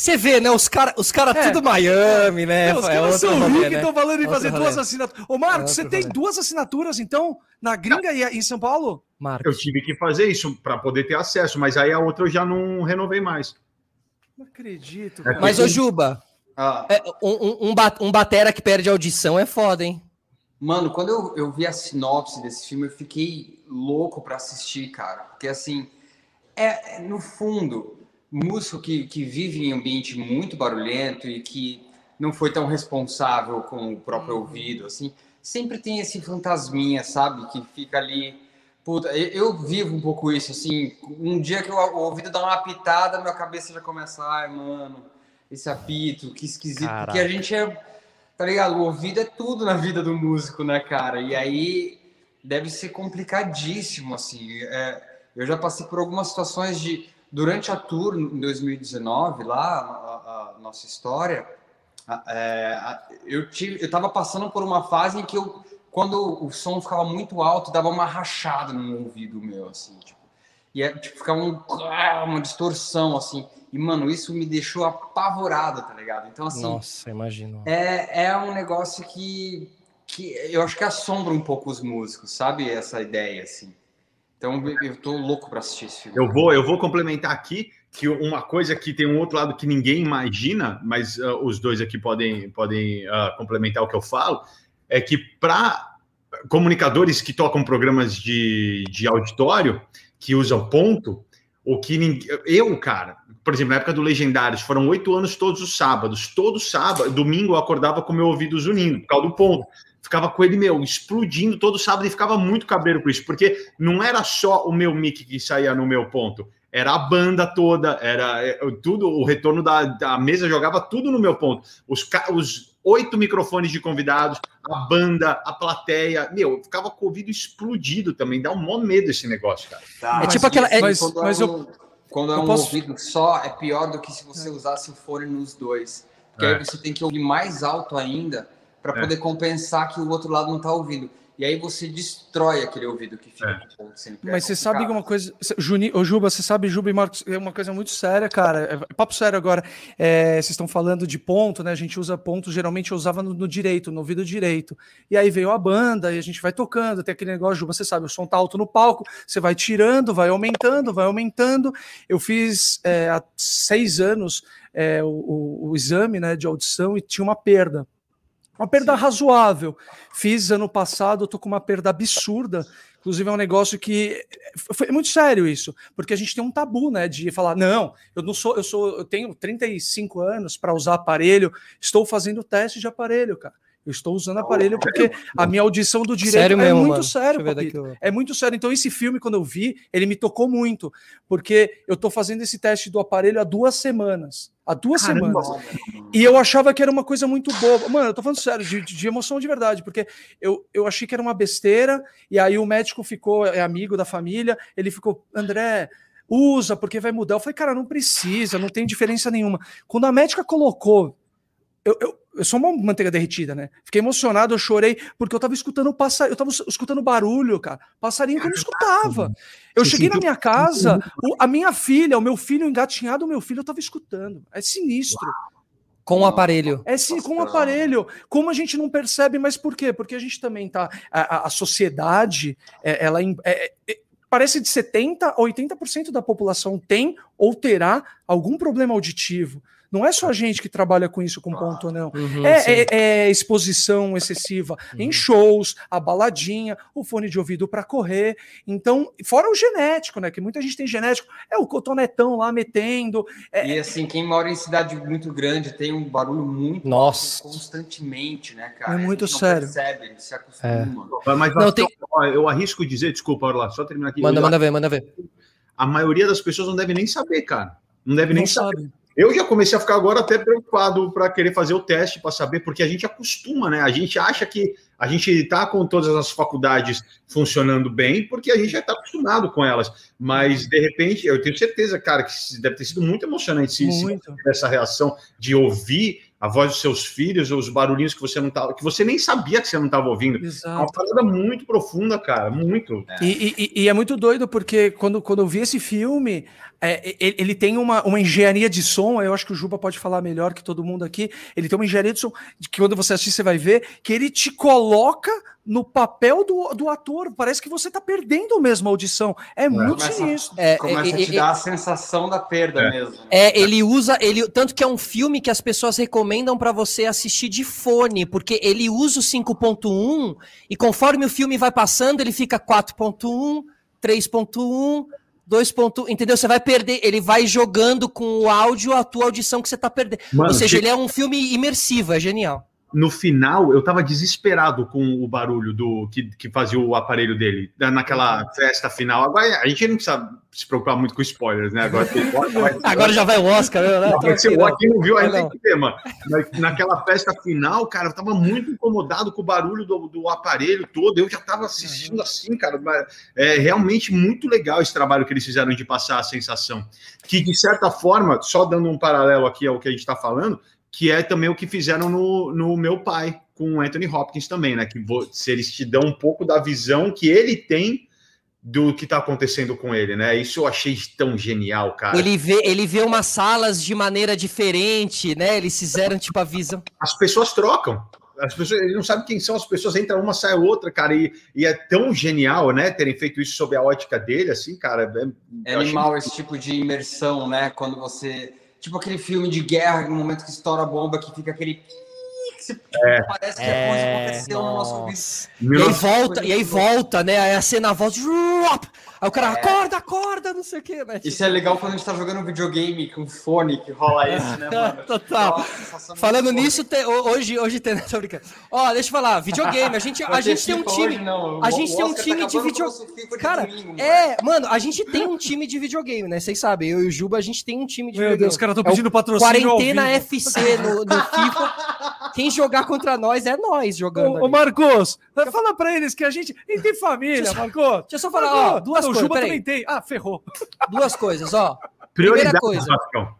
Você vê, né? Os caras os cara é. tudo Miami, né? os caras são ricos que estão falando em fazer duas assinaturas. Ô, Marcos, você tem duas assinaturas, então, na gringa e em São Paulo? Marcos. Eu tive que fazer isso para poder ter acesso, mas aí a outra eu já não renovei mais. Não acredito. É mas, ô, Juba, ah. é, um, um, um batera que perde audição é foda, hein? Mano, quando eu, eu vi a sinopse desse filme, eu fiquei louco para assistir, cara. Porque, assim, é, no fundo, músico que, que vive em ambiente muito barulhento e que não foi tão responsável com o próprio uhum. ouvido, assim, sempre tem esse fantasminha, sabe, que fica ali. Puta, eu, eu vivo um pouco isso, assim, um dia que o, o ouvido dá uma apitada, minha cabeça já começa, ai, mano, esse apito, que esquisito, Caraca. porque a gente é, tá ligado? O ouvido é tudo na vida do músico, né, cara? E aí deve ser complicadíssimo, assim. É, eu já passei por algumas situações de Durante a tour em 2019, lá, a, a nossa história, é, eu tive, eu estava passando por uma fase em que eu, quando o som ficava muito alto, dava uma rachada no ouvido meu, assim, tipo, e é, tipo, ficava um, ah, uma distorção, assim, e, mano, isso me deixou apavorado, tá ligado? Então, assim... Nossa, imagino. É, é um negócio que, que eu acho que assombra um pouco os músicos, sabe? Essa ideia, assim. Então eu tô louco para assistir esse filme. Eu vou, eu vou complementar aqui que uma coisa que tem um outro lado que ninguém imagina, mas uh, os dois aqui podem, podem uh, complementar o que eu falo, é que para comunicadores que tocam programas de, de auditório, que usam ponto, o que ninguém, eu, cara, por exemplo, na época do Legendários, foram oito anos todos os sábados. Todo sábado, domingo, eu acordava com meu ouvido zunindo, por causa do ponto. Ficava com ele, meu, explodindo todo sábado e ficava muito cabreiro com isso, porque não era só o meu mic que saía no meu ponto, era a banda toda, era é, tudo, o retorno da, da mesa jogava tudo no meu ponto. Os, os oito microfones de convidados, a banda, a plateia, meu, eu ficava com o ouvido explodido também, dá um maior medo esse negócio, cara. Tá, é tipo aquela. É, mas, quando mas é um, eu, quando é um posso... ouvido só, é pior do que se você usasse o fone nos dois. Porque é. aí você tem que ouvir mais alto ainda para é. poder compensar que o outro lado não está ouvindo. E aí você destrói aquele ouvido que fica é. Mas você sabe que uma coisa. Juni, ô Juba, você sabe, Juba e Marcos, é uma coisa muito séria, cara. É, papo sério agora. É, vocês estão falando de ponto, né? A gente usa ponto, geralmente eu usava no, no, direito, no ouvido direito. E aí veio a banda e a gente vai tocando, tem aquele negócio, Juba, você sabe, o som tá alto no palco, você vai tirando, vai aumentando, vai aumentando. Eu fiz é, há seis anos é, o, o, o exame né, de audição e tinha uma perda. Uma perda Sim. razoável. Fiz ano passado, eu tô com uma perda absurda. Inclusive, é um negócio que foi muito sério isso, porque a gente tem um tabu, né? De falar, não, eu não sou, eu sou, eu tenho 35 anos para usar aparelho, estou fazendo teste de aparelho, cara. Eu estou usando aparelho porque a minha audição do direito sério é mesmo, muito mano. sério, É muito sério. Então, esse filme, quando eu vi, ele me tocou muito, porque eu estou fazendo esse teste do aparelho há duas semanas. Há duas Caramba. semanas. E eu achava que era uma coisa muito boba. Mano, eu tô falando sério, de, de, emoção de verdade, porque eu, eu achei que era uma besteira, e aí o médico ficou, é amigo da família, ele ficou, André, usa, porque vai mudar. Eu falei, cara, não precisa, não tem diferença nenhuma. Quando a médica colocou, eu, eu, eu sou uma manteiga derretida, né? Fiquei emocionado, eu chorei, porque eu tava escutando passarinho, eu tava escutando barulho, cara. Passarinho que eu não escutava. Eu cheguei na minha casa, a minha filha, o meu filho engatinhado, o meu filho, eu tava escutando. É sinistro. Com o aparelho. É sim, com o aparelho. Como a gente não percebe, mas por quê? Porque a gente também tá. A, a sociedade, é, ela. É, é, parece de 70% a 80% da população tem ou terá algum problema auditivo. Não é só a gente que trabalha com isso com ponto, não. Uhum, é, é, é, exposição excessiva uhum. em shows, a baladinha, o fone de ouvido para correr. Então, fora o genético, né? Que muita gente tem genético, é o cotonetão lá metendo. É... E assim, quem mora em cidade muito grande tem um barulho muito Nossa. constantemente, né, cara? É muito sério. Percebe, se acostuma. É. Mas não, tem... eu arrisco dizer, desculpa, Orla, só terminar aqui. Manda, manda ver, manda ver. A maioria das pessoas não deve nem saber, cara. Não deve nem saber. Eu já comecei a ficar agora até preocupado para querer fazer o teste para saber, porque a gente acostuma, né? A gente acha que a gente está com todas as faculdades funcionando bem, porque a gente já está acostumado com elas. Mas, de repente, eu tenho certeza, cara, que deve ter sido muito emocionante se, muito. essa reação de ouvir a voz dos seus filhos, ou os barulhinhos que você não tava, que você nem sabia que você não estava ouvindo. Exato. É uma parada muito profunda, cara, muito. É. E, e, e, é muito doido, porque quando, quando eu vi esse filme, é, ele tem uma, uma engenharia de som, eu acho que o Juba pode falar melhor que todo mundo aqui. Ele tem uma engenharia de som que quando você assistir, você vai ver que ele te coloca no papel do, do ator. Parece que você está perdendo mesmo a audição. É, é muito começa, sinistro. É, começa é, a te dar a sensação da perda é. mesmo. É, ele usa, ele tanto que é um filme que as pessoas recomendam para você assistir de fone, porque ele usa o 5.1 e conforme o filme vai passando, ele fica 4.1, 3.1 dois pontos, entendeu? Você vai perder, ele vai jogando com o áudio a tua audição que você tá perdendo. Mano, Ou seja, que... ele é um filme imersivo, é genial no final eu tava desesperado com o barulho do que, que fazia o aparelho dele naquela festa final. Agora a gente não precisa se preocupar muito com spoilers, né? Agora, Agora já vai o Oscar, né? Não, se o não viu, aí tem que mano. Naquela festa final, cara, eu tava muito incomodado com o barulho do, do aparelho todo. Eu já tava assistindo assim, cara. É realmente muito legal esse trabalho que eles fizeram de passar a sensação. Que, de certa forma, só dando um paralelo aqui ao que a gente está falando, que é também o que fizeram no, no meu pai com o Anthony Hopkins também, né? Que se eles te dão um pouco da visão que ele tem do que está acontecendo com ele, né? Isso eu achei tão genial, cara. Ele vê, ele vê umas salas de maneira diferente, né? Eles fizeram tipo a visão. As pessoas trocam. as pessoas ele não sabe quem são as pessoas, entra uma, sai outra, cara, e, e é tão genial, né, terem feito isso sob a ótica dele, assim, cara. É, é animal esse tipo de imersão, né? Quando você. Tipo aquele filme de guerra, no momento que estoura a bomba, que fica aquele é. Parece que a coisa é, aconteceu no nosso. E aí volta, e aí volta, né? Aí a cena volta. Aí o cara é. acorda, acorda, não sei o quê, né? Isso é legal quando a gente tá jogando videogame com fone que rola isso, né, mano? Total. Nossa, Falando nisso, te, hoje, hoje tem. Tô brincando. Ó, deixa eu falar, videogame. A gente, a gente tem um time. Hoje, a gente tem um tá time tá de videogame. Cara, domingo, é, mano, a gente tem um time de videogame, né? Vocês sabem, eu e o Juba, a gente tem um time de Meu videogame. Meu Deus, os caras estão pedindo é patrocínio. Quarentena FC no, no FIFA. Quem jogar contra nós é nós jogando. Ô, ô Marcos, fala pra eles que a gente. A gente tem família, deixa Marcos. Deixa eu só falar, ó, duas coisas. O Juba também tem. Ah, ferrou. Duas coisas, ó. Primeira coisa.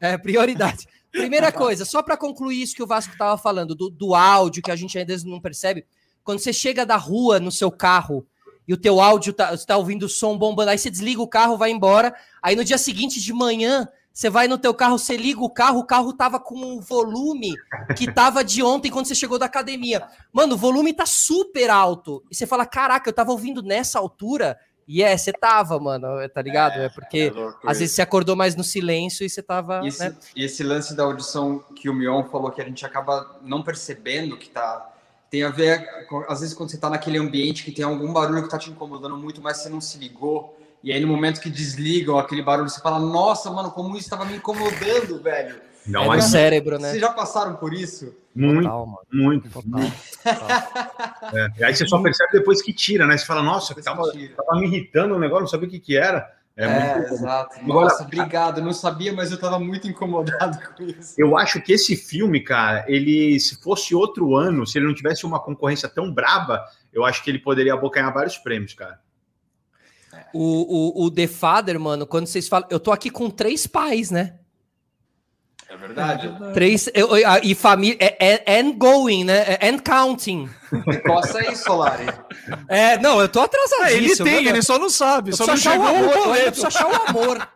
É, prioridade. Primeira coisa, só para concluir isso que o Vasco tava falando, do, do áudio que a gente ainda não percebe. Quando você chega da rua no seu carro e o teu áudio tá, você tá ouvindo o som bombando, aí você desliga o carro, vai embora. Aí no dia seguinte de manhã, você vai no teu carro, você liga o carro, o carro tava com um volume que tava de ontem quando você chegou da academia. Mano, o volume tá super alto. E você fala, caraca, eu tava ouvindo nessa altura. E é, você tava, mano, tá ligado? É, é porque é às vezes você acordou mais no silêncio e você tava. E esse, né? esse lance da audição que o Mion falou que a gente acaba não percebendo que tá. Tem a ver, às vezes, quando você tá naquele ambiente que tem algum barulho que tá te incomodando muito, mas você não se ligou. E aí, no momento que desligam aquele barulho, você fala, nossa, mano, como isso estava me incomodando, velho. Não, é mas... cérebro, né? Vocês já passaram por isso? Muito, Total, muito. Total. É, aí você só percebe depois que tira, né? Você fala, nossa, tava, tava, me irritando o um negócio, não sabia o que que era. É, é muito... exato. Agora, nossa, obrigado. Não sabia, mas eu tava muito incomodado com isso. Eu acho que esse filme, cara, ele, se fosse outro ano, se ele não tivesse uma concorrência tão braba, eu acho que ele poderia abocanhar vários prêmios, cara. O, o, o The Father, mano, quando vocês falam. Eu tô aqui com três pais, né? É verdade. Três. Eu, eu, e família. É, é, and going, né? É and counting. Coça aí, Solari. É, não, eu tô atrasadíssimo. É, ele tem, ele só não sabe. Eu só não chegou o amor. Eu preciso achar o amor.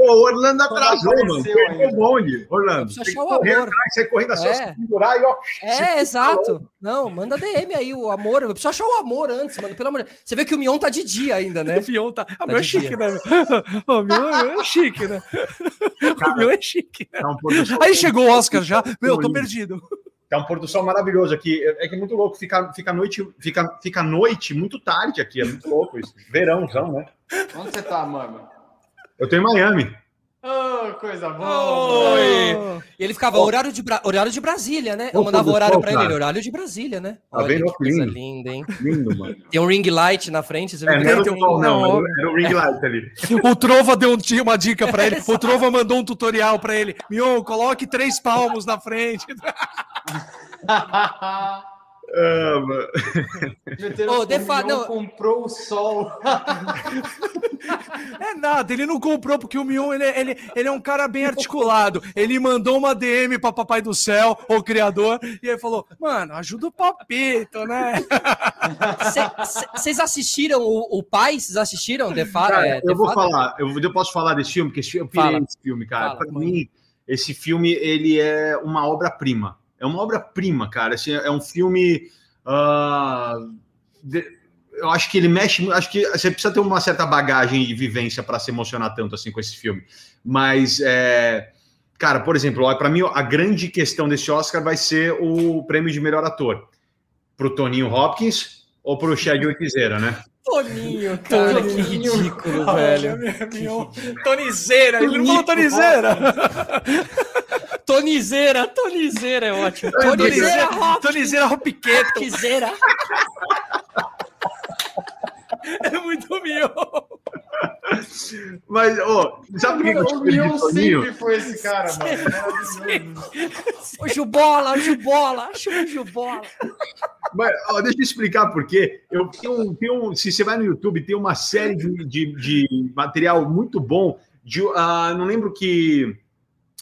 Pô, o Orlando atrasou, mano. Perdeu o bonde, Orlando. Tem que correr atrás, você correndo assim, é. pendurar e ó. É, exato. Não, manda DM aí, o amor. Eu preciso achar o amor antes, mano. Pelo amor de Você vê que o Mion tá de dia ainda, né? O Mion tá. Ah, tá meu é chique, né? O Mion é chique, né? O Mion é chique. Tá um aí chegou o Oscar já. Meu, eu tô perdido. Tá um pôr do sol maravilhoso aqui. É que é muito louco. Fica, fica, noite, fica, fica noite muito tarde aqui. É muito louco isso. Verãozão, né? Onde você tá, mano? Eu tô em Miami. Oh, coisa boa! Oi. E ele ficava oh. horário, de Bra... horário de Brasília, né? Eu mandava horário para ele, horário de Brasília, né? Tá Olha que coisa lindo. linda, hein? Lindo, mano. Tem um ring light na frente. Você é, não, tem um... não, não, era o ring light ali. o Trova deu uma dica para ele. O Trova mandou um tutorial para ele. Mion, coloque três palmos na frente. Ama. Oh, defa... não. comprou o sol. é nada, ele não comprou porque o Mion ele, ele, ele é um cara bem articulado. Ele mandou uma DM para Papai do Céu, o criador, e ele falou: Mano, ajuda o papito, né? Vocês assistiram o, o Pai? Vocês assistiram The Father? Cara, é, eu vou falar, eu, eu posso falar desse filme, porque eu pirei esse filme, cara. Para mim, esse filme ele é uma obra-prima é uma obra-prima, cara. Assim, é um filme. Uh, de, eu acho que ele mexe. Acho que você precisa ter uma certa bagagem de vivência para se emocionar tanto assim com esse filme. Mas, é, cara, por exemplo, para mim a grande questão desse Oscar vai ser o prêmio de melhor ator para o Toninho Hopkins ou para o Chad Quiseira, né? Toninho, cara, Toninho. que ridículo, velho. Tonizeira, ele não falou Tonizeira. Tonizeira, tonizeira é ótimo. Tonizeira, tonizeira Ropiqueto. Tonizeira. É muito mion. Mas, ô, oh, sabe por que eu O Mion sempre foi esse cara, mano. O Jubola, o Jubola, o Jubola. Mas, ó, deixa eu explicar por quê. Eu tenho, tenho, se você vai no YouTube, tem uma série de, de, de material muito bom. De, uh, não lembro que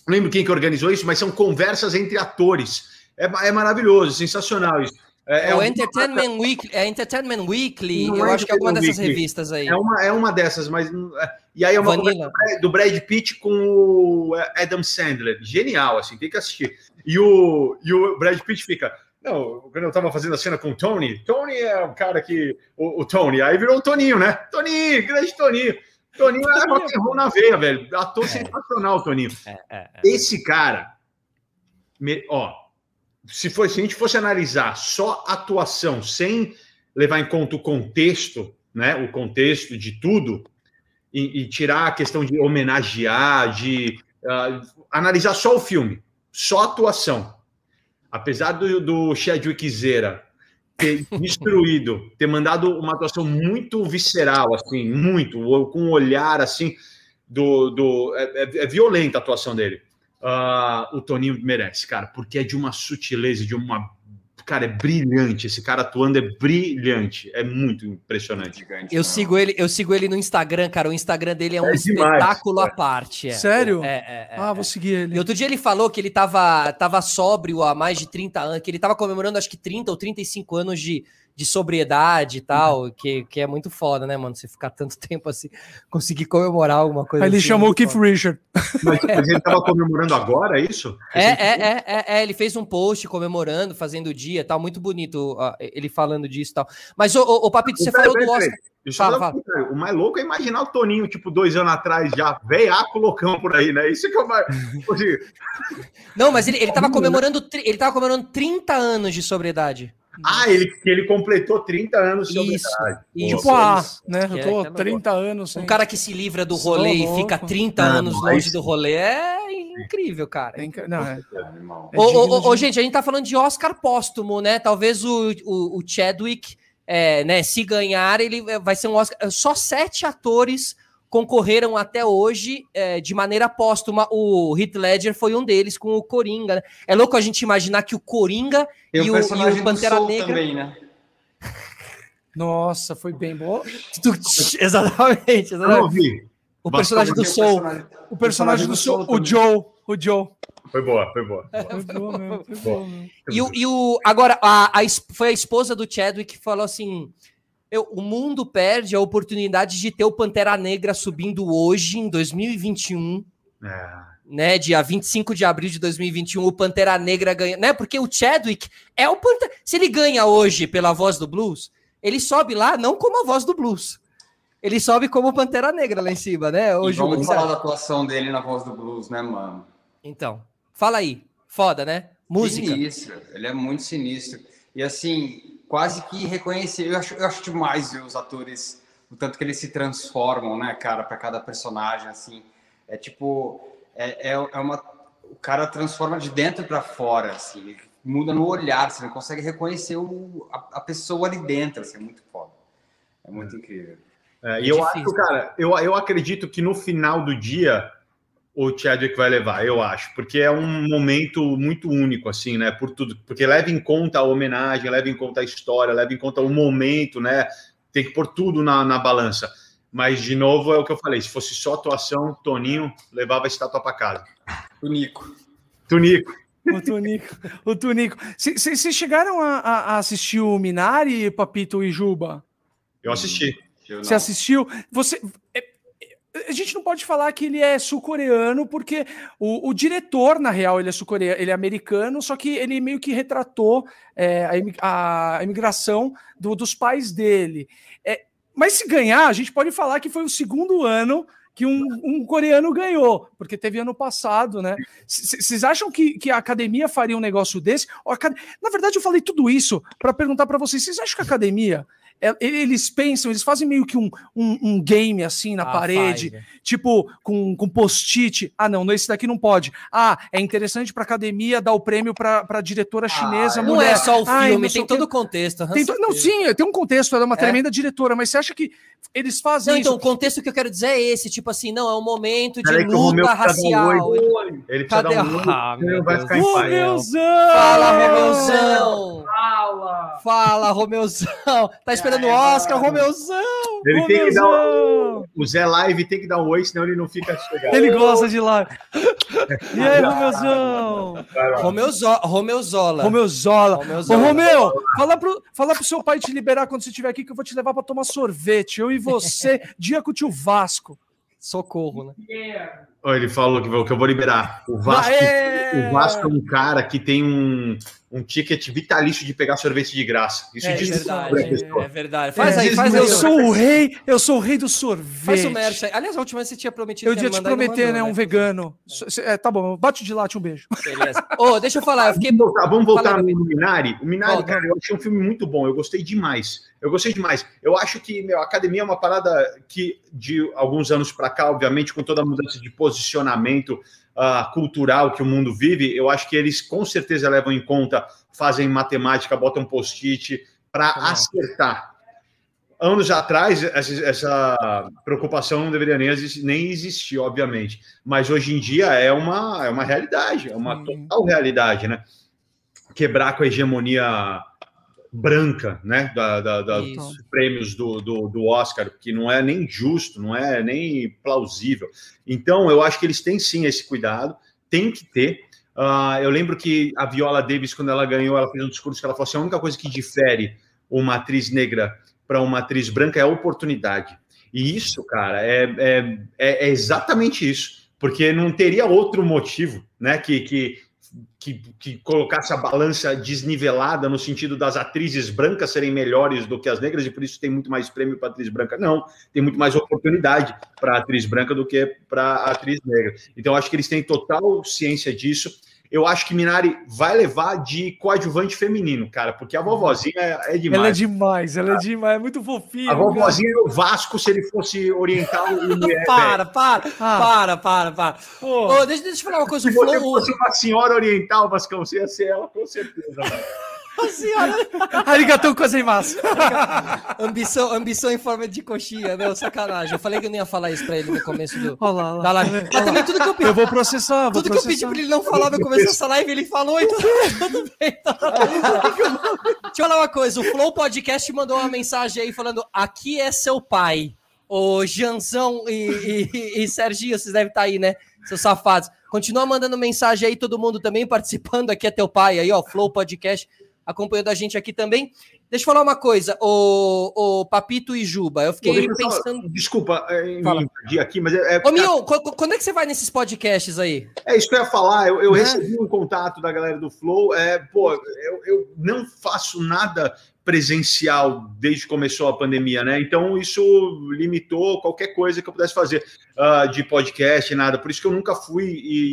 não lembro quem que organizou isso, mas são conversas entre atores. É, é maravilhoso, sensacional isso. É, é, é o Entertainment Weekly, é Entertainment Weekly, eu é acho que é alguma dessas Weekly. revistas aí. É uma, é uma dessas, mas. É, e aí é uma Vanilla. do Brad Pitt com o Adam Sandler. Genial, assim, tem que assistir. E o, e o Brad Pitt fica. Não, quando eu tava fazendo a cena com o Tony, Tony é um cara que. O, o Tony, aí virou o Toninho, né? Toninho, grande Toninho. Toninho é rock and roll na veia, velho. Ator é. sensacional, Toninho. É, é, é, Esse cara, me, ó, se, for, se a gente fosse analisar só atuação, sem levar em conta o contexto, né? O contexto de tudo, e, e tirar a questão de homenagear, de uh, analisar só o filme, só atuação. Apesar do, do Chadwick Zera ter destruído, ter mandado uma atuação muito visceral, assim, muito, com um olhar assim do. do é, é, é violenta a atuação dele. Uh, o Toninho merece, cara, porque é de uma sutileza, de uma cara, é brilhante. Esse cara atuando é brilhante. É muito impressionante. Eu sigo ele, eu sigo ele no Instagram, cara. O Instagram dele é um é espetáculo demais, à parte. É. Sério? É, é, é, ah, vou seguir ele. E outro dia ele falou que ele tava, tava sóbrio há mais de 30 anos, que ele tava comemorando acho que 30 ou 35 anos de, de sobriedade e tal, uhum. que, que é muito foda, né, mano? Você ficar tanto tempo assim, conseguir comemorar alguma coisa. Aí ele assim, chamou o Keith foda. Richard. Mas, mas ele tava comemorando agora, é isso? É, é, é, é, é, ele fez um post comemorando, fazendo o dia tal, muito bonito uh, ele falando disso e tal. Mas, ô, ô, ô Papito, você falou do Oscar. Fala, fala. O mais louco é imaginar o Toninho, tipo, dois anos atrás, já veiaco loucão por aí, né? Isso que é o mais. Não, mas ele, ele tava comemorando. Ele tava comemorando 30 anos de sobriedade. Ah, ele, ele completou 30 anos de Isso, isso. Tipo, ah, né? Eu tô é, 30 anos. Sem... Um cara que se livra do rolê e fica 30 não, anos mas... longe do rolê é incrível, cara. É inc... Não, é... é ô, ô, ô, gente, a gente tá falando de Oscar póstumo, né? Talvez o, o, o Chadwick, é, né, se ganhar, ele vai ser um Oscar. Só sete atores concorreram até hoje é, de maneira póstuma. O Heath Ledger foi um deles com o Coringa. Né? É louco a gente imaginar que o Coringa e, e, o, e o Pantera Negra. Também, né? Nossa, foi bem bom. exatamente, exatamente. O personagem do Soul. O personagem do Soul, o Joe. O Joe. Foi boa, foi boa. Foi boa mesmo, foi boa. E, o, e o, agora, a, a, foi a esposa do Chadwick que falou assim: eu, o mundo perde a oportunidade de ter o Pantera Negra subindo hoje, em 2021. É. Né, dia 25 de abril de 2021, o Pantera Negra ganha, né? Porque o Chadwick é o Pantera. Se ele ganha hoje pela voz do blues, ele sobe lá não como a voz do blues. Ele sobe como Pantera Negra lá em cima, né? Hoje, vamos falar da atuação dele na voz do blues, né, mano? Então, fala aí. Foda, né? Música. Sinistro. Ele é muito sinistro. E assim, quase que reconhecer. Eu acho, eu acho demais ver os atores, o tanto que eles se transformam, né, cara, para cada personagem, assim. É tipo, é, é, é, uma. O cara transforma de dentro para fora, assim. Muda no olhar, você não consegue reconhecer o, a, a pessoa ali dentro, assim, é muito foda. É muito é. incrível. É, e eu difícil. acho, cara, eu, eu acredito que no final do dia o Chadwick vai levar, eu acho, porque é um momento muito único, assim, né? Por tudo, porque leva em conta a homenagem, leva em conta a história, leva em conta o momento, né? Tem que pôr tudo na, na balança. Mas, de novo, é o que eu falei: se fosse só atuação, Toninho levava a estátua para casa. Tunico. Tunico. O Tunico. O Tunico. Vocês chegaram a, a, assistir o Minari, Papito e Juba? Eu assisti. Você assistiu? Você. A gente não pode falar que ele é sul-coreano, porque o, o, diretor, na real, ele é sul-coreano, ele é americano, só que ele meio que retratou é, a, imigração do, dos pais dele. É, mas se ganhar, a gente pode falar que foi o segundo ano que um, um coreano ganhou, porque teve ano passado, né? Vocês acham que, que a academia faria um negócio desse? Na verdade, eu falei tudo isso para perguntar para vocês: vocês acham que a academia eles pensam, eles fazem meio que um, um, um game assim na ah, parede, faz, tipo com, com post-it. Ah, não, esse daqui não pode. Ah, é interessante para academia dar o prêmio para a diretora ah, chinesa. Ah, não é só o filme, tem todo o contexto. Tem to... Não, sim, tem um contexto, ela é uma é? tremenda diretora, mas você acha que eles fazem não, então, isso? O contexto que eu quero dizer é esse, tipo assim, não, é um momento de luta racial. Ele, ele Cadê? Dar um ah, meu vai ficar Romeuzão! Fala, Romeuzão! Fala! Fala, Romeuzão! Tá esperando o Oscar, Romeuzão! Ele tem que dar um, o Zé Live tem que dar um oi, senão ele não fica chegado. Ele gosta de live. E aí, Romeuzão? Romeuzola. Romeuzola. Romeuzola. Ô, Romeu, fala pro, fala pro seu pai te liberar quando você estiver aqui, que eu vou te levar para tomar sorvete. Eu e você, dia com o tio Vasco. Socorro, né? Ó, Ele falou que, que eu vou liberar. O Vasco, Aê! o Vasco é um cara que tem um, um ticket vitalício de pegar sorvete de graça. Isso É diz verdade, sobre a pessoa. é verdade. Faz É, aí, faz aí. eu sou o rei, eu sou o rei do sorvete. Faz o merch aí. Aliás, a última vez você tinha prometido Eu ia te prometer, mandou, né? Um vegano. É, tá bom, bate de late, um beijo. Beleza. Ô, deixa eu falar, eu fiquei. Vamos voltar, vamos voltar no Minari. O Minari, Volta. cara, eu achei um filme muito bom. Eu gostei demais. Eu gostei demais. Eu acho que meu, a academia é uma parada que, de alguns anos para cá, obviamente, com toda a mudança de posicionamento ah, cultural que o mundo vive, eu acho que eles com certeza levam em conta, fazem matemática, botam post-it para Também. acertar. Anos atrás, essa, essa preocupação não deveria nem existir, nem existir, obviamente. Mas hoje em dia é uma, é uma realidade, é uma total realidade, né? Quebrar com a hegemonia branca, né? Da, da- da- dos prêmios do, do, do Oscar, que não é nem justo, não é nem plausível. Então, eu acho que eles têm sim esse cuidado, tem que ter. Ah, eu lembro que a Viola Davis, quando ela ganhou, ela fez um discurso que ela falou assim: a única coisa que difere uma atriz negra para uma atriz branca é a oportunidade. E isso, cara, é, é, é, é exatamente isso, porque não teria outro motivo, né, que, que, que, que colocasse a balança desnivelada no sentido das atrizes brancas serem melhores do que as negras e por isso tem muito mais prêmio para atriz branca. Não, tem muito mais oportunidade para atriz branca do que para atriz negra. Então, acho que eles têm total ciência disso. Eu acho que Minari vai levar de coadjuvante feminino, cara, porque a vovozinha é, é demais. Ela é demais, ela é demais, é muito fofinha. A vovozinha é o Vasco se ele fosse oriental e mulher. Para, para, Ah. para, para, para. Deixa, deixa eu falar uma coisa. Se você Flow. fosse uma senhora oriental, Vascão, você ia ser ela com certeza. Ô, senhora, arigatão gozaimasu. ambição, ambição em forma de coxinha, meu, sacanagem. Eu falei que eu não ia falar isso pra ele no começo do, Olha lá, olha da lá. live. Mas também tudo que eu pedi. Eu vou processar, vou Tudo que eu pedi processar. pra ele não falar no começo dessa live, ele falou, então tudo bem. Então. Deixa eu falar uma coisa: o Flow Podcast mandou uma mensagem aí falando: aqui é seu pai. Ô, Janzão e, e, e Serginho, vocês devem estar aí, né? Seus safados. Continua mandando mensagem aí, todo mundo também participando. Aqui é teu pai aí, ó. Flow Podcast acompanhando a gente aqui também. Deixa eu falar uma coisa, o, o Papito e Juba. Eu fiquei Deixa eu só- pensando. Desculpa, é, Fala. me invadir aqui, mas é, é, Ô, qu- quando é que você vai nesses podcasts aí? é isso que eu ia falar. Eu, eu Né? recebi um contato da galera do Flow. É, pô, eu, eu não faço nada presencial desde que começou a pandemia, né? Então isso limitou qualquer coisa que eu pudesse fazer ah, de podcast, nada. Por isso que eu nunca fui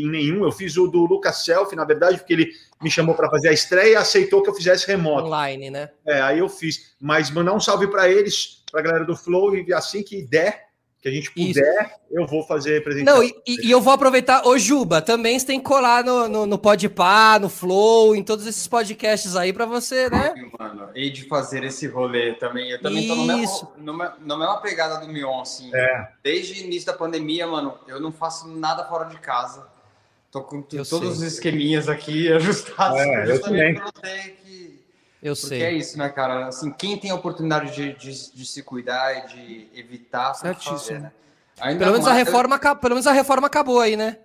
em nenhum. Eu fiz o do Lucas Selfie, na verdade, porque ele me chamou para fazer a estreia e aceitou que eu fizesse remoto. Online, né? É, aí eu fiz. Mas mandar um salve para eles, para a galera do Flow, e assim que der, que a gente Isso. puder, eu vou fazer apresentação. Não, e, e- eu vou aproveitar. Ô, Juba, também você tem que colar no, no, no Podpah, no Flow, em todos esses podcasts aí pra você, né? Mano, e de fazer esse rolê também. Eu também tô no Isso. mesmo, no na mesma pegada do Mion, assim. É. Desde o início da pandemia, mano, eu não faço nada fora de casa. Tô com Eu todos sei. os esqueminhas aqui ajustados É, eu também. Pra não ter que. Eu Porque é sei. isso, né, cara? Assim, quem tem a oportunidade de, de, de se cuidar e de evitar, fazer, né? Ainda Pelo menos, a mais- reforma, pelo menos a reforma acabou aí, né?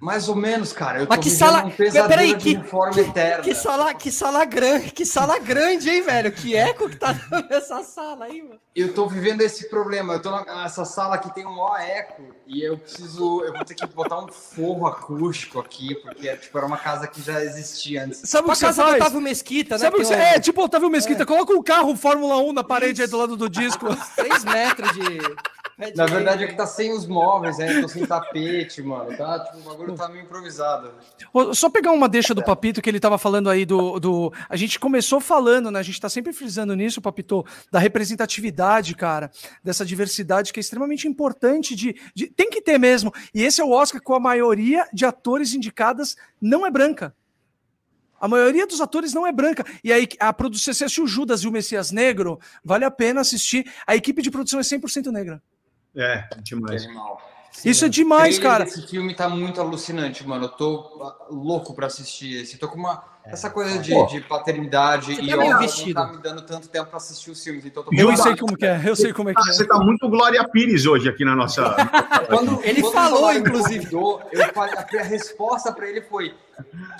Mais ou menos, cara. Eu Mas tô que sala- um pesadelo Peraí, de que- reforma eterna. Que sala, que sala grande, que sala grande, hein, velho? Que eco que tá dando essa sala aí, mano. Eu tô vivendo esse problema. Eu tô nessa sala que tem um maior eco e eu preciso. Eu vou ter que botar um forro acústico aqui, porque tipo, era uma casa que já existia antes. Sabe o que casa do faz? Otávio Mesquita, né? Sabe o que você... um- É, tipo Otávio Mesquita, coloca um carro Fórmula 1 na parede aí do lado do disco. 3 metros de. Pé Na de- verdade é que tá sem os móveis, né? Tô sem tapete, mano. Tá? Tipo, o bagulho tá meio improvisado. Ô, Só pegar uma deixa do Papito que ele estava falando aí do, do. A gente começou falando, né? A gente está sempre frisando nisso, Papito, da representatividade, cara, dessa diversidade que é extremamente importante de, de- Tem que ter mesmo. E esse é o Oscar com a maioria de atores indicadas não é branca. A maioria dos atores não é branca. E aí, a produção, se assistiu Judas e o Messias Negro, vale a pena assistir. A equipe de produção é 100% negra. É, demais. Animal. Isso é demais, O trailer cara. Esse filme tá muito alucinante, mano. Eu tô ah, louco pra assistir esse. Tô com uma. Essa coisa de, de paternidade Você e tá meio ó, vestido. não tá me dando tanto tempo pra assistir os filmes. Então eu tô Eu sei como que é, eu sei como é que Ah, é. Você tá muito Glória Pires hoje aqui na nossa. Quando, Ele quando falou, inclusive. convidou, eu falei, a, a resposta pra ele foi: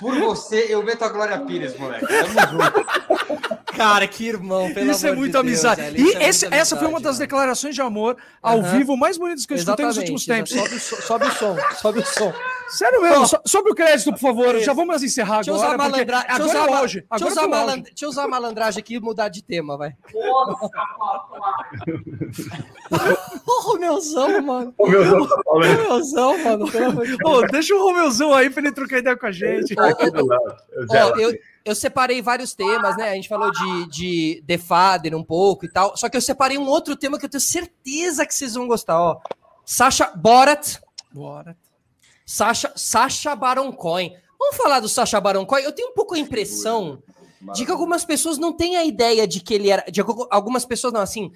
Por você, eu meto a Glória Pires, moleque. Tamo junto. Cara, que irmão, pelo Isso é muito de amizade. Deus, e é esse, essa amizade, foi uma das declarações de amor ao vivo mais bonitas que eu escutei nos últimos tempos. Sobe, sobe o som, sobe o som. Sério mesmo, oh, sobe o crédito, por favor. Já vamos encerrar deixa agora. Usar malandra... Agora deixa usar, é hoje. Agora deixa, usar maland... deixa eu usar a malandragem aqui e mudar de tema, vai. Nossa, o Romeuzão, mano. Romeuzão, tá Romeuzão, mano. Oh, deixa o Romeuzão aí pra ele trocar ideia com a gente. Oh, eu, eu separei vários temas, né? A gente falou de, de The Father um pouco e tal. Só que eu separei um outro tema que eu tenho certeza que vocês vão gostar, ó. Sasha Borat. Borat. Sasha, Sasha Baron Cohen. Vamos falar do Sasha Baron Cohen? Eu tenho um pouco a impressão de que algumas pessoas não têm a ideia de que ele era. De algumas pessoas não, assim.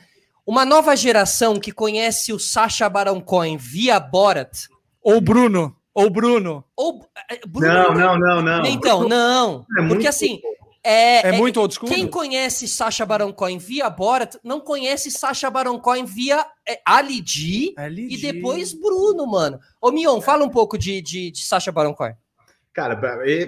Uma nova geração que conhece o Sasha Baron Cohen via Borat. Ou Bruno. Ou Bruno. Ou, é, Bruno não, não, não, não. Então, não. É porque assim. É, é, muito old school. Quem conhece Sacha Baron Cohen via Borat não conhece Sacha Baron Cohen via é, Ali G e depois Bruno, mano. Ô, Mion, fala um pouco de, de, de Sacha Baron Cohen. Cara,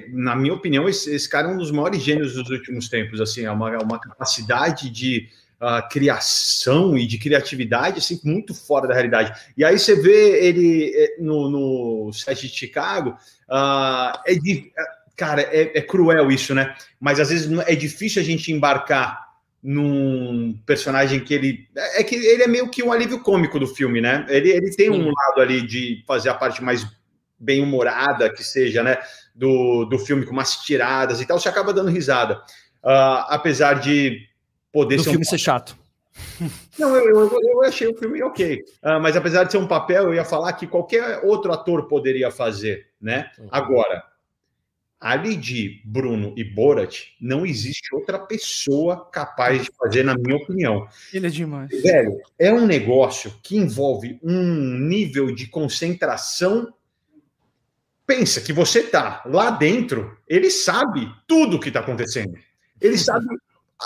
na minha opinião, esse, esse, cara é um dos maiores gênios dos últimos tempos. Assim, é uma, é uma capacidade de uh, criação e de criatividade assim muito fora da realidade. E aí você vê ele eh, no, no set de Chicago, uh, é de, cara, é, é, cruel isso, né? Mas às vezes é difícil a gente embarcar num personagem que ele é que ele é meio que um alívio cômico do filme, né? Ele, ele tem um lado ali de fazer a parte mais bem humorada que seja, né? Do, do filme com umas tiradas e tal, você acaba dando risada. Uh, apesar de poder do ser filme um... ser chato. Não, eu, eu, eu, achei o filme ok. Uh, mas apesar de ser um papel, eu ia falar que qualquer outro ator poderia fazer, né? Uhum. Agora, ali de Bruno e Borat, não existe outra pessoa capaz de fazer, na minha opinião. Ele é demais. Velho, é um negócio que envolve um nível de concentração. Pensa que você tá lá dentro, ele sabe tudo o que está acontecendo. Ele sabe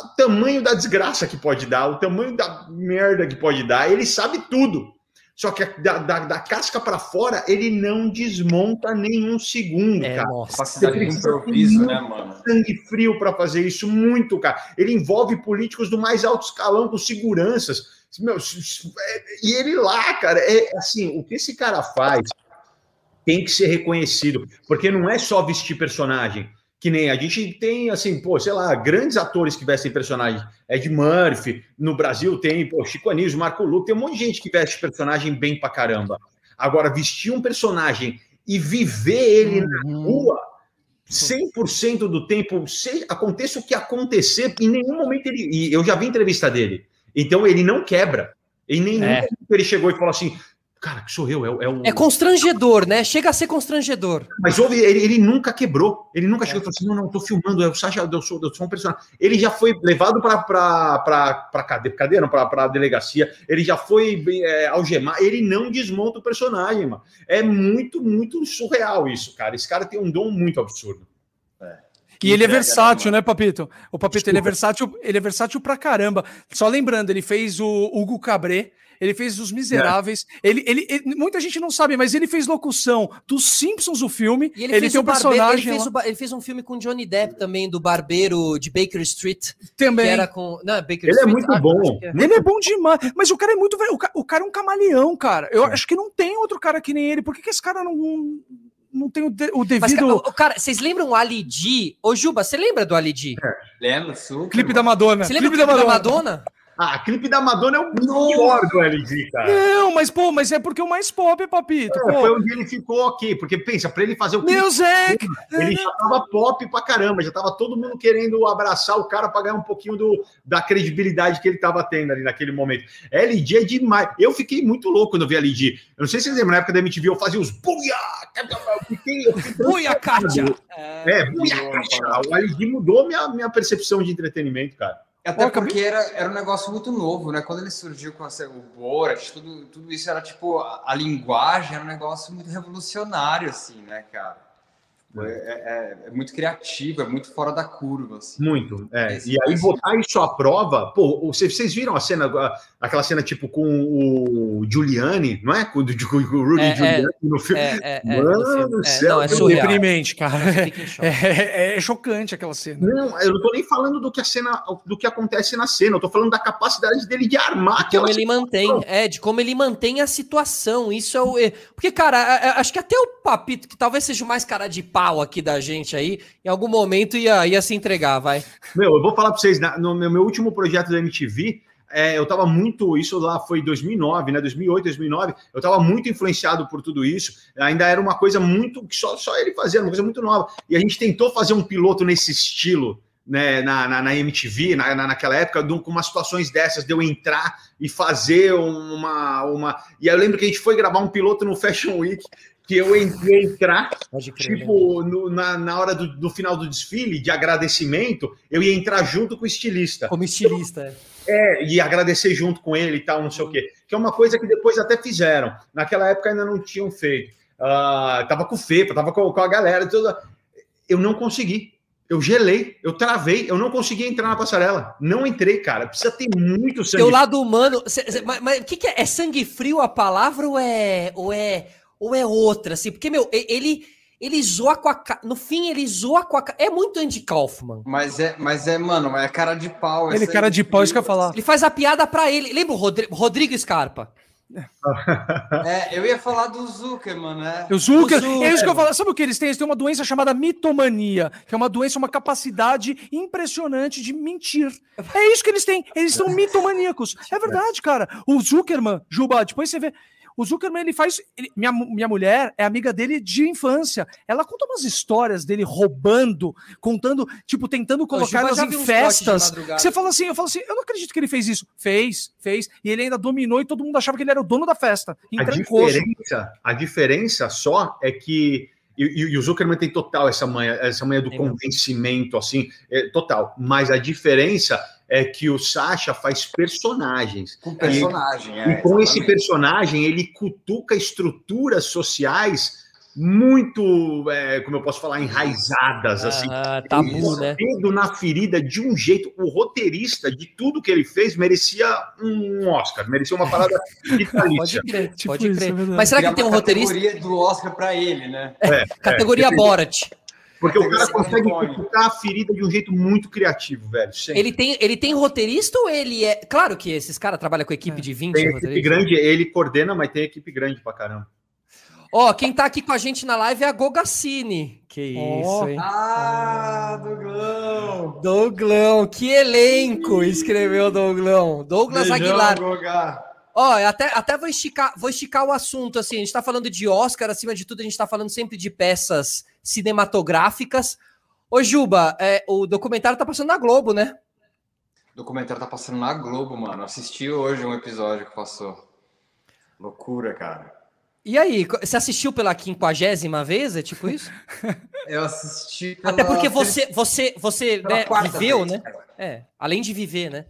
o tamanho da desgraça que pode dar, o tamanho da merda que pode dar, ele sabe tudo. Só que da, da, da casca para fora, ele não desmonta nenhum segundo, é, cara. Nossa, Você precisa improviso, né, mano? sangue frio para fazer isso, muito, cara. Ele envolve políticos do mais alto escalão, com seguranças. Meu, e ele lá, cara, é assim, o que esse cara faz tem que ser reconhecido, porque não é só vestir personagem que nem a gente tem, assim, pô, sei lá, grandes atores que vestem personagens. Ed Murphy, no Brasil tem, pô, Chico Anísio, Marco Lu, tem um monte de gente que veste personagem bem pra caramba. Agora, vestir um personagem e viver ele uhum. na rua, 100% do tempo, se, aconteça o que acontecer, em nenhum momento ele. E eu já vi entrevista dele. Então ele não quebra. Em nenhum é. momento ele chegou e falou assim: Cara, que sou eu, é, é, um... é constrangedor, né? Chega a ser constrangedor. Mas houve, ele, ele nunca quebrou. Ele nunca é. chegou e falou assim: não, não, tô filmando, eu, Sacha, eu, sou, eu sou um personagem. Ele já foi levado para cadeia, cadeia, não, para delegacia, ele já foi é, algemar, ele não desmonta o personagem, mano. É muito, muito surreal isso, cara. Esse cara tem um dom muito absurdo. É. E ele é versátil, né, Papito? O Papito, Desculpa. ele é versátil, ele é versátil pra caramba. Só lembrando, ele fez o Hugo Cabré, ele fez Os Miseráveis. É. Ele, ele, ele, muita gente não sabe, mas ele fez locução dos Simpsons, o filme. E ele, ele tem um personagem. Ele fez, o, ele fez, um filme com Johnny Depp também, do barbeiro de Baker Street. Também. era com. Não, Baker ele é Street. é muito ah, bom. É. Ele é bom demais. Mas o cara é muito. O cara, o cara é um camaleão, cara. Eu é. acho que não tem outro cara que nem ele. Por que, que esse cara não não tem o, de, o devido. Mas, o, cara, vocês lembram o Ali G? Ô, Juba, você lembra do Ali G? É. Lembro, super. Clipe da Madonna. Você lembra clipe da Madonna? Da Madonna? Ah, clipe da Madonna é o pior do LG, cara. Não, mas, pô, mas é porque o mais pop é papito. É, foi onde ele ficou ok, porque pensa, pra ele fazer o clipe. Meu Zé! Ele já tava pop pra caramba, já tava todo mundo querendo abraçar o cara pra ganhar um pouquinho do, da credibilidade que ele tava tendo ali naquele momento. LG é demais. Eu fiquei muito louco quando eu vi a LG. Eu não sei se vocês lembram, na época da MTV eu fazia os buia! Buia, Kátia! É, buia, Kátia! O LG mudou minha, minha percepção de entretenimento, cara. Até porque era, era um negócio muito novo, né? Quando ele surgiu com a, o Borat, tudo, tudo isso era tipo, a, a, linguagem era um negócio muito revolucionário, assim, né, cara? É, é, é, muito criativo, é muito fora da curva. Assim. Muito. É. E aí botar isso à prova, pô, vocês, vocês viram a cena, aquela cena tipo com o Giuliani, não é? Com, com, com o Rudy É, é. Giuliani no filme. É, é, Mano do É, céu, não, é surreal. Deprimente, cara. É, é chocante aquela cena. Não, eu não tô nem falando do que a cena, do que acontece na cena, eu tô falando da capacidade dele de armar De como aquela ele mantém, é, de como ele mantém a situação. Isso é o. Porque, cara, acho que até o Papito, que talvez seja o mais cara de pau aqui da gente aí, em algum momento ia, ia se entregar, vai. Meu, eu vou falar pra vocês, no meu, último projeto da MTV, é, eu tava muito, isso lá foi 2009, né, 2008, 2009, eu tava muito influenciado por tudo isso, ainda era uma coisa muito, só, só ele fazia, uma coisa muito nova, e a gente tentou fazer um piloto nesse estilo, né, na, na, na MTV, na, na- naquela época, com umas situações dessas, de eu entrar e fazer uma, uma... E eu lembro que a gente foi gravar um piloto no Fashion Week, que eu ia entrar crer. Tipo, no- na, na hora do, do final do desfile, de agradecimento, eu ia entrar junto com o estilista. Como estilista. é. É, e agradecer junto com ele e tal, não sei o quê. Que é uma coisa que depois até fizeram. Naquela época ainda não tinham feito. Ah, tava com o FEPA, tava com, com a galera. Toda... Eu não consegui. Eu gelei, eu travei, eu não consegui entrar na passarela. Não entrei, cara. Precisa ter muito sangue. Teu lado humano. cê- cê- mas mas o que, que é? É sangue frio a palavra ou é, ou é, ou é outra? Assim? Porque, meu, ele, ele zoa com a cara. No fim, ele zoa com a cara. É muito Andy Kaufman. Mas é, mas é, mano, é cara de pau. Ele, essa cara de pau, isso que eu ia falar. Ele faz a piada pra ele. Lembra o Rodri- Rodrigo Scarpa? É, eu ia falar do Zuckerman, né? O Zucker, O Zucker. é isso que eu falo. Sabe o que eles têm? Eles têm uma doença chamada mitomania, que é uma doença, uma capacidade impressionante de mentir. É isso que eles têm. Eles são mitomaníacos. É verdade, cara. O Zuckerman, Juba, depois você vê. O Zuckerman, ele faz. ele- minha, minha mulher é amiga dele de infância. Ela conta umas histórias dele roubando, contando, tipo, tentando colocar elas em festas. Você fala assim, eu falo assim, eu não acredito que ele fez isso. Fez, fez. E ele ainda dominou e todo mundo achava que ele era o dono da festa. Em A Trancoso. diferença, a diferença só é que e, e- e o Zuckerman tem total essa manha, essa manha do mesmo. convencimento, assim, é, total. Mas a diferença é que o Sasha faz personagens. Com personagem, é. e com esse exatamente. personagem, ele cutuca estruturas sociais muito, é, como eu posso falar, enraizadas, assim. Ah, tabu, Isso, né? dedo na ferida de um jeito. O roteirista de tudo que ele fez merecia um Oscar, merecia uma parada Pode vitalícia. crer, Tipo pode isso, crer. é verdade. Mas será que Criar tem um uma roteirista? categoria do Oscar pra ele, né? Categoria Borat. Porque o cara Categoria consegue cutucar a ferida de um jeito muito criativo, velho. sempre. Ele tem, ele tem roteirista ou ele é. Claro que esses caras trabalham com equipe de 20 tem equipe grande, ele coordena, mas tem equipe grande pra caramba. Ó, quem tá aqui com a gente na live é a Gogacine. Que Ó. isso, hein? Ah, Douglão! Douglão, que elenco, escreveu Douglão. Douglas Aguilar. Gogá. Ó, até, até vou, esticar, vou esticar o assunto, assim, a gente tá falando de Oscar, acima de tudo, a gente tá falando sempre de peças cinematográficas. Ô, Juba, é, o documentário tá passando na Globo, né? O documentário tá passando na Globo, mano. Assisti hoje um episódio que passou. Loucura, cara. E aí, você assistiu pela quinquagésima vez? É tipo isso? Eu assisti. Até porque você, você, você né, viveu, vez, né? cara. É, além de viver, né?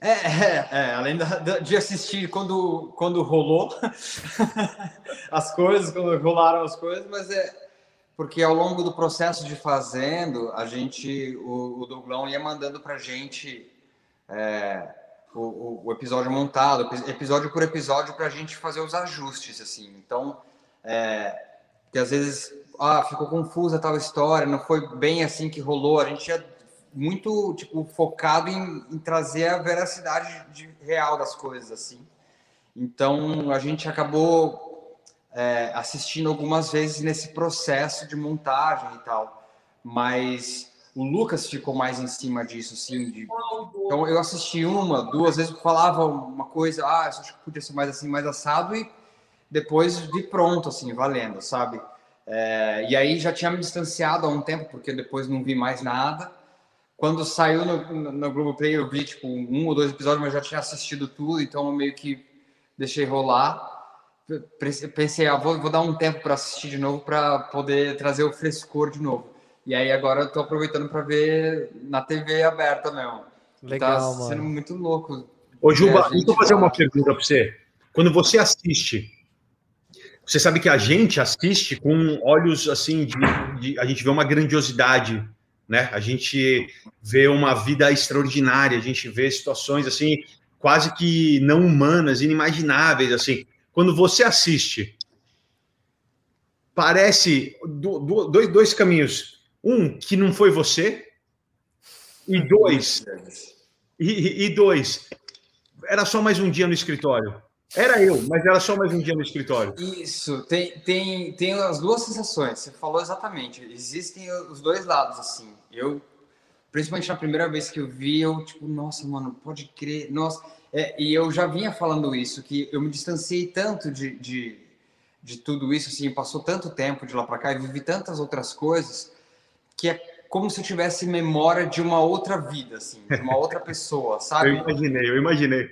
É, é, é, além da- de assistir quando, quando rolou as coisas, quando rolaram as coisas, mas é porque ao longo do processo de fazendo, a gente, o, o Douglão ia mandando pra gente é, o, o- episódio montado, epi- episódio por episódio, pra gente fazer os ajustes, assim. Então, é, que às vezes, ah, ficou confusa tal história, não foi bem assim que rolou, a gente ia muito tipo focado em, em trazer a veracidade de- real das coisas assim então a gente acabou é, assistindo algumas vezes nesse processo de montagem e tal. Mas o Lucas ficou mais em cima disso sim de... então eu assisti uma duas vezes falava uma coisa ah eu acho que podia ser mais assim mais assado e depois vi pronto assim valendo sabe? É, e aí já tinha me distanciado há um tempo porque depois não vi mais nada. Quando saiu no, no, Globoplay, eu vi tipo um ou dois episódios, mas já tinha assistido tudo, então eu meio que deixei rolar. Pe- Pensei, ah, vou, vou dar um tempo para assistir de novo para poder trazer o frescor de novo. E aí agora eu tô aproveitando para ver na TV aberta mesmo. Legal, tá sendo mano. muito louco. Ô, Juba, É, fazer uma pergunta pra você. Quando você assiste, você sabe que a gente assiste com olhos assim, de, de, a gente vê uma grandiosidade, né? A gente vê uma vida extraordinária, a gente vê situações assim, quase que não humanas, inimagináveis, assim. Quando você assiste, parece do, do, dois, dois caminhos. Um, que não foi você, e dois, e, e dois, era só mais um dia no escritório. Era eu, mas era só mais um dia no escritório. Isso, tem, tem, tem as duas sensações, você falou exatamente. Existem os dois lados, assim. Eu, principalmente na primeira vez que eu vi, eu, tipo, nossa, mano, pode crer, nossa. É, e eu já vinha falando isso, que eu me distanciei tanto de, de, de tudo isso, assim, passou tanto tempo de lá para cá e vivi tantas outras coisas, que é como se eu tivesse memória de uma outra vida, assim, de uma outra pessoa, sabe? Eu imaginei, eu imaginei.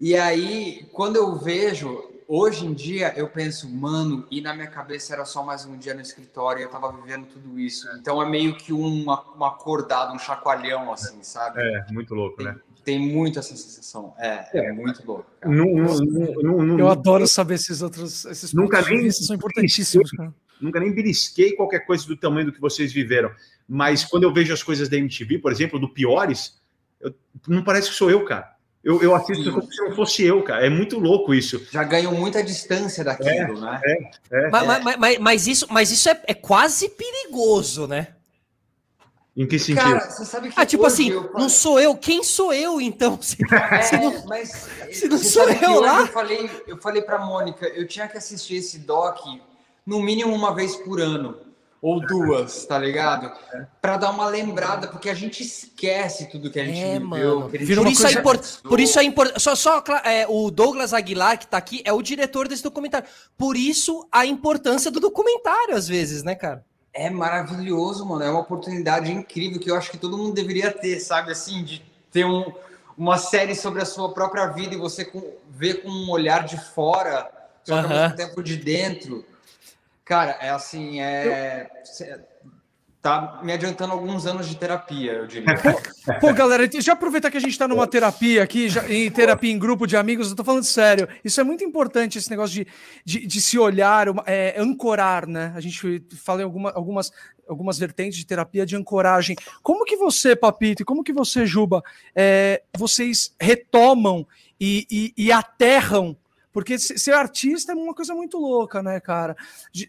E aí, quando eu vejo, hoje em dia, eu penso, mano, e na minha cabeça era só mais um dia no escritório, eu tava vivendo tudo isso. Então é meio que um, um acordado, um chacoalhão, assim, sabe? É, muito louco, né? Tem muito essa sensação. É, é, é muito louco. Não, não, não, eu adoro saber esses outros. Esses nunca nem são importantíssimos, cara. Nunca nem belisquei qualquer coisa do tamanho do que vocês viveram. Mas quando eu vejo as coisas da MTV, por exemplo, do Piores, eu, não parece que sou eu, cara. Eu, eu assisto Sim. como se não fosse eu, cara. É muito louco isso. Já ganham muita distância daquilo, é, né? É, é. Mas, mas, mas, mas, isso, mas isso é, é quase perigoso, né? Em que sentido? Cara, você sabe que ah, tipo assim, eu... não sou eu, quem sou eu então? Se, é, se não, mas, se não sou eu lá. Eu falei, eu falei para Mônica, eu tinha que assistir esse doc no mínimo uma vez por ano ou duas, tá ligado? Para dar uma lembrada, porque a gente esquece tudo que a gente é, viveu. Mano. Gente por, isso é import... por isso é importante. Só, só é, o Douglas Aguilar, que tá aqui, é o diretor desse documentário. Por isso a importância do documentário, às vezes, né, cara? É maravilhoso, mano. É uma oportunidade incrível que eu acho que todo mundo deveria ter, sabe? Assim, de ter um, uma série sobre a sua própria vida e você com, ver com um olhar de fora, só que ao mesmo tempo de dentro. Cara, é assim, é. Tá me adiantando alguns anos de terapia, eu diria. Pô, galera, já aproveitar que a gente está numa terapia aqui, já, em terapia em grupo de amigos, eu tô falando sério. Isso é muito importante, esse negócio de, de, de se olhar, é, ancorar, né? A gente fala em alguma, algumas, algumas vertentes de terapia de ancoragem. Como que você, Papito, e como que você, Juba, é, vocês retomam e, e, e aterram porque ser artista é uma coisa muito louca, né, cara?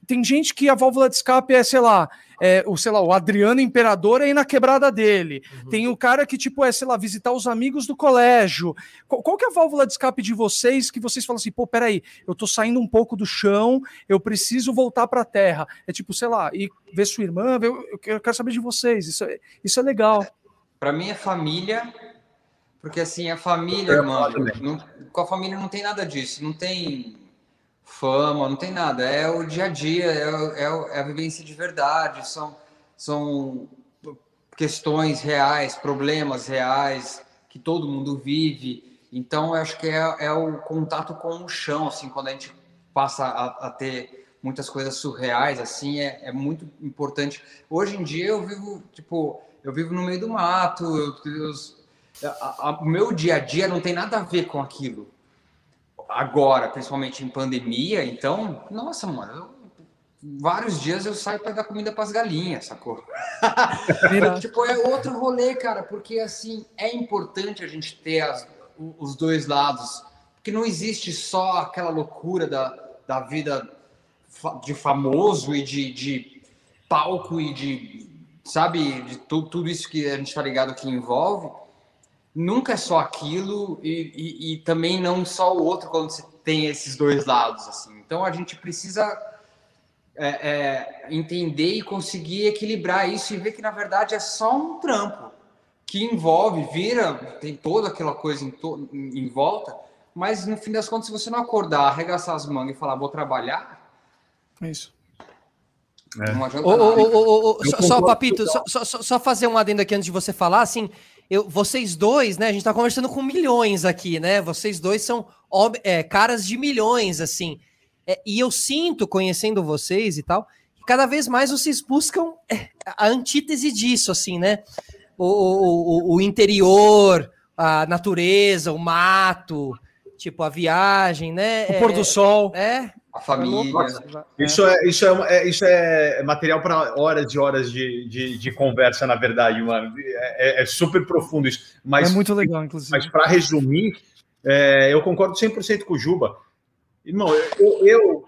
Tem gente que a válvula de escape é, sei lá, é, o, sei lá, o Adriano Imperador é ir na quebrada dele. Uhum. Tem o cara que, tipo, é, sei lá, visitar os amigos do colégio. Qual, qual, que é a válvula de escape de vocês que vocês falam assim, pô, peraí, eu tô saindo um pouco do chão, eu preciso voltar pra terra. É tipo, sei lá, e ver sua irmã, ver, eu quero saber de vocês. Isso é, isso é legal. Para mim, é família porque assim, a família, mano, não, com a família não tem nada disso, não tem fama, não tem nada. É o dia a dia, é, é, é a vivência de verdade, são, são questões reais, problemas reais que todo mundo vive. Então, eu acho que é, é o contato com o chão, assim, quando a gente passa a, a ter muitas coisas surreais, assim, é, é, muito importante. Hoje em dia eu vivo, tipo, eu vivo no meio do mato, eu, eu o meu dia a dia não tem nada a ver com aquilo. Agora, principalmente em pandemia, então, nossa, mano, eu, vários dias eu saio para dar comida para as galinhas, sacou? tipo, é outro rolê, cara, porque assim, é importante a gente ter as, os dois lados, porque não existe só aquela loucura da, da vida de famoso e de, de palco e de, sabe, de tudo, tudo isso que a gente tá ligado que envolve nunca é só aquilo e, e, e, também não só o outro quando você tem esses dois lados assim. Então a gente precisa é, é, entender e conseguir equilibrar isso e ver que na verdade é só um trampo que envolve, vira, tem toda aquela coisa em, to, em volta, mas no fim das contas, se você não acordar, arregaçar as mangas e falar vou trabalhar, é isso. É. Não adianta ô, só, só, Papito, só, só, só fazer um adendo aqui antes de você falar, assim, eu, vocês dois, né? A gente tá conversando com milhões aqui, né? Vocês dois são é, caras de milhões, assim. É, e eu sinto, conhecendo vocês e tal, que cada vez mais vocês buscam é, a antítese disso, assim, né? O, o, o interior, a natureza, o mato, tipo, a viagem, né? O pôr do é, sol. É, a família. Isso é, isso é, é isso é material para horas e horas de, de, de, conversa, na verdade, mano. É, é, super profundo isso. Mas, é muito legal, inclusive. Mas para resumir, é, eu concordo 100% com o Juba. Irmão, eu, eu,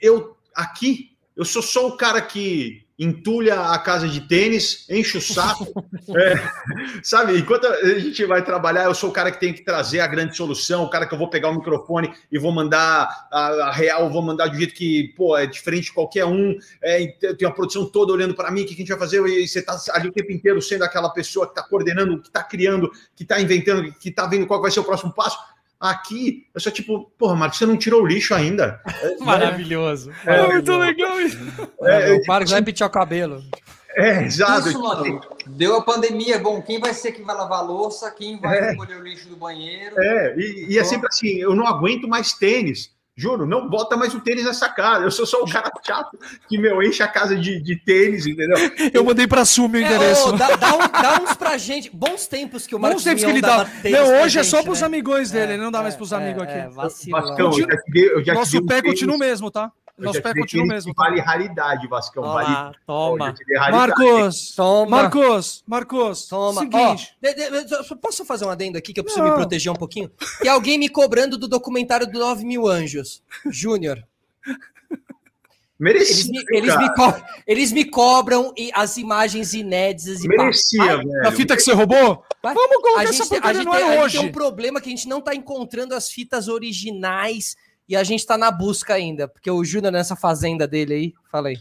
eu aqui, eu sou só o cara que entulha a casa de tênis, enche o saco, é, sabe? Enquanto a gente vai trabalhar, eu sou o cara que tem que trazer a grande solução, o cara que eu vou pegar o microfone e vou mandar a, a real, vou mandar do jeito que, pô, é diferente de qualquer um, é, tem a produção toda olhando para mim, o que a gente vai fazer? E você tá ali o tempo inteiro sendo aquela pessoa que está coordenando, que está criando, que está inventando, que está vendo qual vai ser o próximo passo. Aqui, eu sou tipo, porra, Marcos, você não tirou o lixo ainda. Maravilhoso. É, é muito legal isso. É, o Marcos vai pintar o cabelo. É, exato. Isso, mano. Deu a pandemia, bom, quem vai ser que vai lavar a louça, quem vai é. recolher o lixo do banheiro? É, e, e é sempre assim, eu não aguento mais tênis. Juro, não bota mais o tênis nessa casa. Eu sou só o cara chato que, meu, enche a casa de, de tênis, entendeu? Eu mandei pra Sul meu endereço. É, oh, dá, dá, um, dá, uns pra gente. Bons tempos que o Marcos Bons tempos que ele dá. Não, hoje é só pros né? amigões dele, ele não dá mais pros é, amigos aqui. É, Vascão, eu já te dei, eu já Nosso pé continua o mesmo, tá? Nosso pé continua o mesmo. Tá? Vale raridade, Vascão. Olá, vale... Toma. Marcos, toma. Marcos, Marcos. Toma. Seguinte. Oh, de, de, posso fazer um adendo aqui que eu preciso Não. me proteger um pouquinho? Tem alguém me cobrando do documentário do 9 mil anjos. Júnior. Merecia, eles, me, eles, me cobram, eles me cobram e as imagens inéditas e Merecia, pá. velho. A fita que você roubou? Vai. Vamos colocar a essa gente, a gente, tem, hoje. tem um problema que a gente não tá encontrando as fitas originais e a gente tá na busca ainda, porque o Júnior nessa fazenda dele aí, falei.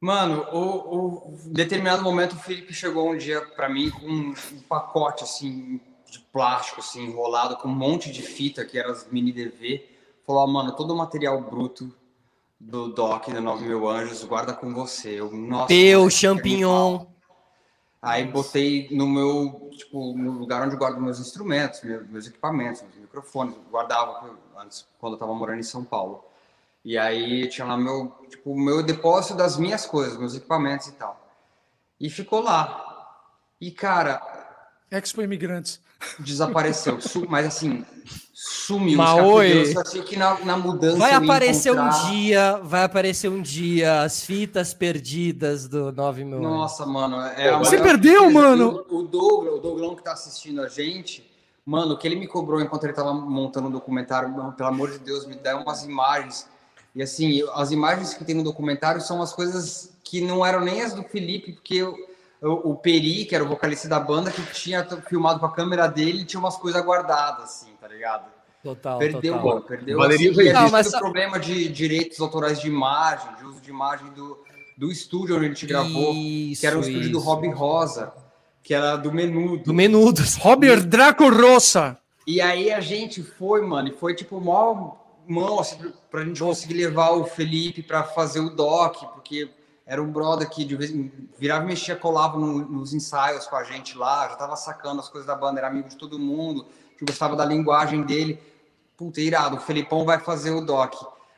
Mano, o, o determinado momento o Felipe chegou um dia para mim com um, um, pacote assim de plástico assim enrolado com um monte de fita que eram as mini DV. Falou, mano, todo o material bruto do Doc da 9 Mil Anjos guarda com você. Eu, nossa, Teu champignon. Aí botei no meu, tipo, no lugar onde guardo meus instrumentos, meus, meus equipamentos, meus microfones, guardava antes, quando eu tava morando em São Paulo. E aí tinha lá meu, tipo, meu depósito das minhas coisas, meus equipamentos e tal. E ficou lá. E, cara. Expo Imigrantes. Desapareceu. Mas assim, sumiu. Maoi. Eu achei que na, na mudança. Vai aparecer encontrar... um dia, vai aparecer um dia as fitas perdidas do 9 mil. Nossa, mano. É Você perdeu, mano? O, o Douglas, o Douglão que tá assistindo a gente Mano, o que ele me cobrou enquanto ele tava montando o um documentário, pelo amor de Deus, me dá umas imagens. E assim, as imagens que tem no documentário são as coisas que não eram nem as do Felipe, porque o, o, Peri, que era o vocalista da banda, que tinha filmado com a câmera dele, tinha umas coisas guardadas, assim, tá ligado? Total. Perdeu, total. Mano, perdeu. Valeria assim, não, mas... problema de direitos autorais de imagem, de uso de imagem do, do estúdio onde a gente gravou, isso, que era o estúdio isso. do Rob Rosa que era do Menudo. Do Menudo. Robert Draco Rossa. E aí a gente foi, mano, e foi tipo mó mão assim, pra gente conseguir levar o Felipe para fazer o doc, porque era um brother que de vez virava e mexia, colava no, nos ensaios com a gente lá, já tava sacando as coisas da banda, era amigo de todo mundo, que gostava da linguagem dele. Puta, irado, o Felipão vai fazer o doc.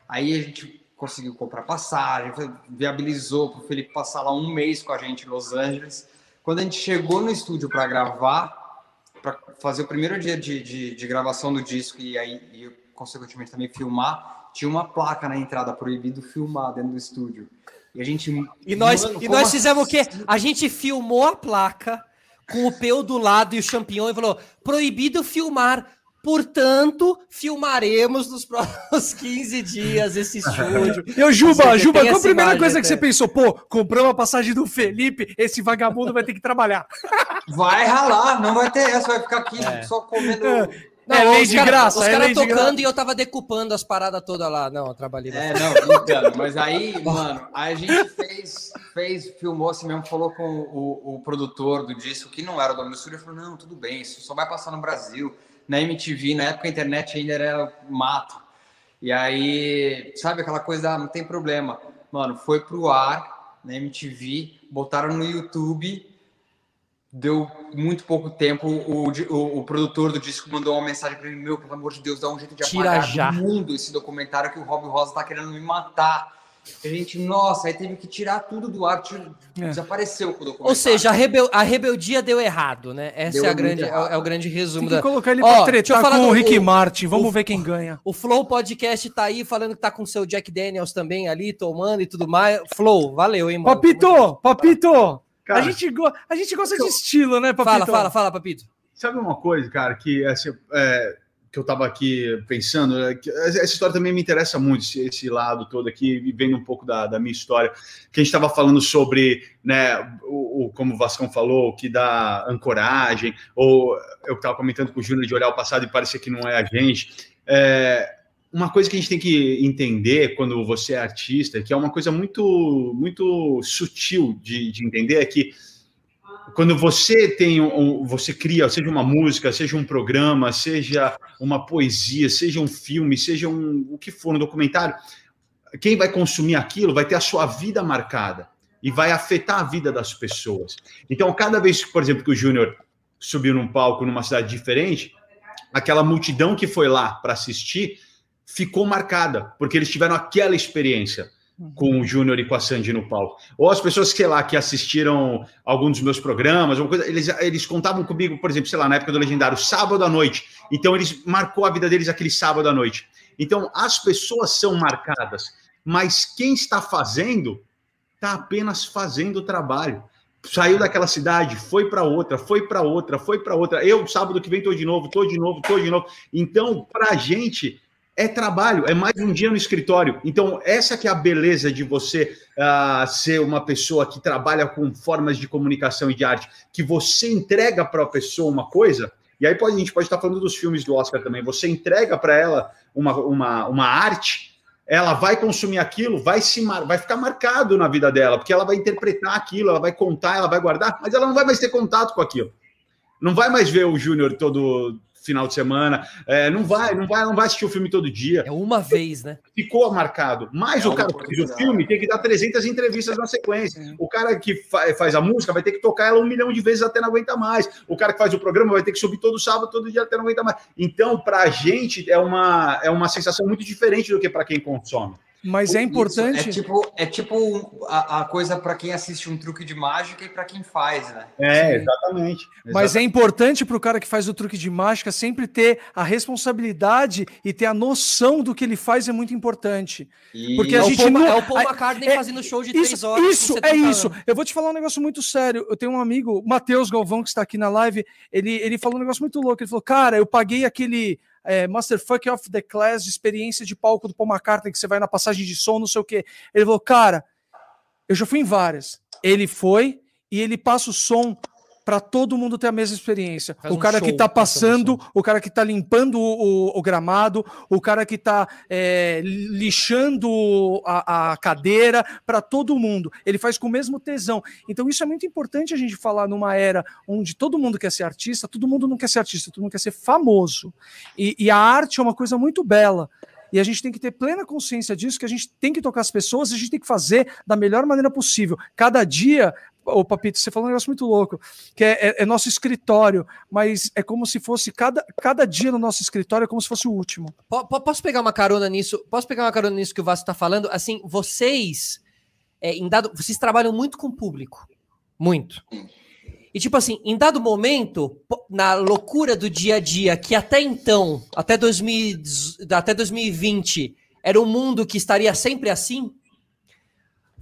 Aí a gente conseguiu comprar passagem, viabilizou para o Felipe passar lá um mês com a gente em Los Angeles. Quando a gente chegou no estúdio para gravar, para fazer o primeiro dia de, de, de, gravação do disco e aí, e, consequentemente, também filmar, tinha uma placa na entrada proibido filmar dentro do estúdio. E a gente. E nós, mano, e nós fizemos assim? o quê? A gente filmou a placa com o peu do lado e o champignon e falou: proibido filmar Portanto, filmaremos nos próximos 15 dias esse estúdio. Eu, Juba, Juba, qual a primeira coisa até. que você pensou? Pô, comprou a passagem do Felipe, esse vagabundo vai ter que trabalhar. Vai ralar, não vai ter essa, vai ficar aqui é. só comendo. É. Não, é lei de cara, graça. Os é caras tocando e eu tava decupando as paradas todas lá. Não, eu trabalhei. É, não, entendo. Mas aí, mano, aí a gente fez, fez, filmou assim mesmo, falou com o, o produtor do disco, que não era o dono do estúdio, falou: não, tudo bem, isso só vai passar no Brasil na MTV, na época a internet ainda era mato. E aí, sabe aquela coisa, ah, não tem problema. Mano, foi pro ar na MTV, botaram no YouTube, deu muito pouco tempo, o, o, o produtor do disco mandou uma mensagem para mim, meu, pelo amor de Deus, dá um jeito de Tira apagar já. do mundo esse documentário que o Rob Rosa tá querendo me matar. A gente, nossa, aí teve que tirar tudo do ar, é. desapareceu com o documentário. Ou seja, a, rebel, a rebeldia deu errado, né? Essa deu é, a grande, é, é, o grande resumo. Tem que da... colocar ele pra Ó, tretar com o Rick o, Martin, vamos o, ver quem ganha. O Flow Podcast tá aí falando que tá com o seu Jack Daniels também ali, tomando e tudo mais. Flow, valeu, hein, mano? Papito, Papito! Cara, a, gente go... a gente gosta de estilo, né, Papito? Fala, fala, fala, Papito. Sabe uma coisa, cara, que assim, é, que eu estava aqui pensando, é essa história também me interessa muito, esse, lado todo aqui, vendo um pouco da, da minha história, que a gente estava falando sobre, né, o, o, como o Vascão falou, que dá ancoragem, ou eu estava comentando com o Júnior de olhar o passado e parecer que não é a gente. É, uma coisa que a gente tem que entender quando você é artista, que é uma coisa muito, muito sutil de, de entender, é que quando você tem um, você cria, seja uma música, seja um programa, seja uma poesia, seja um filme, seja um, o que for, um documentário, quem vai consumir aquilo vai ter a sua vida marcada e vai afetar a vida das pessoas. Então, cada vez, por exemplo, que o Júnior subiu num palco numa cidade diferente, aquela multidão que foi lá para assistir ficou marcada, porque eles tiveram aquela experiência com o Júnior e com a Sandy no palco. Ou as pessoas, sei lá, que assistiram algum dos meus programas, alguma coisa, eles, eles contavam comigo, por exemplo, sei lá, na época do Legendário, sábado à noite. Então, eles marcou a vida deles aquele sábado à noite. Então, as pessoas são marcadas, mas quem está fazendo está apenas fazendo o trabalho. Saiu daquela cidade, foi para outra, foi para outra, foi para outra. Eu, sábado que vem, estou de novo, estou de novo, estou de novo. Então, para a gente, é trabalho, é mais um dia no escritório. Então, essa que é a beleza de você uh, ser uma pessoa que trabalha com formas de comunicação e de arte, que você entrega para a pessoa uma coisa, e aí pode, a gente pode estar falando dos filmes do Oscar também, você entrega para ela uma, uma, uma arte, ela vai consumir aquilo, vai se vai ficar marcado na vida dela, porque ela vai interpretar aquilo, ela vai contar, ela vai guardar, mas ela não vai mais ter contato com aquilo. Não vai mais ver o Júnior todo final de semana. É, não vai, não vai, não vai assistir o filme todo dia. É uma vez, né? Ficou marcado. Mas é o cara que fez o filme tem que dar 300 entrevistas na sequência. É. O cara que fa faz a música vai ter que tocar ela um milhão de vezes até não aguentar mais. O cara que faz o programa vai ter que subir todo sábado, todo dia até não aguentar mais. Então, para a gente é uma, é uma sensação muito diferente do que para quem consome. Mas é importante. Isso, é tipo, é tipo a, a coisa para quem assiste um truque de mágica e para quem faz, né? É, exatamente. Mas é importante para o cara que faz o truque de mágica sempre ter a responsabilidade e ter a noção do que ele faz é muito importante. E... Porque a é gente o Paul, não... é o Paul é, McCartney é, fazendo show de isso, três horas. Isso, é isso. Eu vou te falar um negócio muito sério. Eu tenho um amigo, Matheus Galvão, que está aqui na live. Ele, ele falou um negócio muito louco. Ele falou, cara, eu paguei aquele é, Masterfuck of the Class de experiência de palco do Paul McCartney, que você vai na passagem de som, não sei o quê. Ele falou, cara, eu já fui em várias. Ele foi e ele passa o som para todo mundo ter a mesma experiência. Faz o cara um que está passando, o cara que está limpando o, o, o, gramado, o cara que está é, lixando a, a cadeira, para todo mundo. Ele faz com o mesmo tesão. Então, isso é muito importante a gente falar numa era onde todo mundo quer ser artista, todo mundo não quer ser artista, todo mundo quer ser famoso. E, e a arte é uma coisa muito bela. E a gente tem que ter plena consciência disso, que a gente tem que tocar as pessoas, a gente tem que fazer da melhor maneira possível. Cada dia Ô, Papito, você falou um negócio muito louco, que é, é, é, nosso escritório, mas é como se fosse cada, cada dia no nosso escritório é como se fosse o último. Posso pegar uma carona nisso? Posso pegar uma carona nisso que o Vasco está falando? Assim, vocês, é, em dado, vocês trabalham muito com o público, muito. E tipo assim, em dado momento, na loucura do dia a dia, que até então, até, 2000, até 2020, era um mundo que estaria sempre assim,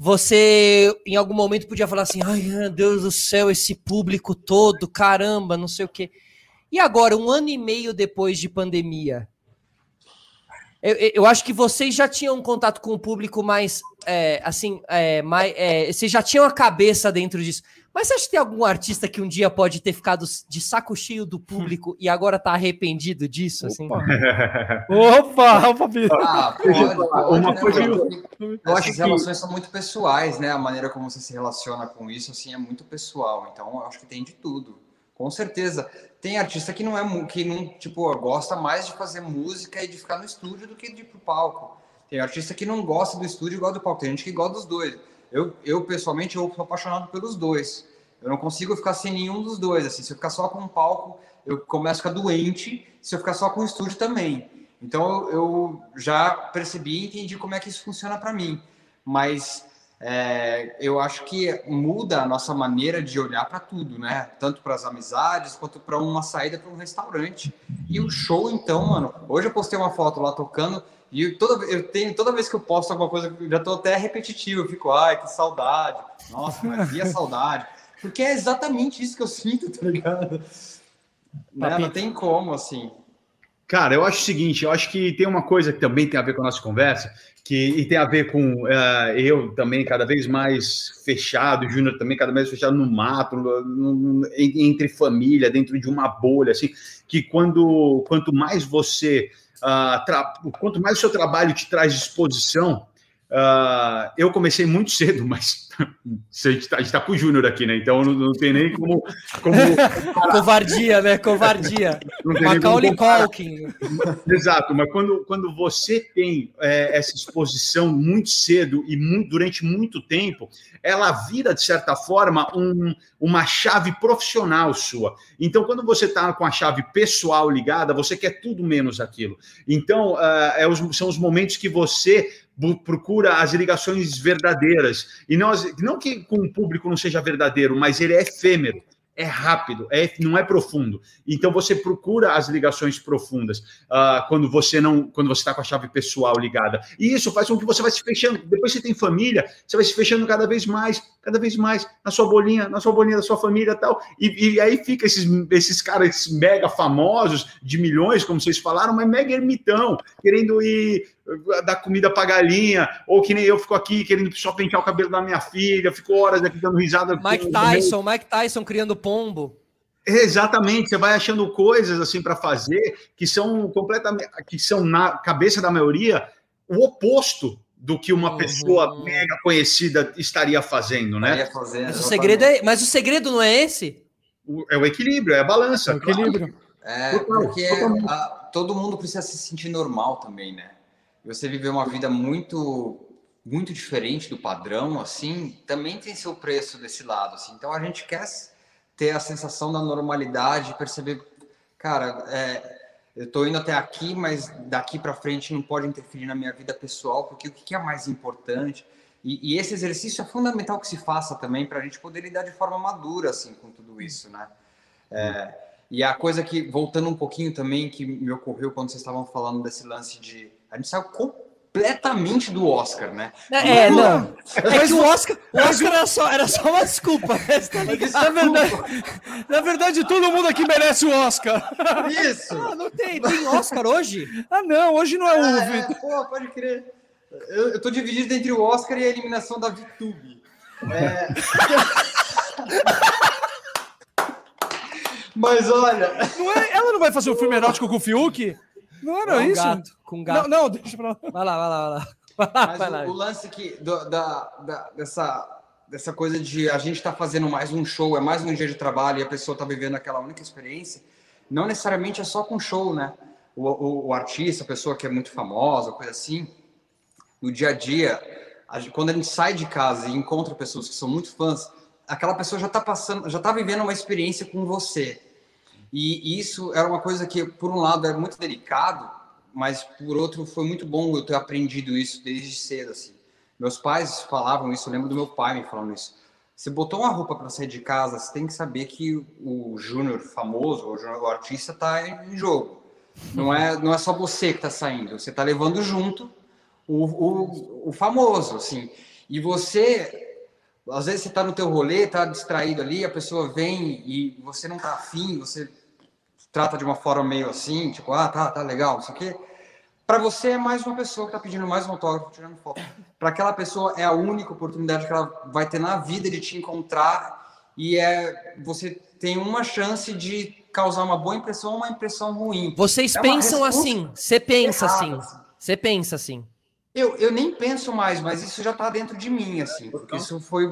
você em algum momento podia falar assim: ai meu Deus do céu, esse público todo, caramba, não sei o quê. E agora, um ano e meio depois de pandemia, eu, eu acho que vocês já tinham um contato com o público mais, é, assim, é, mais, é, vocês já tinham a cabeça dentro disso. Mas você acha que tem algum artista que um dia pode ter ficado de saco cheio do público e agora tá arrependido disso? Assim? Opa, opa, ah, pode, pode, Uma né, coisa eu, eu acho que as relações são muito pessoais, né? A maneira como você se relaciona com isso assim é muito pessoal. Então, eu acho que tem de tudo. Com certeza. Tem artista que não é que não, tipo, gosta mais de fazer música e de ficar no estúdio do que de ir pro palco. Tem artista que não gosta do estúdio e gosta do palco. Tem gente que gosta dos dois. Eu, eu pessoalmente, eu sou apaixonado pelos dois. Eu não consigo ficar sem nenhum dos dois. Assim, se eu ficar só com um palco, eu começo a ficar doente. Se eu ficar só com o estúdio também. Então eu já percebi e entendi como é que isso funciona para mim. mas é, eu acho que muda a nossa maneira de olhar para tudo, né? Tanto para as amizades quanto para uma saída para um restaurante. E o show, então, mano. Hoje eu postei uma foto lá tocando e eu, toda, eu tenho, toda vez que eu posto alguma coisa, eu já estou até repetitivo. Eu fico, ai, que saudade. Nossa, mas que saudade. Porque é exatamente isso que eu sinto, tá ligado? Né? Não tem como, assim. Cara, eu acho o seguinte, eu acho que tem uma coisa que também tem a ver com a nossa conversa, que e tem a ver com uh, eu também cada vez mais fechado, o Júnior também cada vez mais fechado no mato, no, no, entre família, dentro de uma bolha, assim, que quando quanto mais você uh, quanto mais o seu trabalho te traz disposição, Uh, eu comecei muito cedo, mas a gente está tá com o Júnior aqui, né? Então não, não tem nem como. como... Covardia, né? Covardia. Macaulay Culkin. Exato, mas quando, quando você tem é, essa exposição muito cedo e muito, durante muito tempo, ela vira, de certa forma, um, uma chave profissional sua. Então, quando você está com a chave pessoal ligada, você quer tudo menos aquilo. Então, uh, é os, são os momentos que você procura as ligações verdadeiras. E não, não que com o público não seja verdadeiro, mas ele é efêmero é rápido, é, não é profundo. Então você procura as ligações profundas uh, quando você não, quando você está com a chave pessoal ligada. E isso faz com que você vai se fechando. Depois você tem família, você vai se fechando cada vez mais, cada vez mais na sua bolinha, na sua bolinha da sua família, tal. E, e aí fica esses, esses caras mega famosos de milhões, como vocês falaram, mas mega ermitão, querendo ir dar comida para galinha, ou que nem eu fico aqui querendo só pentear o cabelo da minha filha, fico horas aqui dando risada. Mike Tyson, Mike Tyson criando pombo. Exatamente, você vai achando coisas assim para fazer que são completamente, que são na cabeça da maioria o oposto do que uma uhum. pessoa mega conhecida estaria fazendo, né? Fazendo, mas, o segredo é, mas o segredo não é esse? O, é o equilíbrio, é a balança. É o equilíbrio. É, porque a, todo mundo precisa se sentir normal também, né? Você viver uma vida muito muito diferente do padrão, assim, também tem seu preço desse lado, assim. Então a gente quer ter a sensação da normalidade, perceber, cara, é, eu estou indo até aqui, mas daqui para frente não pode interferir na minha vida pessoal, porque o que é mais importante? E, e esse exercício é fundamental que se faça também para a gente poder lidar de forma madura, assim, com tudo isso, né? É, e a coisa que, voltando um pouquinho também, que me ocorreu quando vocês estavam falando desse lance de a gente saiu completamente do Oscar, né? É, não. É que o Oscar, o Oscar era, só, era só uma desculpa. Tá na, verdade, na verdade, todo mundo aqui merece o Oscar. Isso. Ah, não tem, tem Oscar hoje? Ah, não, hoje não é o. É, é, pô, pode crer. Eu, eu tô dividido entre o Oscar e a eliminação da VTube. É... Mas olha. Não é, ela não vai fazer o um filme erótico com o Fiuk? Não era isso? Gato, com gato. Não, não, deixa pra lá. Vai lá, vai lá, vai lá. Mas vai lá. O, o, lance que, do, da, da, dessa, dessa coisa de a gente tá fazendo mais um show, é mais um dia de trabalho e a pessoa está vivendo aquela única experiência, não necessariamente é só com show, né? O, o, o, artista, a pessoa que é muito famosa, coisa assim, no dia a dia, a, quando a gente sai de casa e encontra pessoas que são muito fãs, aquela pessoa já está passando, já está vivendo uma experiência com você. E isso era uma coisa que, por um lado, é muito delicado, mas por outro, foi muito bom eu ter aprendido isso desde cedo. Assim. Meus pais falavam isso, eu lembro do meu pai me falando isso. Você botou uma roupa para sair de casa, você tem que saber que o Júnior famoso, o, junior, o artista, está em jogo. Não é, não é só você que está saindo, você está levando junto o, o, o famoso, assim. E você às vezes você está no teu rolê, está distraído ali, a pessoa vem e você não está afim, você trata de uma forma meio assim, tipo, ah, tá, tá legal, isso aqui. Para você é mais uma pessoa que está pedindo mais um autógrafo, tirando foto. Para aquela pessoa é a única oportunidade que ela vai ter na vida de te encontrar e é você tem uma chance de causar uma boa impressão ou uma impressão ruim. Vocês é pensam assim, você pensa assim, você pensa assim. Eu, eu nem penso mais, mas isso já está dentro de mim, assim, porque isso foi,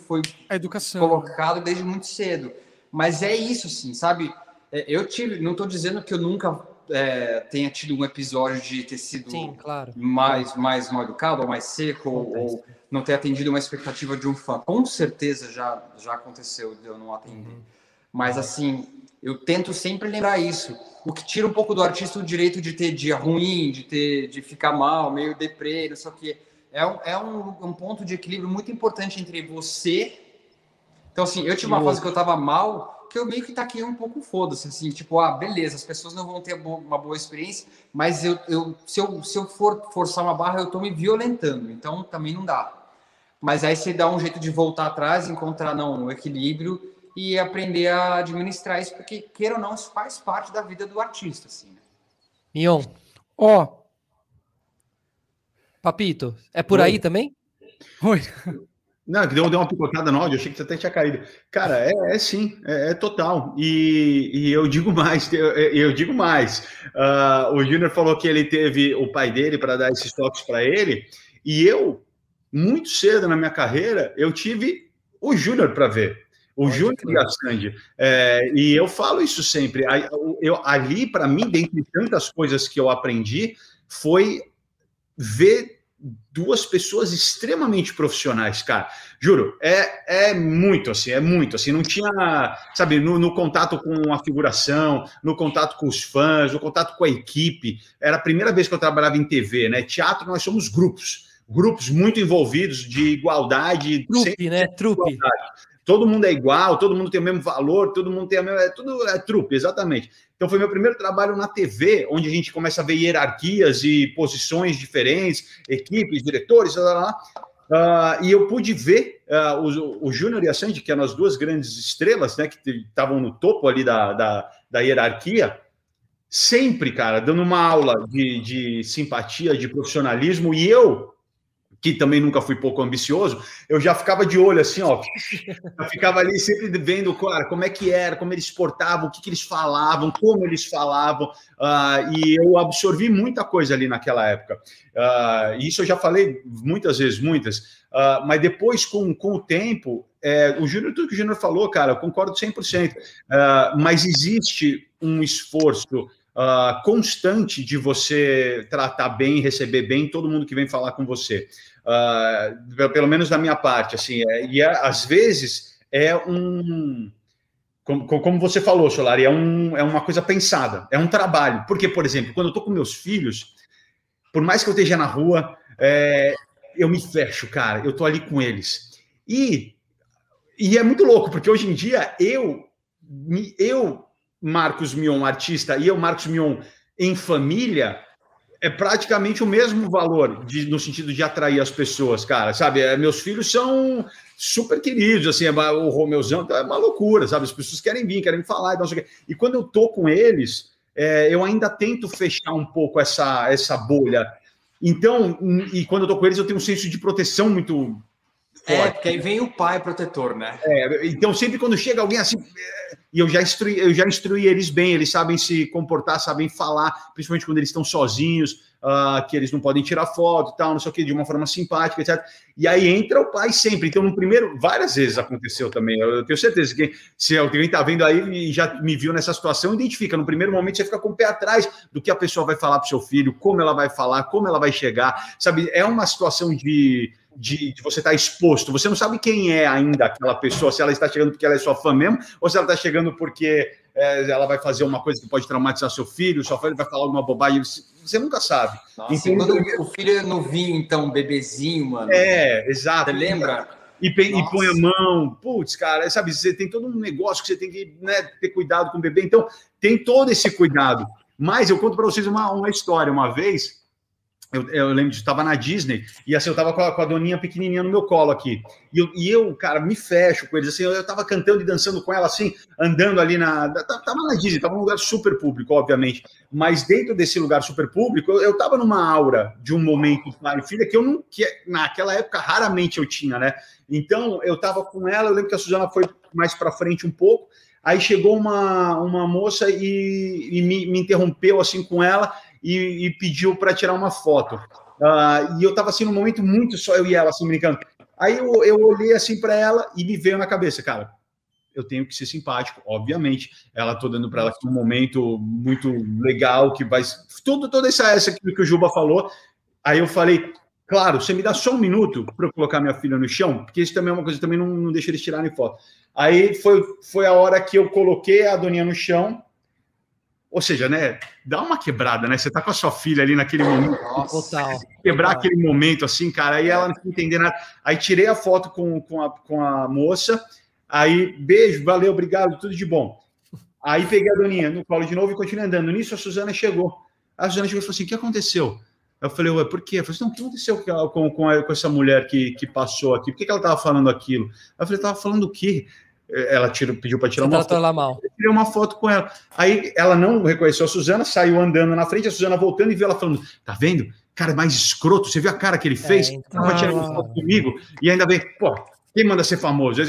foi a educação. colocado desde muito cedo. Mas é isso, assim, sabe? É, eu tive, não estou dizendo que eu nunca é, tenha tido um episódio de ter sido Sim, claro. mais, mais mal educado, ou mais seco, ou, ou, não ter atendido uma expectativa de um fã. Com certeza já, já aconteceu de eu não atender. Uhum. Mas assim, eu tento sempre lembrar isso. O que tira um pouco do artista o direito de ter dia ruim, de ter de ficar mal, meio deprê, não sei o quê. é, um, é um, um ponto de equilíbrio muito importante entre você. Então, assim, eu tive uma fase que eu tava mal, que eu meio que taquei um pouco foda-se, assim, tipo, ah, beleza, as pessoas não vão ter uma boa experiência, mas eu, eu, se, eu, se eu for forçar uma barra, eu tô me violentando, então também não dá. Mas aí você dá um jeito de voltar atrás, encontrar não, um equilíbrio e aprender a administrar isso, porque, queira ou não, isso faz parte da vida do artista, assim. Né? Mion. Ó. Oh. Papito, é por Oi. aí também? Oi. Não, que deu, deu uma picotada no áudio, achei que você até tinha caído. Cara, é, é sim, é, é, total. E, e, eu digo mais, eu, eu digo mais. Uh, o Júnior falou que ele teve o pai dele para dar esses toques para ele, e eu, muito cedo na minha carreira, eu tive o Júnior para ver. O Júnior e a Sandy. É, e eu falo isso sempre. Eu, ali, para mim, dentre tantas coisas que eu aprendi, foi ver duas pessoas extremamente profissionais, cara. Juro, é, é muito assim, é muito assim. Não tinha, sabe, no, no, contato com a figuração, no contato com os fãs, no contato com a equipe. Era a primeira vez que eu trabalhava em TV, né? Teatro, nós somos grupos, grupos muito envolvidos de igualdade. Trupe, né? Trupe. Todo mundo é igual, todo mundo tem o mesmo valor, todo mundo tem a mesma. É tudo é trupe, exatamente. Então foi meu primeiro trabalho na TV, onde a gente começa a ver hierarquias e posições diferentes, equipes, diretores, lá, lá. Uh, e eu pude ver uh, o, o Júnior e a Sandy, que eram as duas grandes estrelas, né, que estavam no topo ali da, da, da hierarquia, sempre, cara, dando uma aula de, de simpatia, de profissionalismo, e eu que também nunca fui pouco ambicioso, eu já ficava de olho assim, ó. Eu ficava ali sempre vendo, cara, como é que era, como eles exportavam, o que, que eles falavam, como eles falavam, uh, e eu absorvi muita coisa ali naquela época. Uh, isso eu já falei muitas vezes, muitas, uh, mas depois, com, com o tempo, é, o Júnior, tudo que o Júnior falou, cara, eu concordo 100%, uh, mas existe um esforço Uh, constante de você tratar bem, receber bem todo mundo que vem falar com você. Uh, pelo menos da minha parte, assim, é, e é, às vezes é um. Como, como você falou, Solari, é, um, é uma coisa pensada, é um trabalho. Porque, por exemplo, quando eu estou com meus filhos, por mais que eu esteja na rua, é, eu me fecho, cara, eu estou ali com eles. E, e é muito louco, porque hoje em dia eu, eu Marcos Mion, artista, e eu, Marcos Mion, em família, é praticamente o mesmo valor de, no sentido de atrair as pessoas, cara, sabe? É, meus filhos são super queridos, assim, é, o Romeuzão é uma loucura, sabe? As pessoas querem vir, querem falar, então, e quando eu tô com eles, é, eu ainda tento fechar um pouco essa, essa bolha. Então, e quando eu tô com eles, eu tenho um senso de proteção muito é. É, porque aí vem o pai protetor, né? É, então, sempre quando chega alguém assim, e eu já instruí, eu já instruí eles bem, eles sabem se comportar, sabem falar, principalmente quando eles estão sozinhos, uh, que eles não podem tirar foto e tal, não sei o que, de uma forma simpática, etc. E aí entra o pai sempre. Então, no primeiro, várias vezes aconteceu também. Eu tenho certeza que se alguém está vendo aí e já me viu nessa situação, identifica. No primeiro momento, você fica com o pé atrás do que a pessoa vai falar para o seu filho, como ela vai falar, como ela vai chegar. Sabe, é uma situação de de, de, você estar tá exposto. Você não sabe quem é ainda aquela pessoa, se ela está chegando porque ela é sua fã mesmo, ou se ela está chegando porque é, ela vai fazer uma coisa que pode traumatizar seu filho, sua filho vai falar alguma bobagem. Você nunca sabe. Nossa, quando o filho é novinho, então, bebezinho, mano. É, exato. Você lembra? E, e, põe a mão, putz, cara, sabe, você tem todo um negócio que você tem que né, ter cuidado com o bebê, então tem todo esse cuidado. Mas eu conto para vocês uma, uma história. Uma vez, eu, eu, lembro de estava na Disney e assim eu estava com, com, a doninha pequenininha no meu colo aqui. E eu, e eu cara me fecho com eles assim eu, estava cantando e dançando com ela assim andando ali na tava na Disney estava num lugar super público obviamente. Mas dentro desse lugar super público eu, estava numa aura de um momento e filha que eu não que naquela época raramente eu tinha né? Então eu estava com ela eu lembro que a Suzana foi mais para frente um pouco. Aí chegou uma, uma moça e, e me, me interrompeu assim com ela e, e pediu para tirar uma foto. Uh, e eu estava assim num momento muito só eu e ela assim brincando. Aí eu, eu olhei assim para ela e me veio na cabeça, cara, eu tenho que ser simpático, obviamente. Ela tô dando para ela um momento muito legal que vai tudo toda essa essa que, o Juba falou. Aí eu falei, claro, você me dá só um minuto para eu colocar minha filha no chão, porque isso também é uma coisa também não, não deixa eles tirarem foto. Aí foi foi a hora que eu coloquei a Doninha no chão ou seja, né, dá uma quebrada, né? Você tá com a sua filha ali naquele momento. Total. Quebrar aquele momento assim, cara, aí ela não entender nada. Aí tirei a foto com, com, a, com a moça, aí beijo, valeu, obrigado, tudo de bom. Aí peguei a doninha no colo de novo e continuei andando. Nisso a Suzana chegou. A Suzana chegou e falou assim: o que aconteceu? Eu falei, ué, por quê? Eu falei assim, não, o que aconteceu com, com, com, essa mulher que, que passou aqui? Por que, que ela estava falando aquilo? Eu falei, estava falando o quê? Ela tirou, pediu para tirar Você uma foto. Ela mal. Eu tirei uma foto com ela. Aí ela não reconheceu a Suzana, saiu andando na frente, a Suzana voltando e viu ela falando: tá vendo? Cara, mais escroto, você viu a cara que ele fez? É, então... Tava tirando uma foto comigo e ainda vem, pô, quem manda ser famoso?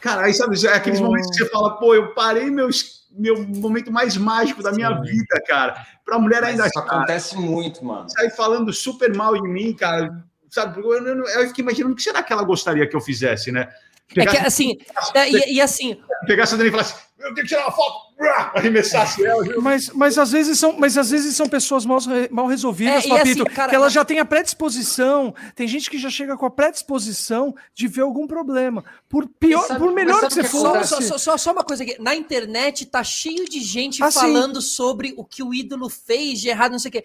Cara, aí sabe, é aqueles momentos que você fala, pô, eu parei meus meu momento mais mágico da minha Sim. vida, cara. Pra mulher Mas ainda. Isso cara, acontece muito, mano. Sair falando super mal de mim, cara. Sabe? Eu, eu, eu fiquei imaginando o que será que ela gostaria que eu fizesse, né? Pegasse, é que assim, é, e, e, assim. Pegasse a Dani e falasse, eu tenho que tirar uma foto, arremessasse ela. Mas, mas, às vezes são, mas às vezes são pessoas mal, mal resolvidas, é, Papito, assim, cara, que ela já tem a predisposição. Tem gente que já chega com a predisposição de ver algum problema. Por pior, sabe, por melhor que você que fosse. Só, só, só, só, uma coisa aqui. Na internet tá cheio de gente assim, falando sobre o que o ídolo fez de errado, não sei o quê.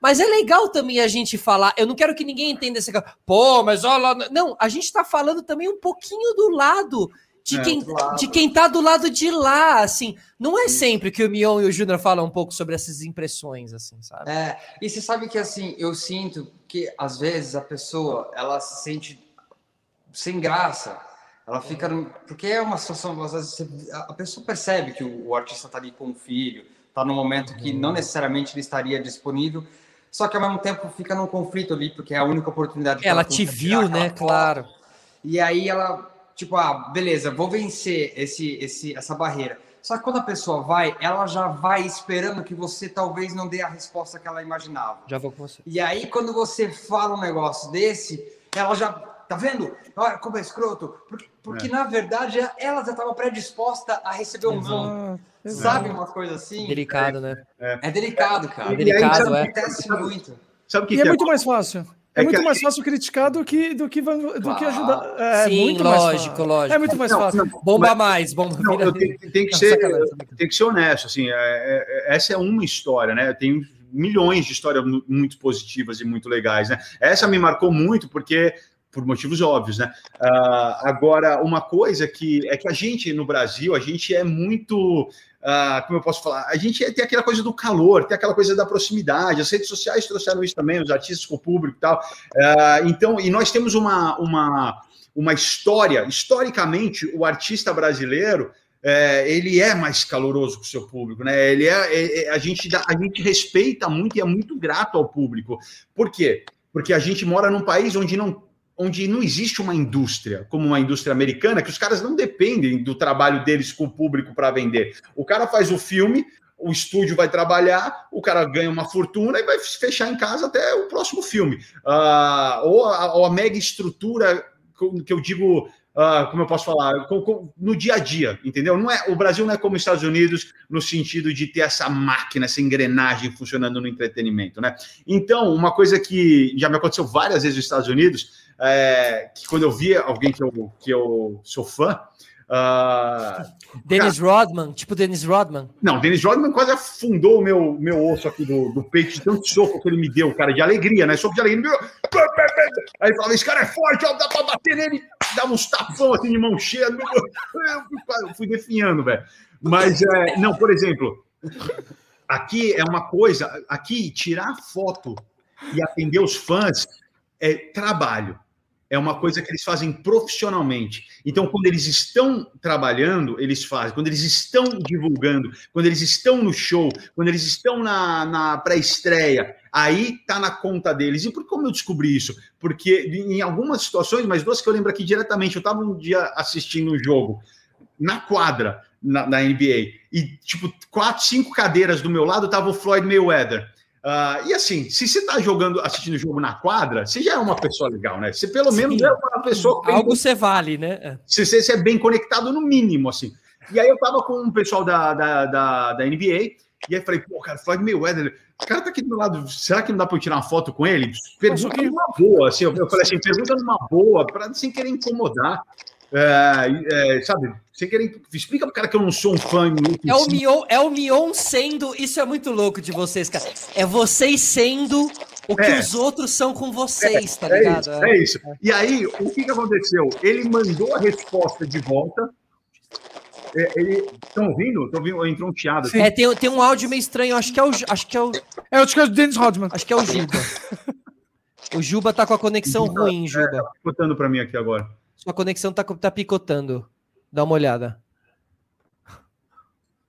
Mas é legal também a gente falar. Eu não quero que ninguém entenda esse. Pô, mas olha. Não, a gente está falando também um pouquinho do lado de, é, quem, lado. de quem tá do lado de lá, assim. Não é sempre que o Mion e o Júnior falam um pouco sobre essas impressões, assim, sabe? É, e você sabe que, assim, eu sinto que, às vezes, a pessoa, ela se sente sem graça. Ela fica... Porque é uma situação, às vezes, a pessoa percebe que o, artista tá ali com o filho, tá no momento que não necessariamente ele estaria disponível, só que ao mesmo tempo fica num conflito ali, porque é a única oportunidade que ela, ela te viu, né? Claro. E aí ela, tipo, ah, beleza, vou vencer esse, esse, essa barreira. Só que quando a pessoa vai, ela já vai esperando que você talvez não dê a resposta que ela imaginava. Já vou com você. E aí, quando você fala um negócio desse, ela já. Tá vendo? Olha como é escroto. Porque, porque é. na verdade, ela já estava predisposta a receber um não. Sabe uma coisa assim? Delicado, né? É, é delicado, cara. É delicado, é. Acontece muito. Sabe o que, e é, é muito mais fácil. É, é muito mais fácil criticar do que, do que, do que ajudar. É Sim, muito lógico, mais lógico. É muito mais fácil. Não, bomba mais, bomba não, eu tem que ser, tem que ser honesto. Assim, é, essa é uma história, né? Tem milhões de histórias muito positivas e muito legais, né? Essa me marcou muito porque por motivos óbvios, né? Uh, agora, uma coisa que é que a gente no Brasil, a gente é muito Uh, como eu posso falar, a gente tem aquela coisa do calor, tem aquela coisa da proximidade, as redes sociais trouxeram isso também, os artistas com o público e tal. Uh, então, e nós temos uma, uma, uma história, historicamente, o artista brasileiro. É, ele é mais caloroso com o seu público, né? Ele é, é, é, a gente dá, a gente respeita muito e é muito grato ao público. Por quê? Porque a gente mora num país onde não onde não existe uma indústria, como uma indústria americana, que os caras não dependem do trabalho deles com o público para vender. O cara faz o filme, o estúdio vai trabalhar, o cara ganha uma fortuna e vai fechar em casa até o próximo filme. Uh, ou, a, ou, a, mega estrutura que eu digo, uh, como eu posso falar, com, com, no dia a dia, entendeu? Não é, o Brasil não é como os Estados Unidos no sentido de ter essa máquina, essa engrenagem funcionando no entretenimento, né? Então, uma coisa que já me aconteceu várias vezes nos Estados Unidos é, que quando eu via alguém que eu, que eu sou fã. Uh, Dennis cara, Rodman, tipo Dennis Rodman. Não, Dennis Rodman quase afundou o meu, meu osso aqui do, do peito de tanto soco que ele me deu, cara, de alegria, né? Soco de alegria. Aí ele falava: Esse cara é forte, ó, dá pra bater nele. Dava uns tapão assim de mão cheia. Eu fui definhando, velho. Mas, é, não, por exemplo, aqui é uma coisa, aqui tirar foto e atender os fãs é trabalho é uma coisa que eles fazem profissionalmente. Então, quando eles estão trabalhando, eles fazem. Quando eles estão divulgando, quando eles estão no show, quando eles estão na, na pré-estreia, aí tá na conta deles. E por como eu descobri isso? Porque em algumas situações, mas duas que eu lembro aqui diretamente, eu estava um dia assistindo um jogo na quadra, na, na NBA, e tipo, quatro, cinco cadeiras do meu lado tava o Floyd Mayweather. Uh, e assim, se você está jogando, assistindo o jogo na quadra, você já é uma pessoa legal, né? Você pelo Sim. menos é uma pessoa. Algo você vale, né? Você, você, é bem conectado no mínimo, assim. E aí eu tava com um pessoal da, da, da, da NBA, e aí falei, pô, cara, Floyd Mayweather, o cara tá aqui do meu lado, será que não dá para eu tirar uma foto com ele? Pergunta numa boa, assim, eu, falei assim, pergunta numa boa, para sem querer incomodar. É, é, sabe, sem querer. Explica pro cara que eu não sou um fã. É o, Mion, é o Mion sendo. Isso é muito louco de vocês, cara. É vocês sendo o que é. os outros são com vocês, tá é, ligado? É isso, é isso. E aí, o que, que aconteceu? Ele mandou a resposta de volta. É, estão ouvindo? Estão ouvindo? Entrou um chiado. É, tem, tem um áudio meio estranho. Acho que é o. Acho que é o. É, acho que é o Dennis Rodman. Acho que é o Juba. o Juba tá com a conexão Juba, ruim, Juba. É, tá picotando para mim aqui agora. Sua conexão tá, tá picotando. Dá uma olhada.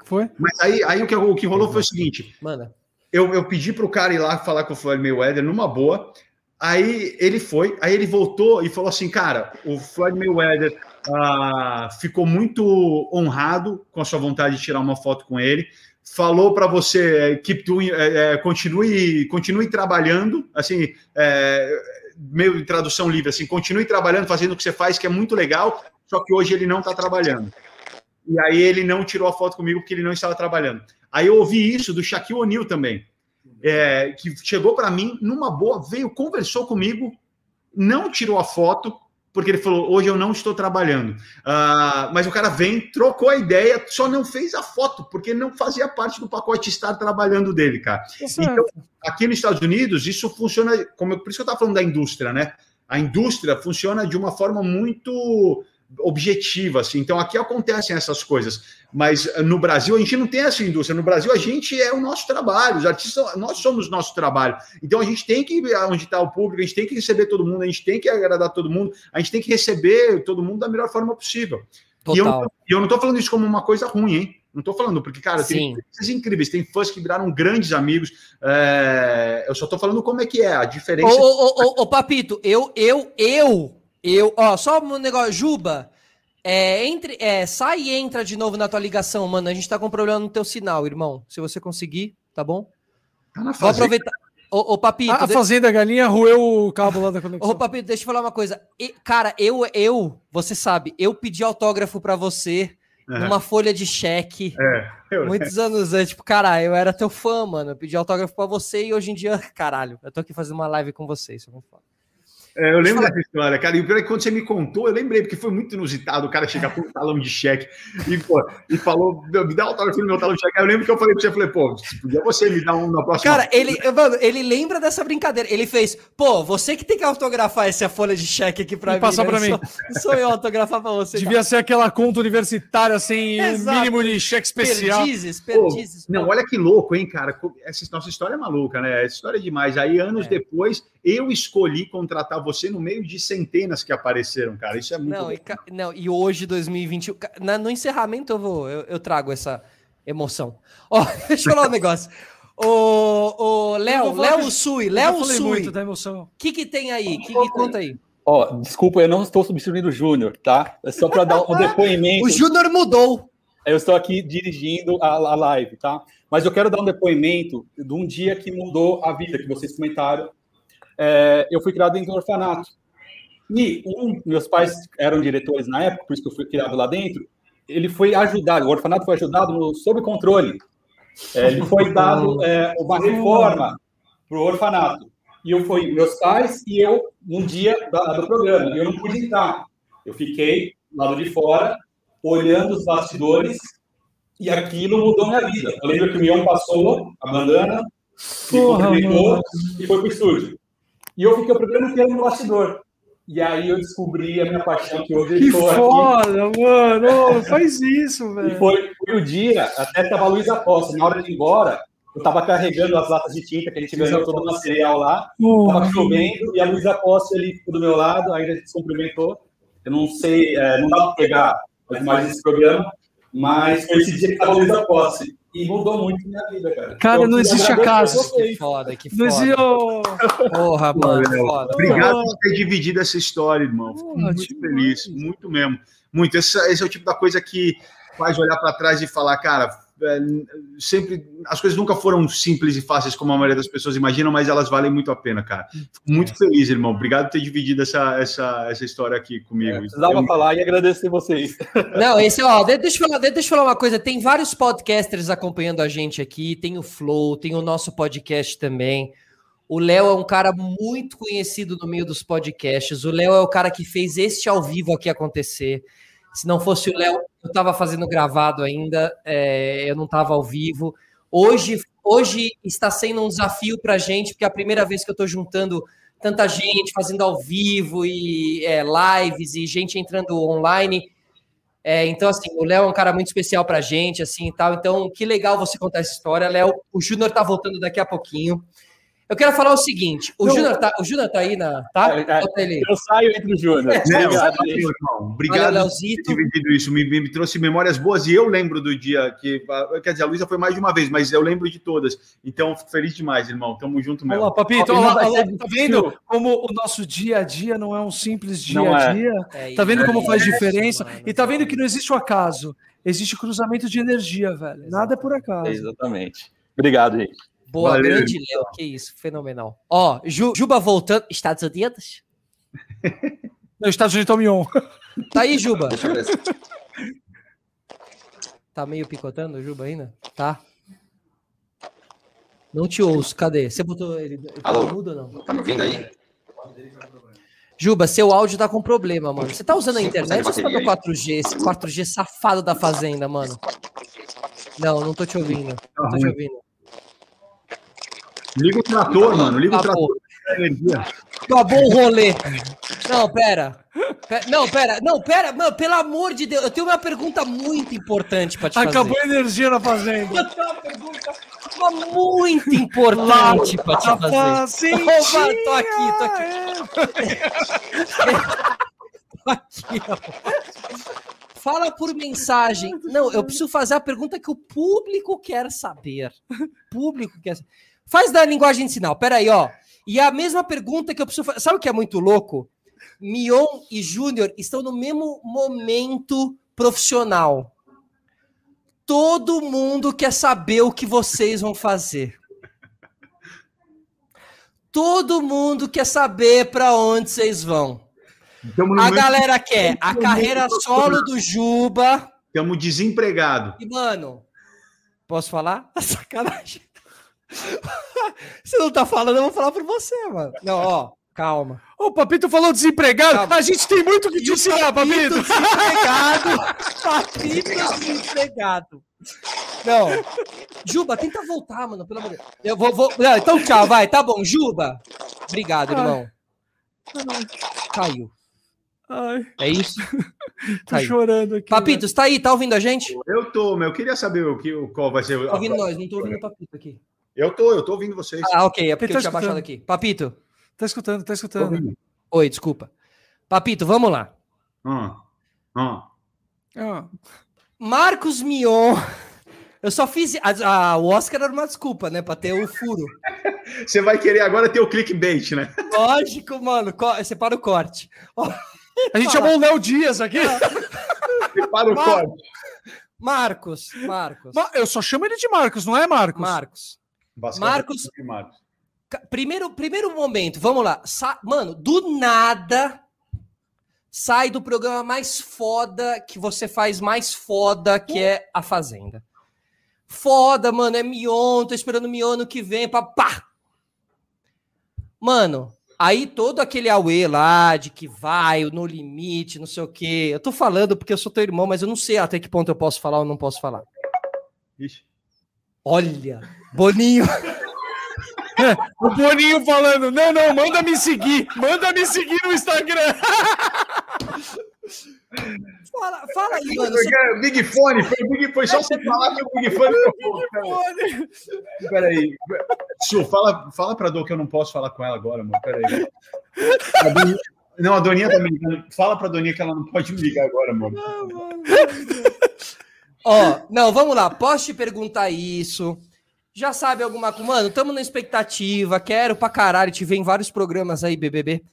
Foi? Mas aí, aí o, que, o que rolou foi o seguinte. Manda. Eu, eu pedi pro cara ir lá falar com o Floyd Mayweather numa boa. Aí ele foi, aí ele voltou e falou assim, cara, o Floyd Mayweather uh, ficou muito honrado com a sua vontade de tirar uma foto com ele. Falou para você, é, keep doing, é, continue, continue trabalhando, assim, é, meio de tradução livre, assim, continue trabalhando, fazendo o que você faz, que é muito legal, só que hoje ele não está trabalhando. E aí ele não tirou a foto comigo porque ele não estava trabalhando. Aí eu ouvi isso do Shaquille O'Neal também, é, que chegou para mim numa boa, veio, conversou comigo, não tirou a foto, porque ele falou: hoje eu não estou trabalhando. Uh, mas o cara vem, trocou a ideia, só não fez a foto, porque não fazia parte do pacote estar trabalhando dele, cara. Então, aqui nos Estados Unidos, isso funciona, como por isso que eu estava falando da indústria, né? A indústria funciona de uma forma muito objetiva, assim. Então aqui acontecem essas coisas, mas eh, no Brasil a gente não tem essa indústria. No Brasil a gente é o nosso trabalho, os artistas nós somos o nosso trabalho. Então a gente tem que ir onde está o público, a gente tem que receber todo mundo, a gente tem que agradar todo mundo, a gente tem que receber todo mundo da melhor forma possível. Total. E eu, não estou falando isso como uma coisa ruim, hein? Não estou falando, porque, cara, Sim. tem coisas incríveis, tem fãs que viraram grandes amigos. É... Eu só estou falando como é que é a diferença. Ô, ô, ô, ô, Papito, eu, eu, eu eu, ó, só um negócio, Juba, é, entre, é, sai e entra de novo na tua ligação, mano. A gente tá com problema no teu sinal, irmão. Se você conseguir, tá bom? Tá na Vou aproveitar. Ô, ô Papito. A, a Fazenda Galinha roeu o cabo lá da conexão. Ô, Papito, deixa eu falar uma coisa. E, cara, eu, eu, você sabe, eu pedi autógrafo para você é. numa folha de cheque. É, eu, muitos é. anos antes. Tipo, cara, eu era teu fã, mano. Eu pedi autógrafo para você e hoje em dia, caralho, eu tô aqui fazendo uma live com você. Isso é muito foda. É, eu lembro dessa história, cara. E o pior é que quando você me contou, eu lembrei, porque foi muito inusitado o cara chegar com um talão de cheque e, pô, e falou: me dá autógrafo no meu talão de cheque. Aí eu lembro que eu falei pra você, eu falei, pô, podia você me dar um na próxima. Cara, ele, mano, ele lembra dessa brincadeira. Ele fez, pô, você que tem que autografar essa folha de cheque aqui pra e mim. Passar né? pra mim. Sou, sou eu autografar pra você. Devia cara. ser aquela conta universitária, assim, o um mínimo de cheque especial. Perdizes, perdizes. Pô, não, olha que louco, hein, cara. Essa nossa história é maluca, né? Essa história é demais. Aí, anos é. depois, eu escolhi contratar você no meio de centenas que apareceram, cara. Isso é muito. Não, e, não, e hoje, 2021, na, no encerramento eu vou, eu, eu trago essa emoção. Ó, deixa eu falar um negócio. O, o Léo, Léo Sui, Léo Sui. O que, que tem aí? Que, que conta aí? Ó, oh, desculpa, eu não estou substituindo o Júnior, tá? É só para dar um depoimento. o Júnior mudou. Eu estou aqui dirigindo a, a live, tá? Mas eu quero dar um depoimento de um dia que mudou a vida, que vocês comentaram. É, eu fui criado em um orfanato. E um, meus pais eram diretores na época, por isso que eu fui criado lá dentro. Ele foi ajudado, o orfanato foi ajudado no, sob controle. É, ele foi dado é, uma reforma para o orfanato. E eu fui, meus pais e eu, num dia da, do programa. Eu não pude entrar. Eu fiquei lado de fora, olhando os bastidores, e aquilo mudou minha vida. Eu lembro que o Mion passou a bandana, Porra, e foi para o estúdio. E eu fiquei o programa inteiro no bastidor. E aí eu descobri a minha paixão que hoje que foda, aqui. mano! Faz isso, velho. E foi, foi o dia, até tava a Luísa Costa, na hora de ir embora, eu tava carregando as latas de tinta que a gente ganhou todo o material lá, uh, tava chovendo, e a Luísa Costa ali do meu lado, ainda se cumprimentou. Eu não sei, é, não dá pra pegar mais esse programa, mas foi esse dia que tava a Luísa Costa. E mudou muito minha vida, cara. Cara, então, não existe acaso. Que foda, que foda. Não existe... Porra, mano, foda. Obrigado por ter dividido essa história, irmão. Fico muito feliz, muito mesmo. Muito. Esse, esse é o tipo da coisa que faz olhar para trás e falar, cara, é, sempre as coisas nunca foram simples e fáceis como a maioria das pessoas imaginam, mas elas valem muito a pena, cara. Fico muito feliz, irmão. Obrigado por ter dividido essa, essa, essa história aqui comigo. É, precisava falar e agradecer vocês. Não, esse, ó, deixa eu, falar, deixa eu falar uma coisa. Tem vários podcasters acompanhando a gente aqui. Tem o Flow, tem o nosso podcast também. O Léo é um cara muito conhecido no meio dos podcasts. O Léo é o cara que fez este ao vivo aqui acontecer. Se não fosse o Léo, eu estava fazendo gravado ainda, é, eu não estava ao vivo. Hoje, hoje está sendo um desafio para a gente, porque é a primeira vez que eu estou juntando tanta gente, fazendo ao vivo e é, lives e gente entrando online. É, então, assim, o Léo é um cara muito especial pra gente, assim, e tal. Então, que legal você contar essa história, Léo. O Júnior tá voltando daqui a pouquinho. Eu quero falar o seguinte: o Júnior tá, o Júnior tá aí na. Tá? É, é, eu saio entre o Júnior. É, obrigado, irmão. Obrigado Valeu, por ter dividido isso. Me, me, trouxe memórias boas e eu lembro do dia que. Quer dizer, a Luísa foi mais de uma vez, mas eu lembro de todas. Então, fico feliz demais, irmão. Tamo junto mesmo. Olá, Papito. Olá, olá, tá vendo como o nosso dia a dia não é um simples dia a dia? É. Tá vendo como faz diferença? E tá vendo que não existe o acaso. Existe cruzamento de energia, velho. Nada é por acaso. Exatamente. Obrigado, gente. Boa, Valeu, grande Léo, que isso, fenomenal. Ó, Ju, Juba voltando, Estados Unidos? Não, Estados Unidos é o Mion. Tá aí, Juba. Deixa eu ver. Tá meio picotando o Juba ainda? Tá. Não te ouço, cadê? Você botou ele, ele Alô? tá mudo ou não? Tá me ouvindo aí? Juba, seu áudio tá com problema, mano. Você tá usando a internet ou você tá no 4G? Esse 4G safado da fazenda, mano. Não, não tô te ouvindo. Não tô te ouvindo. Liga o trator, mano. Liga Acabou. o trator. Acabou o rolê. Não, pera. pera. Não, pera. Não, pera. Mano, pelo amor de Deus. Eu tenho uma pergunta muito importante pra te fazer. Acabou a energia na fazenda. Eu tenho uma pergunta muito importante pra te fazer. Opa, tô aqui, tô aqui. tô aqui, ó. Fala por mensagem. Não, eu preciso fazer a pergunta que o público quer saber. O público quer saber. Faz da linguagem de sinal. Pera aí, ó. E a mesma pergunta que eu preciso fazer. Sabe o que é muito louco? Mion e Júnior estão no mesmo momento profissional. Todo mundo quer saber o que vocês vão fazer. Todo mundo quer saber para onde vocês vão. A galera quer a carreira solo do Juba. Estamos desempregado. E, mano, posso falar? Sacanagem. Você não tá falando, eu vou falar por você, mano. Não, ó, calma. O Papito falou desempregado. Calma. A gente tem muito que te ensinar, Papito. Desempregado. Papito desempregado. Não. Juba, tenta voltar, mano, pelo amor de Deus. Eu vou, vou... Não, então tchau, vai. Tá bom, Juba. Obrigado, irmão. Caiu. Ai. É isso? tô Caiu. chorando aqui. Papito, você tá aí? Tá ouvindo a gente? Eu tô, meu. Eu queria saber o que, qual vai ser. Tá ouvindo nós, não tô ouvindo o Papito aqui. Eu tô, eu tô ouvindo vocês. Ah, ok, é porque tá eu tinha baixado aqui. Papito. Tá escutando, tá escutando. Oi, desculpa. Papito, vamos lá. Ah, ah. Ah. Marcos Mion. Eu só fiz. A, a, o Oscar era uma desculpa, né? Pra ter o furo. Você vai querer agora ter o clickbait, né? Lógico, mano. Separa o corte. A gente chamou o Léo Dias aqui. Separa o Mar... corte. Marcos, Marcos. Eu só chamo ele de Marcos, não é Marcos? Marcos. Marcos. Primeiro, primeiro momento, vamos lá. Sa Mano, do nada sai do programa mais foda que você faz mais foda, que é A Fazenda. Foda, mano, é Mion, tô esperando Mion no que vem, pá, pá. Mano, aí todo aquele Aue lá de que vai, no limite, não sei o quê. Eu tô falando porque eu sou teu irmão, mas eu não sei até que ponto eu posso falar ou não posso falar. Ixi. Olha, Boninho. o Boninho falando: não, não, manda me seguir, manda me seguir no Instagram. Fala, fala aí, mano. Você... Big Fone, foi, Big, foi só você falar que o Big Fone. Big Fone. Peraí. Su, fala, fala pra Dor que eu não posso falar com ela agora, mano. Peraí. A Doninha... Não, a Doninha tá me ligando. Fala pra Doninha que ela não pode me ligar agora, mano. Ah, mano. Ó, não, vamos lá. Posso te perguntar isso? Já sabe alguma coisa? Mano, estamos na expectativa. Quero pra caralho te ver em vários programas aí, BBB.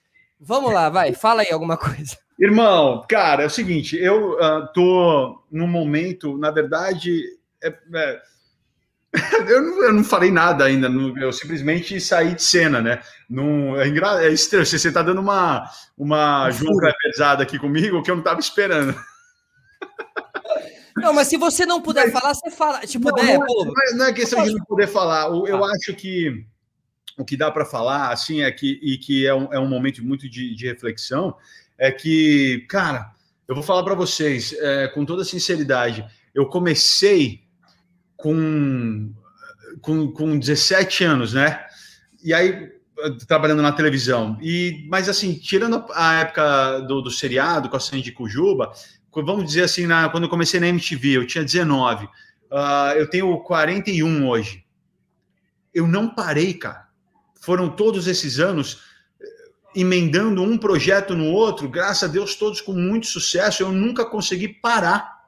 Vamos lá, vai. Fala aí alguma coisa. Irmão, cara, é o seguinte. Eu uh, tô num momento, na verdade, é, é, eu, não, eu, não, falei nada ainda. Eu simplesmente saí de cena, né? Num, é, é estranho. Você está dando uma, uma junta pesada aqui comigo que eu não estava esperando. Não, mas se você não puder mas, falar, você fala. Tipo, não, né, não, é, não, é questão de não poder falar. Eu, eu acho que o que dá para falar, assim, é que, e que é um, é um momento muito de, de reflexão, é que, cara, eu vou falar para vocês, é, com toda sinceridade, eu comecei com, com, com 17 anos, né? E aí, trabalhando na televisão. E, mas, assim, tirando a época do, do seriado com a Sandy Cujuba, vamos dizer assim, na, quando eu comecei na MTV, eu tinha 19. Uh, ah, eu tenho 41 hoje. Eu não parei, cara. Foram todos esses anos eh, emendando um projeto no outro, graças a Deus, todos com muito sucesso. Eu nunca consegui parar.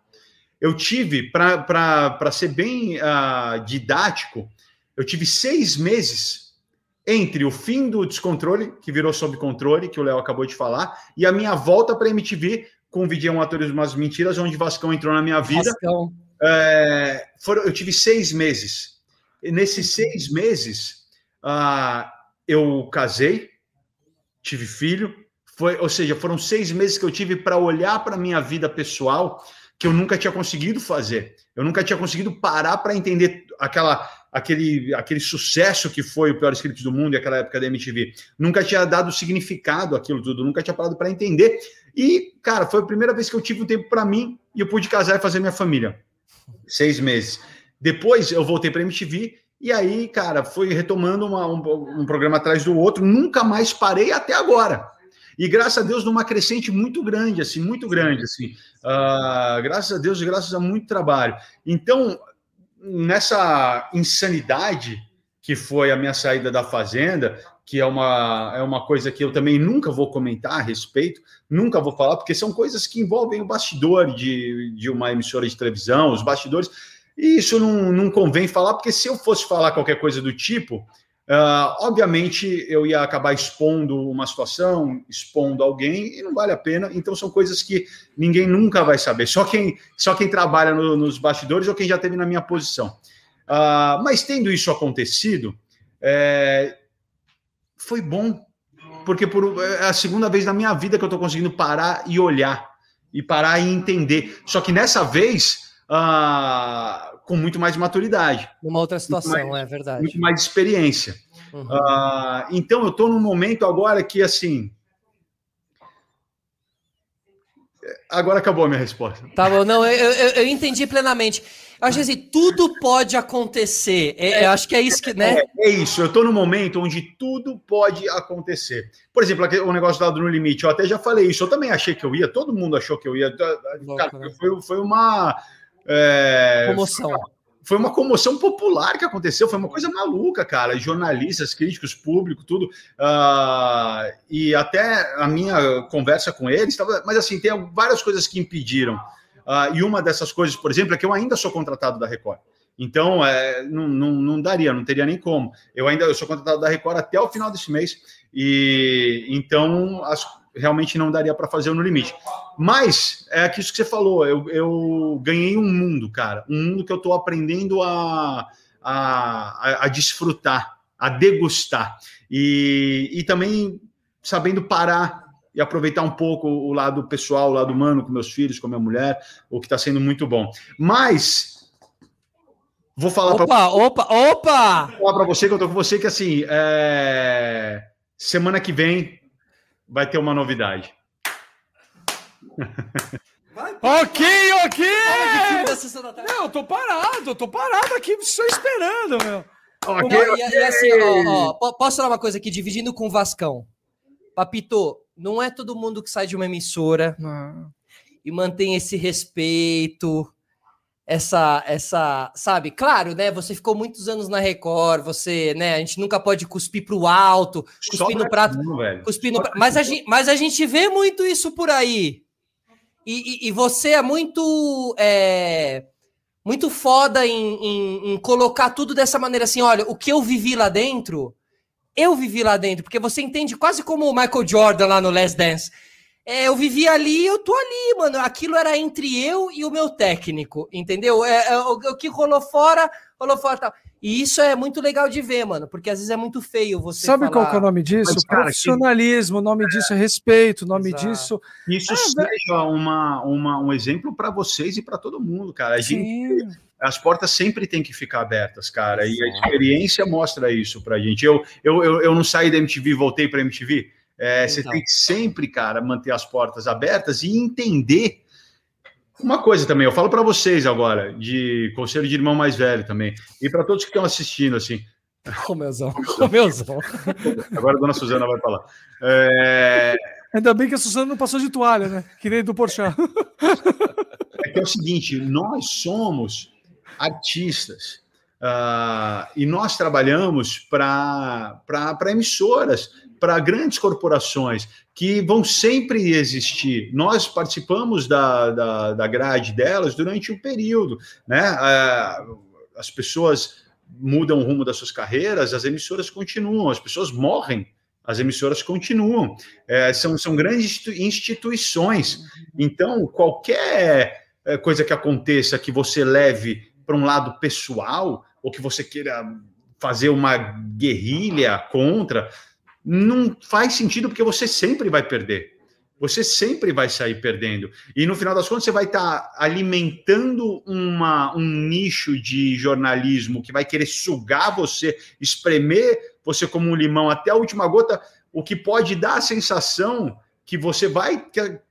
Eu tive, para ser bem uh, didático, eu tive seis meses entre o fim do descontrole, que virou sob controle, que o Léo acabou de falar, e a minha volta para a MTV com o Vidião Atores Umas Mentiras, onde Vascão entrou na minha vida. É, foram, eu tive seis meses. E nesses seis meses, uh, eu casei, tive filho, foi, ou seja, foram seis meses que eu tive para olhar para a minha vida pessoal que eu nunca tinha conseguido fazer. Eu nunca tinha conseguido parar para entender aquela, aquele, aquele sucesso que foi o pior script do mundo e aquela época da MTV. Nunca tinha dado significado aquilo tudo, nunca tinha parado para entender. E, cara, foi a primeira vez que eu tive um tempo para mim e eu pude casar e fazer minha família. Seis meses. Depois eu voltei para MTV e aí, cara, foi retomando uma, um, um programa atrás do outro. Nunca mais parei até agora. E graças a Deus numa crescente muito grande, assim, muito grande, assim. Uh, graças a Deus e graças a muito trabalho. Então, nessa insanidade que foi a minha saída da fazenda, que é uma, é uma coisa que eu também nunca vou comentar a respeito, nunca vou falar, porque são coisas que envolvem o bastidor de, de uma emissora de televisão, os bastidores, e isso não, não convém falar, porque se eu fosse falar qualquer coisa do tipo, Uh, obviamente, eu ia acabar expondo uma situação, expondo alguém, e não vale a pena. Então, são coisas que ninguém nunca vai saber. Só quem, só quem trabalha no, nos bastidores ou quem já teve na minha posição. Uh, mas tendo isso acontecido, é, foi bom, porque por, é a segunda vez na minha vida que eu estou conseguindo parar e olhar, e parar e entender. Só que nessa vez. Uh, com muito mais maturidade. Uma outra situação, mais, é verdade. Muito mais experiência. Uhum. Uh, então, eu estou num momento agora que, assim. Agora acabou a minha resposta. Tá bom, não, eu, eu, eu entendi plenamente. Acho assim, tudo pode acontecer. É, eu acho que é isso que, né? É, é isso, eu estou num momento onde tudo pode acontecer. Por exemplo, o negócio dado no limite, eu até já falei isso, eu também achei que eu ia, todo mundo achou que eu ia. Cara, né? foi, foi uma é, comoção. Foi uma comoção popular que aconteceu, foi uma coisa maluca, cara. Jornalistas, críticos, público, tudo. Uh, e até a minha conversa com eles, mas assim, tem várias coisas que impediram. Uh, e uma dessas coisas, por exemplo, é que eu ainda sou contratado da Record. Então, é, não, não, não, daria, não teria nem como. Eu ainda eu sou contratado da Record até o final desse mês, e então as, realmente não daria para fazer no limite. Mas é aquilo que você falou, eu, eu ganhei um mundo, cara, um mundo que eu estou aprendendo a, a, a, desfrutar, a degustar e, e também sabendo parar e aproveitar um pouco o lado pessoal, o lado humano com meus filhos, com minha mulher, o que está sendo muito bom. Mas vou falar para opa, opa, opa! Vou falar para você que eu tô com você que assim, é... semana que vem vai ter uma novidade. ok, ok! Não, eu tô parado, eu tô parado aqui só esperando, meu. Okay, e, okay. e, assim, ó, ó, posso falar uma coisa aqui, dividindo com o Vascão. Papito, não é todo mundo que sai de uma emissora não. e mantém esse respeito, essa, essa, sabe? Claro, né? Você ficou muitos anos na Record, você, né? A gente nunca pode cuspir para o alto, cuspir no prato, não, cuspir no prato. Mas a, gente, mas a gente vê muito isso por aí. E, e, e você é muito, é, muito foda em, em, em colocar tudo dessa maneira assim. Olha, o que eu vivi lá dentro, eu vivi lá dentro, porque você entende quase como o Michael Jordan lá no Last Dance é, eu vivia ali eu tô ali, mano. Aquilo era entre eu e o meu técnico, entendeu? É, é o, o, que rolou fora, rolou fora tal. E isso é muito legal de ver, mano, porque às vezes é muito feio você. Sabe falar... qual é o nome disso? Mas, cara, Profissionalismo, o nome é. disso é respeito, o nome Exato. disso. Isso é, seja uma, uma, um exemplo para vocês e para todo mundo, cara. A gente, as portas sempre têm que ficar abertas, cara, e a experiência mostra isso pra gente. Eu, eu, eu, eu não saí da MTV, voltei para MTV. É, então. Você tem que sempre, cara, manter as portas abertas e entender uma coisa também, eu falo para vocês agora, de conselho de irmão mais velho também, e para todos que estão assistindo, assim. Romeuzão, Romeuzão. Agora a dona Suzana vai falar. É... Ainda bem que a Suzana não passou de toalha, né? Que nem do Porchat. É que é o seguinte, nós somos artistas uh, e nós trabalhamos para emissoras, para grandes corporações que vão sempre existir. Nós participamos da, da, da grade delas durante um período, né? As pessoas mudam o rumo das suas carreiras, as emissoras continuam, as pessoas morrem, as emissoras continuam. É, são, são grandes instituições. Então, qualquer é, coisa que aconteça que você leve para um lado pessoal, ou que você queira fazer uma guerrilha contra, não faz sentido porque você sempre vai perder. Você sempre vai sair perdendo. E no final das contas, você vai estar tá alimentando uma, um nicho de jornalismo que vai querer sugar você, espremer você como um limão até a última gota, o que pode dar a sensação que você vai,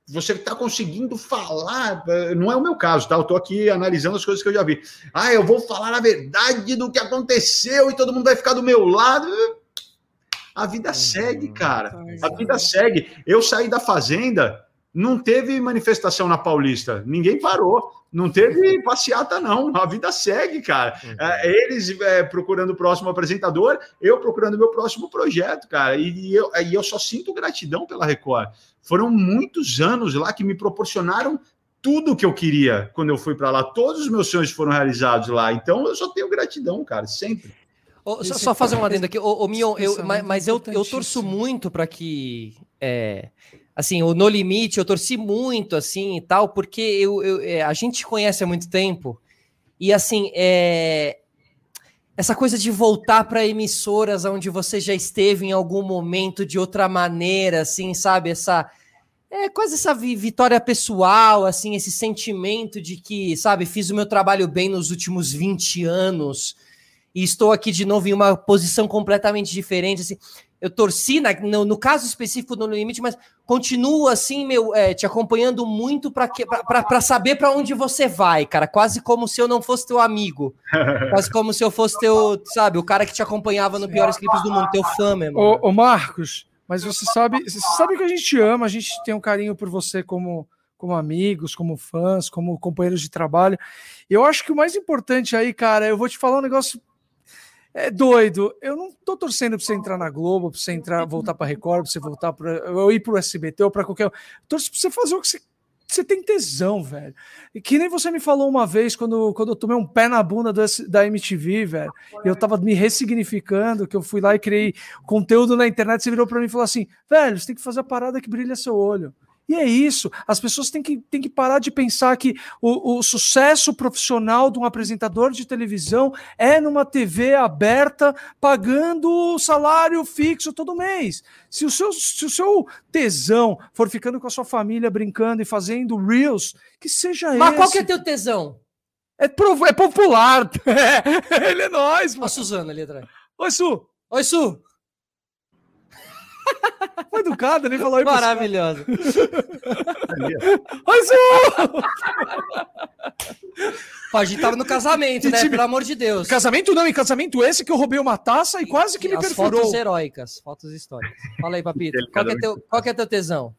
você está conseguindo falar. Não é o meu caso, tá? Eu estou aqui analisando as coisas que eu já vi. Ah, eu vou falar a verdade do que aconteceu e todo mundo vai ficar do meu lado a vida segue, cara. A vida segue. Eu saí da fazenda, não teve manifestação na Paulista, ninguém parou. Não teve passeata, não. A vida segue, cara. Uhum. É, eles é, procurando o próximo apresentador, eu procurando o meu próximo projeto, cara. E, e, eu, e eu só sinto gratidão pela Record. Foram muitos anos lá que me proporcionaram tudo que eu queria quando eu fui para lá. Todos os meus sonhos foram realizados lá. Então eu só tenho gratidão, cara, sempre. Oh, só, só, fazer uma adendo aqui, ô, ô Mion, eu, mas, mas eu, eu torço muito para que, é, assim, o No Limite, eu torci muito, assim, e tal, porque eu, eu é, a gente conhece há muito tempo, e, assim, é, essa coisa de voltar para emissoras onde você já esteve em algum momento de outra maneira, assim, sabe, essa... É quase essa vitória pessoal, assim, esse sentimento de que, sabe, fiz o meu trabalho bem nos últimos 20 anos, e estou aqui de novo em uma posição completamente diferente. Assim, eu torci na, no, no, caso específico do No Limite, mas continuo assim, meu, é, te acompanhando muito para saber para onde você vai, cara. Quase como se eu não fosse teu amigo. Quase como se eu fosse teu, sabe, o cara que te acompanhava no Piores Clipes do Mundo, teu fã mesmo. Ô, ô Marcos, mas você sabe, você sabe que a gente ama, a gente tem um carinho por você como como amigos, como fãs, como companheiros de trabalho. Eu acho que o mais importante aí, cara, eu vou te falar um negócio é doido. Eu não tô torcendo para você entrar na Globo, para você entrar, voltar para Record, para você voltar para ou ir para o SBT ou para qualquer. Eu torço para você fazer o que você você tem tesão, velho. E que nem você me falou uma vez quando, quando eu tomei um pé na bunda do, da MTV, velho. E eu tava me ressignificando, que eu fui lá e criei conteúdo na internet. Você virou para mim e falou assim: velho, você tem que fazer a parada que brilha seu olho. E é isso. As pessoas têm que, têm que parar de pensar que o, o sucesso profissional de um apresentador de televisão é numa TV aberta, pagando o salário fixo todo mês. Se o, seu, se o seu tesão for ficando com a sua família brincando e fazendo reels, que seja Mas esse. qual que é teu tesão? É, é popular. Ele é nós. Mano. A Suzana ali atrás. Oi, Su. Oi, Su. Foi educada, nem falou aí Maravilhosa. Oi, Su! a gente tava no casamento, né? Pelo amor de Deus. Casamento não, em casamento esse que eu roubei uma taça e, e quase que me perfurou. Fotos heróicas, fotos históricas. Fala aí, Papito. Qual, que é teu, qual que é teu tesão?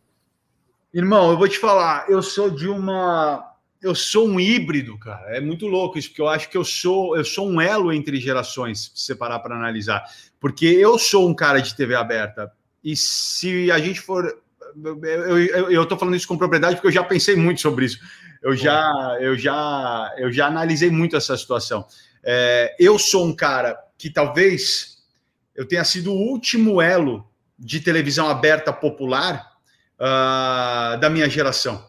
Irmão, eu vou te falar, eu sou de uma. Eu sou um híbrido, cara. É muito louco isso, porque eu acho que eu sou, eu sou um elo entre gerações, se separar para analisar. Porque eu sou um cara de TV aberta. E se a gente for. Eu estou falando isso com propriedade porque eu já pensei muito sobre isso. Eu já, eu já, eu já analisei muito essa situação. É, eu sou um cara que talvez eu tenha sido o último elo de televisão aberta popular, uh, da minha geração.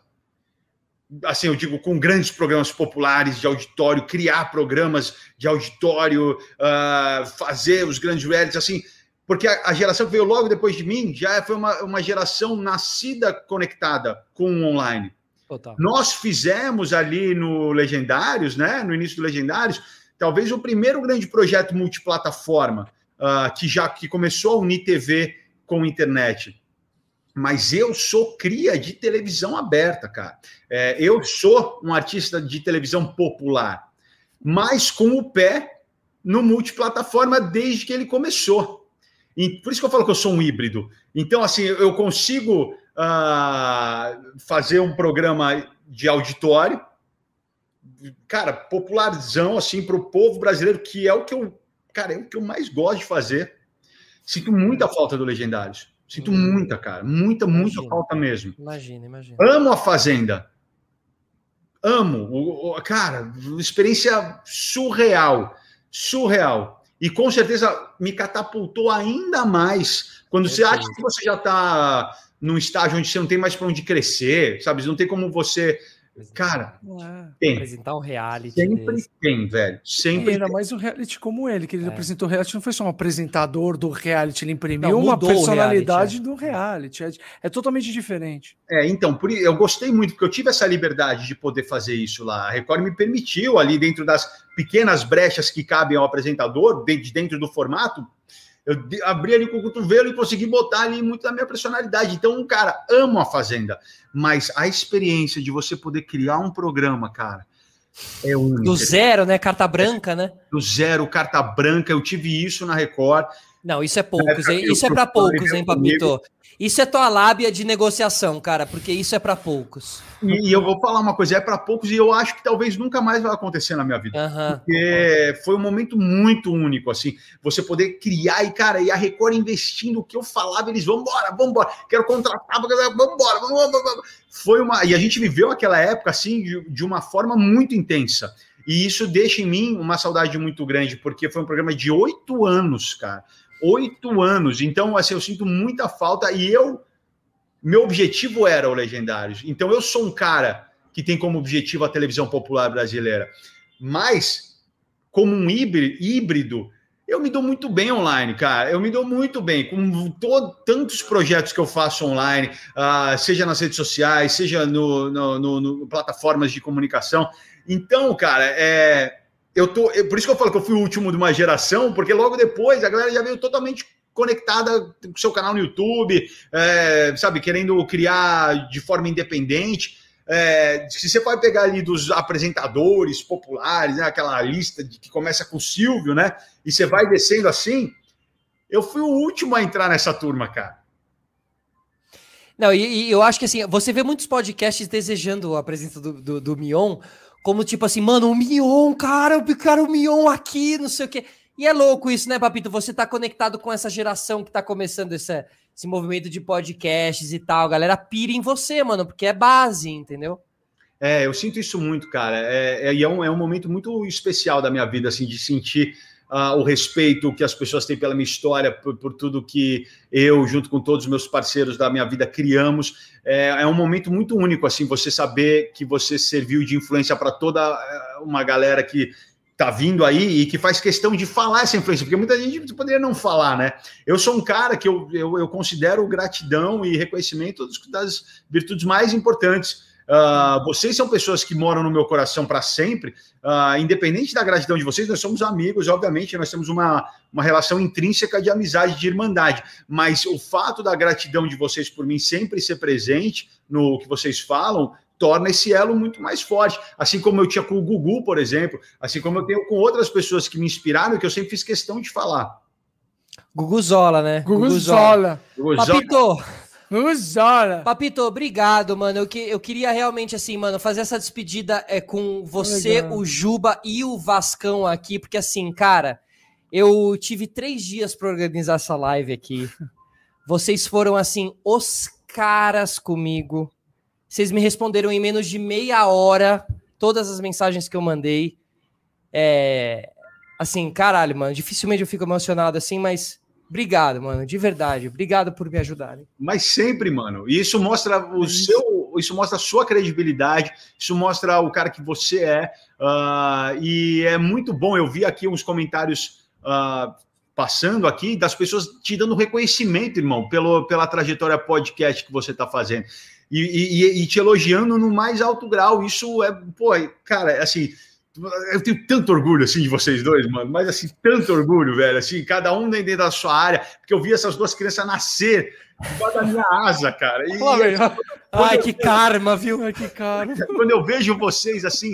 Assim, eu digo, com grandes programas populares de auditório, criar programas de auditório, uh, fazer os grandes realities, assim, porque a, a, geração que veio logo depois de mim já foi uma, uma geração nascida conectada com o online. Total. Nós fizemos ali no Legendários, né, no início do Legendários, talvez o primeiro grande projeto multiplataforma uh, que já que começou a unir TV com internet mas eu sou cria de televisão aberta, cara. É, eu sou um artista de televisão popular, mas com o pé no multiplataforma desde que ele começou. Por isso que eu falo que eu sou um híbrido. Então, assim, eu consigo uh, fazer um programa de auditório, cara, popularzão, assim, para o povo brasileiro, que é o que eu, cara, é o que eu mais gosto de fazer. Sinto muita falta do Legendários. Sinto hum. muita, cara. Muita, muita imagina, falta mesmo. Imagina, imagina. Amo a Fazenda. Amo. O, o, cara, experiência surreal. Surreal. E com certeza me catapultou ainda mais quando você acha que você já está num estágio onde você não tem mais para onde crescer, sabe? Não tem como você Cara, é. tem. Apresentar um reality. Sempre desse. tem, velho. Sempre. E ainda mais um reality como ele, que ele é. apresentou o reality, não foi só um apresentador do reality, ele imprimiu não, uma personalidade reality, é. do reality. É, é, totalmente diferente. É, então, por, eu gostei muito, porque eu tive essa liberdade de poder fazer isso lá. A Record me permitiu, ali dentro das pequenas brechas que cabem ao apresentador, de dentro do formato, eu abri ali com o cotovelo e consegui botar ali muito da minha personalidade. Então, cara, amo a Fazenda. Mas a experiência de você poder criar um programa, cara, é única. Do zero, né? Carta branca, né? Do zero, carta branca. Eu tive isso na Record. Não, isso é poucos, hein? Isso é para poucos, hein, Papito? Isso é tua lábia de negociação, cara, porque isso é para poucos. E, eu vou falar uma coisa, é para poucos e eu acho que talvez nunca mais vai acontecer na minha vida. Uhum. Porque foi um momento muito único, assim, você poder criar e, cara, e a Record investindo o que eu falava, eles, vambora, vambora, quero contratar, vambora, vambora, vambora. Foi uma... E a gente viveu aquela época, assim, de, de uma forma muito intensa. E isso deixa em mim uma saudade muito grande, porque foi um programa de oito anos, cara oito anos. Então, assim, eu sinto muita falta e eu. Meu objetivo era o Legendários. Então, eu sou um cara que tem como objetivo a televisão popular brasileira. Mas, como um híbrido, eu me dou muito bem online, cara. Eu me dou muito bem com todo, tantos projetos que eu faço online, uh, seja nas redes sociais, seja no, no, no, no, plataformas de comunicação. Então, cara, é, eu tô. Por isso que eu falo que eu fui o último de uma geração, porque logo depois a galera já veio totalmente conectada com seu canal no YouTube, é, sabe, querendo criar de forma independente. É, se você vai pegar ali dos apresentadores populares, né, aquela lista de, que começa com o Silvio, né? E você vai descendo assim, eu fui o último a entrar nessa turma, cara. Não, e, e eu acho que assim, você vê muitos podcasts desejando a presença do, do, do Mion, como tipo assim, mano, o Mion, cara, eu quero o Mion aqui, não sei o quê. E é louco isso, né, Papito? Você tá conectado com essa geração que tá começando esse, esse movimento de podcasts e tal. Galera pira em você, mano, porque é base, entendeu? É, eu sinto isso muito, cara. É, é, é, um, é um momento muito especial da minha vida, assim, de sentir uh, o respeito que as pessoas têm pela minha história, por, por, tudo que eu, junto com todos os meus parceiros da minha vida, criamos. É, é um momento muito único, assim, você saber que você serviu de influência para toda eh, uma galera que tá vindo aí e que faz questão de falar essa influência, porque muita gente poderia não falar, né? Eu sou um cara que eu, eu, eu considero gratidão e reconhecimento das virtudes mais importantes Uh, vocês são pessoas que moram no meu coração para sempre, uh, independente da gratidão de vocês, nós somos amigos, obviamente, nós temos uma, uma relação intrínseca de amizade, de irmandade, mas o fato da gratidão de vocês por mim sempre ser presente no que vocês falam, torna esse elo muito mais forte. Assim como eu tinha com o Gugu, por exemplo, assim como eu tenho com outras pessoas que me inspiraram e que eu sempre fiz questão de falar. Gugu Zola, né? Gugu Zola. Gugu Zola. Usora. Papito, obrigado, mano. Eu, que, eu queria realmente, assim, mano, fazer essa despedida é, com você, Legal. o Juba e o Vascão aqui, porque, assim, cara, eu tive três dias para organizar essa live aqui. Vocês foram, assim, os caras comigo. Vocês me responderam em menos de meia hora todas as mensagens que eu mandei. É. Assim, caralho, mano, dificilmente eu fico emocionado assim, mas Obrigado, mano, de verdade. Obrigado por me ajudarem. Mas sempre, mano. E isso mostra o seu, isso mostra a sua credibilidade, isso mostra o cara que você é. Uh, e é muito bom. Eu vi aqui uns comentários uh, passando aqui das pessoas te dando reconhecimento, irmão, pelo, pela trajetória podcast que você está fazendo. E, e, e, te elogiando no mais alto grau. Isso é, pô, cara, assim, eu tenho tanto orgulho assim de vocês dois, mano, mas assim, tanto orgulho, velho, assim, cada um dentro da sua área, porque eu vi essas duas crianças nascer debaixo da minha asa, cara. E, Pô, Ai, que karma, viu? Ai, que karma. Quando eu vejo vocês assim,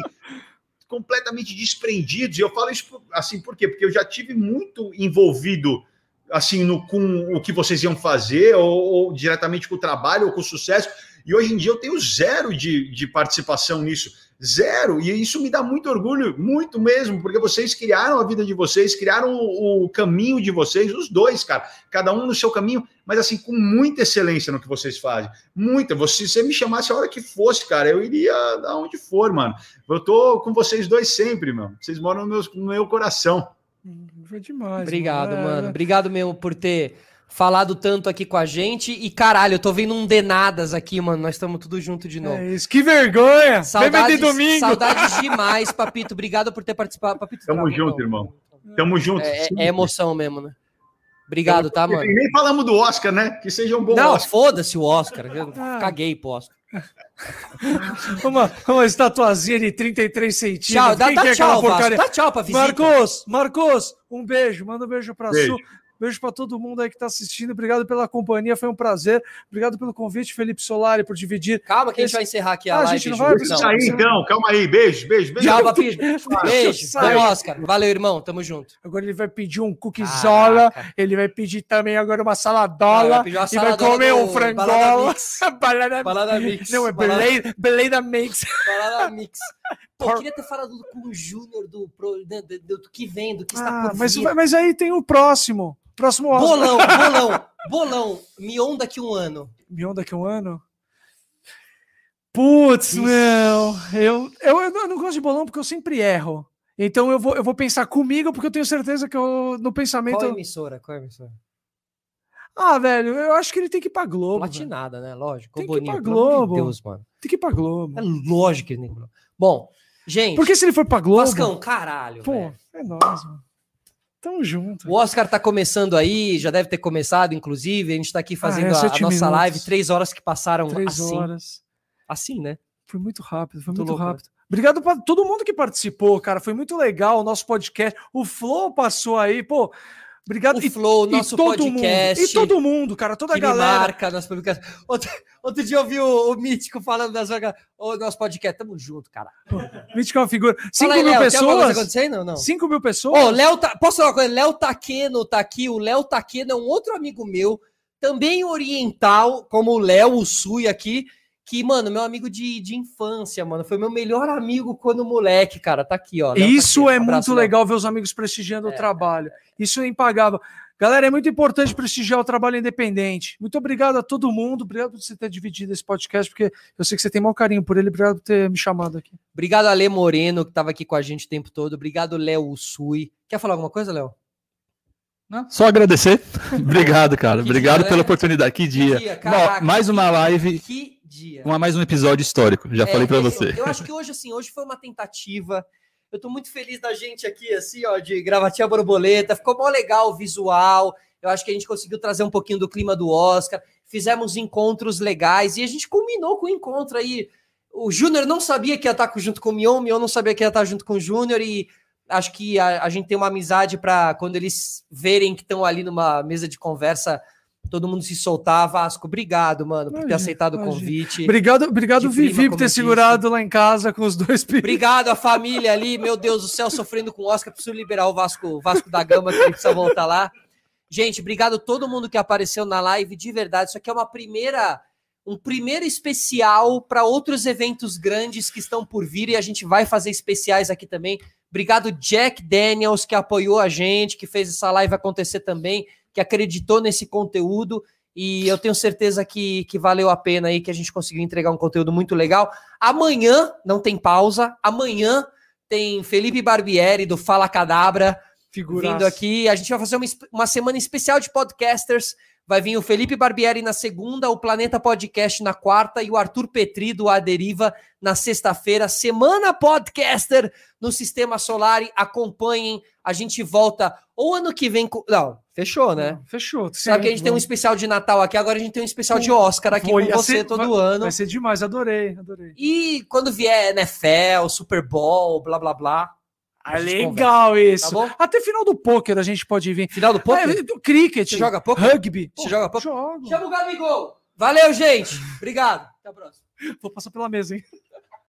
completamente desprendidos, e eu falo isso assim, por quê? Porque eu já tive muito envolvido assim no, com o que vocês iam fazer, ou, ou diretamente com o trabalho, ou com o sucesso, e hoje em dia eu tenho zero de, de participação nisso Zero. E isso me dá muito orgulho, muito mesmo, porque vocês criaram a vida de vocês, criaram o, o, caminho de vocês, os dois, cara. Cada um no seu caminho, mas assim, com muita excelência no que vocês fazem. Muita. Você, se você me chamasse a hora que fosse, cara, eu iria da onde for, mano. Eu tô com vocês dois sempre, mano. Vocês moram no meu, no meu coração. Foi demais. Obrigado, mano. mano. Obrigado mesmo por ter falado tanto aqui com a gente. E caralho, eu tô vendo um Denadas aqui, mano. Nós estamos tudo junto de novo. É isso, que vergonha! Saudades, domingo. saudades demais, Papito. Obrigado por ter participado. Papito, Tamo junto, irmão. Tamo junto. É, é, emoção mesmo, né? Obrigado, tá, mano? nem falamos do Oscar, né? Que seja um bom Não, foda-se o Oscar. Eu ah. caguei pro Oscar. uma, uma estatuazinha de 33 centímetros. Tchau, dá, dá tchau, dá tchau pra visita. Marcos, Marcos, um beijo. Manda um beijo pra beijo. Su. Beijo para todo mundo aí que está assistindo. Obrigado pela companhia, foi um prazer. Obrigado pelo convite, Felipe Solari, por dividir. Calma, que esse... a gente vai encerrar aqui a ah, live. A gente não vai Deixa aí, então. Calma aí. Beijo, beijo, beijo. Tchau, Beijo. Beijo. Bom, Oscar. Valeu, irmão. Tamo junto. Agora ele vai pedir um cookiezola. Ele vai pedir também agora uma saladola. Vai uma e vai comer um frangola. Balada Mix. Balada, Balada Mix. Não, é Balada... Beleza Mix. Balada Mix. Pô, eu queria ter falado com o Júnior do, do, do, do, que vem, do que está ah, por mas, vir. Mas aí tem o próximo. Próximo Bolão, bolão, bolão. Mion daqui um ano. Mion daqui um ano? Putz, meu. Eu, eu, eu não gosto de bolão porque eu sempre erro. Então eu vou, eu vou pensar comigo porque eu tenho certeza que eu, no pensamento. Qual emissora? Qual emissora? Ah, velho, eu acho que ele tem que ir pra Globo. Platinada, né? Lógico. Tem que ir pra Globo. De Deus, mano. Tem que ir pra Globo. É lógico que ele tem que ir pra Globo. Bom, gente. Porque se ele for pra Globo. Pascão, caralho. Pô, é nóis, mano. Tamo junto. O Oscar tá começando aí, já deve ter começado, inclusive. A gente tá aqui fazendo ah, é, a, a, nossa minutos. live, três horas que passaram três assim. horas. Assim, né? Foi muito rápido, foi muito, muito rápido. Obrigado para todo mundo que participou, cara. Foi muito legal o nosso podcast. O Flow passou aí, pô. Obrigado. O Flow, nosso podcast. Mundo, e todo mundo, cara, toda a galera. marca nas publicações. Outro, outro dia eu vi o, o Mítico falando das o nosso podcast. Tamo junto, cara. Mítico é uma figura. 5 mil Léo, pessoas. acontecendo? Não. 5 mil pessoas. Ô, Léo, tá, posso falar uma coisa? Léo Taqueno tá aqui. O Léo Taqueno é um outro amigo meu, também oriental, como o Léo, o Sui aqui que, mano, meu amigo de, de infância, mano, foi meu melhor amigo quando moleque, cara, tá aqui, ó. Isso tá aqui, é muito legal ver os amigos prestigiando é, o trabalho. É. Isso é impagável. Galera, é muito importante prestigiar o trabalho independente. Muito obrigado a todo mundo. Obrigado por você ter dividido esse podcast, porque eu sei que você tem mau carinho por ele. Obrigado por ter me chamado aqui. Obrigado, Ale Moreno, que estava aqui com a gente o tempo todo. Obrigado, Léo Usui. Quer falar alguma coisa, Léo? Não? Só agradecer. Obrigado, cara. Que Obrigado dia, pela né? oportunidade. Que dia. Que dia mais uma live. Que dia. Uma, mais um episódio histórico. Já é, falei para você. Eu, eu acho que hoje, assim, hoje foi uma tentativa. Eu tô muito feliz da gente aqui, assim, ó, de gravatinha borboleta. Ficou mó legal o visual. Eu acho que a gente conseguiu trazer um pouquinho do clima do Oscar. Fizemos encontros legais e a gente culminou com o encontro aí. O Júnior não sabia que ia estar junto com o Mion, o Mion não sabia que ia estar junto com o Júnior e acho que a, a gente tem uma amizade para quando eles verem que estão ali numa mesa de conversa, todo mundo se soltar. Vasco, obrigado, mano, por ter aceitado imagina. o convite. Obrigado, obrigado Vivi, por ter segurado lá em casa com os dois filhos. Obrigado a família ali, meu Deus do céu, sofrendo com o Oscar. Preciso liberar o Vasco, Vasco da Gama, que precisa voltar lá. Gente, obrigado a todo mundo que apareceu na live, de verdade. Isso aqui é uma primeira um primeiro especial para outros eventos grandes que estão por vir e a gente vai fazer especiais aqui também. Obrigado, Jack Daniels, que apoiou a gente, que fez essa live acontecer também, que acreditou nesse conteúdo. E eu tenho certeza que, que valeu a pena aí, que a gente conseguiu entregar um conteúdo muito legal. Amanhã, não tem pausa, amanhã tem Felipe Barbieri, do Fala Cadabra. Figuraça. vindo aqui. A gente vai fazer uma, uma semana especial de podcasters. Vai vir o Felipe Barbieri na segunda, o Planeta Podcast na quarta e o Arthur Petri do A Deriva na sexta-feira. Semana Podcaster no Sistema Solar. Acompanhem. A gente volta ou ano que vem. Não, fechou, né? Fechou. Sabe que a gente tem um especial de Natal aqui, agora a gente tem um especial de Oscar aqui Vou- com você ser- todo vai- ano. Vai ser demais, adorei, adorei. E quando vier NFL, Super Bowl, blá blá blá. Ah, a gente legal isso. Tá bom? Até final do poker a gente pode vir. Final do poker? É, do cricket. Você joga poker? Rugby. Você joga poker? Jogo. Chama o Gabigol. Valeu, gente. Obrigado. Até a próxima. Vou passar pela mesa, hein?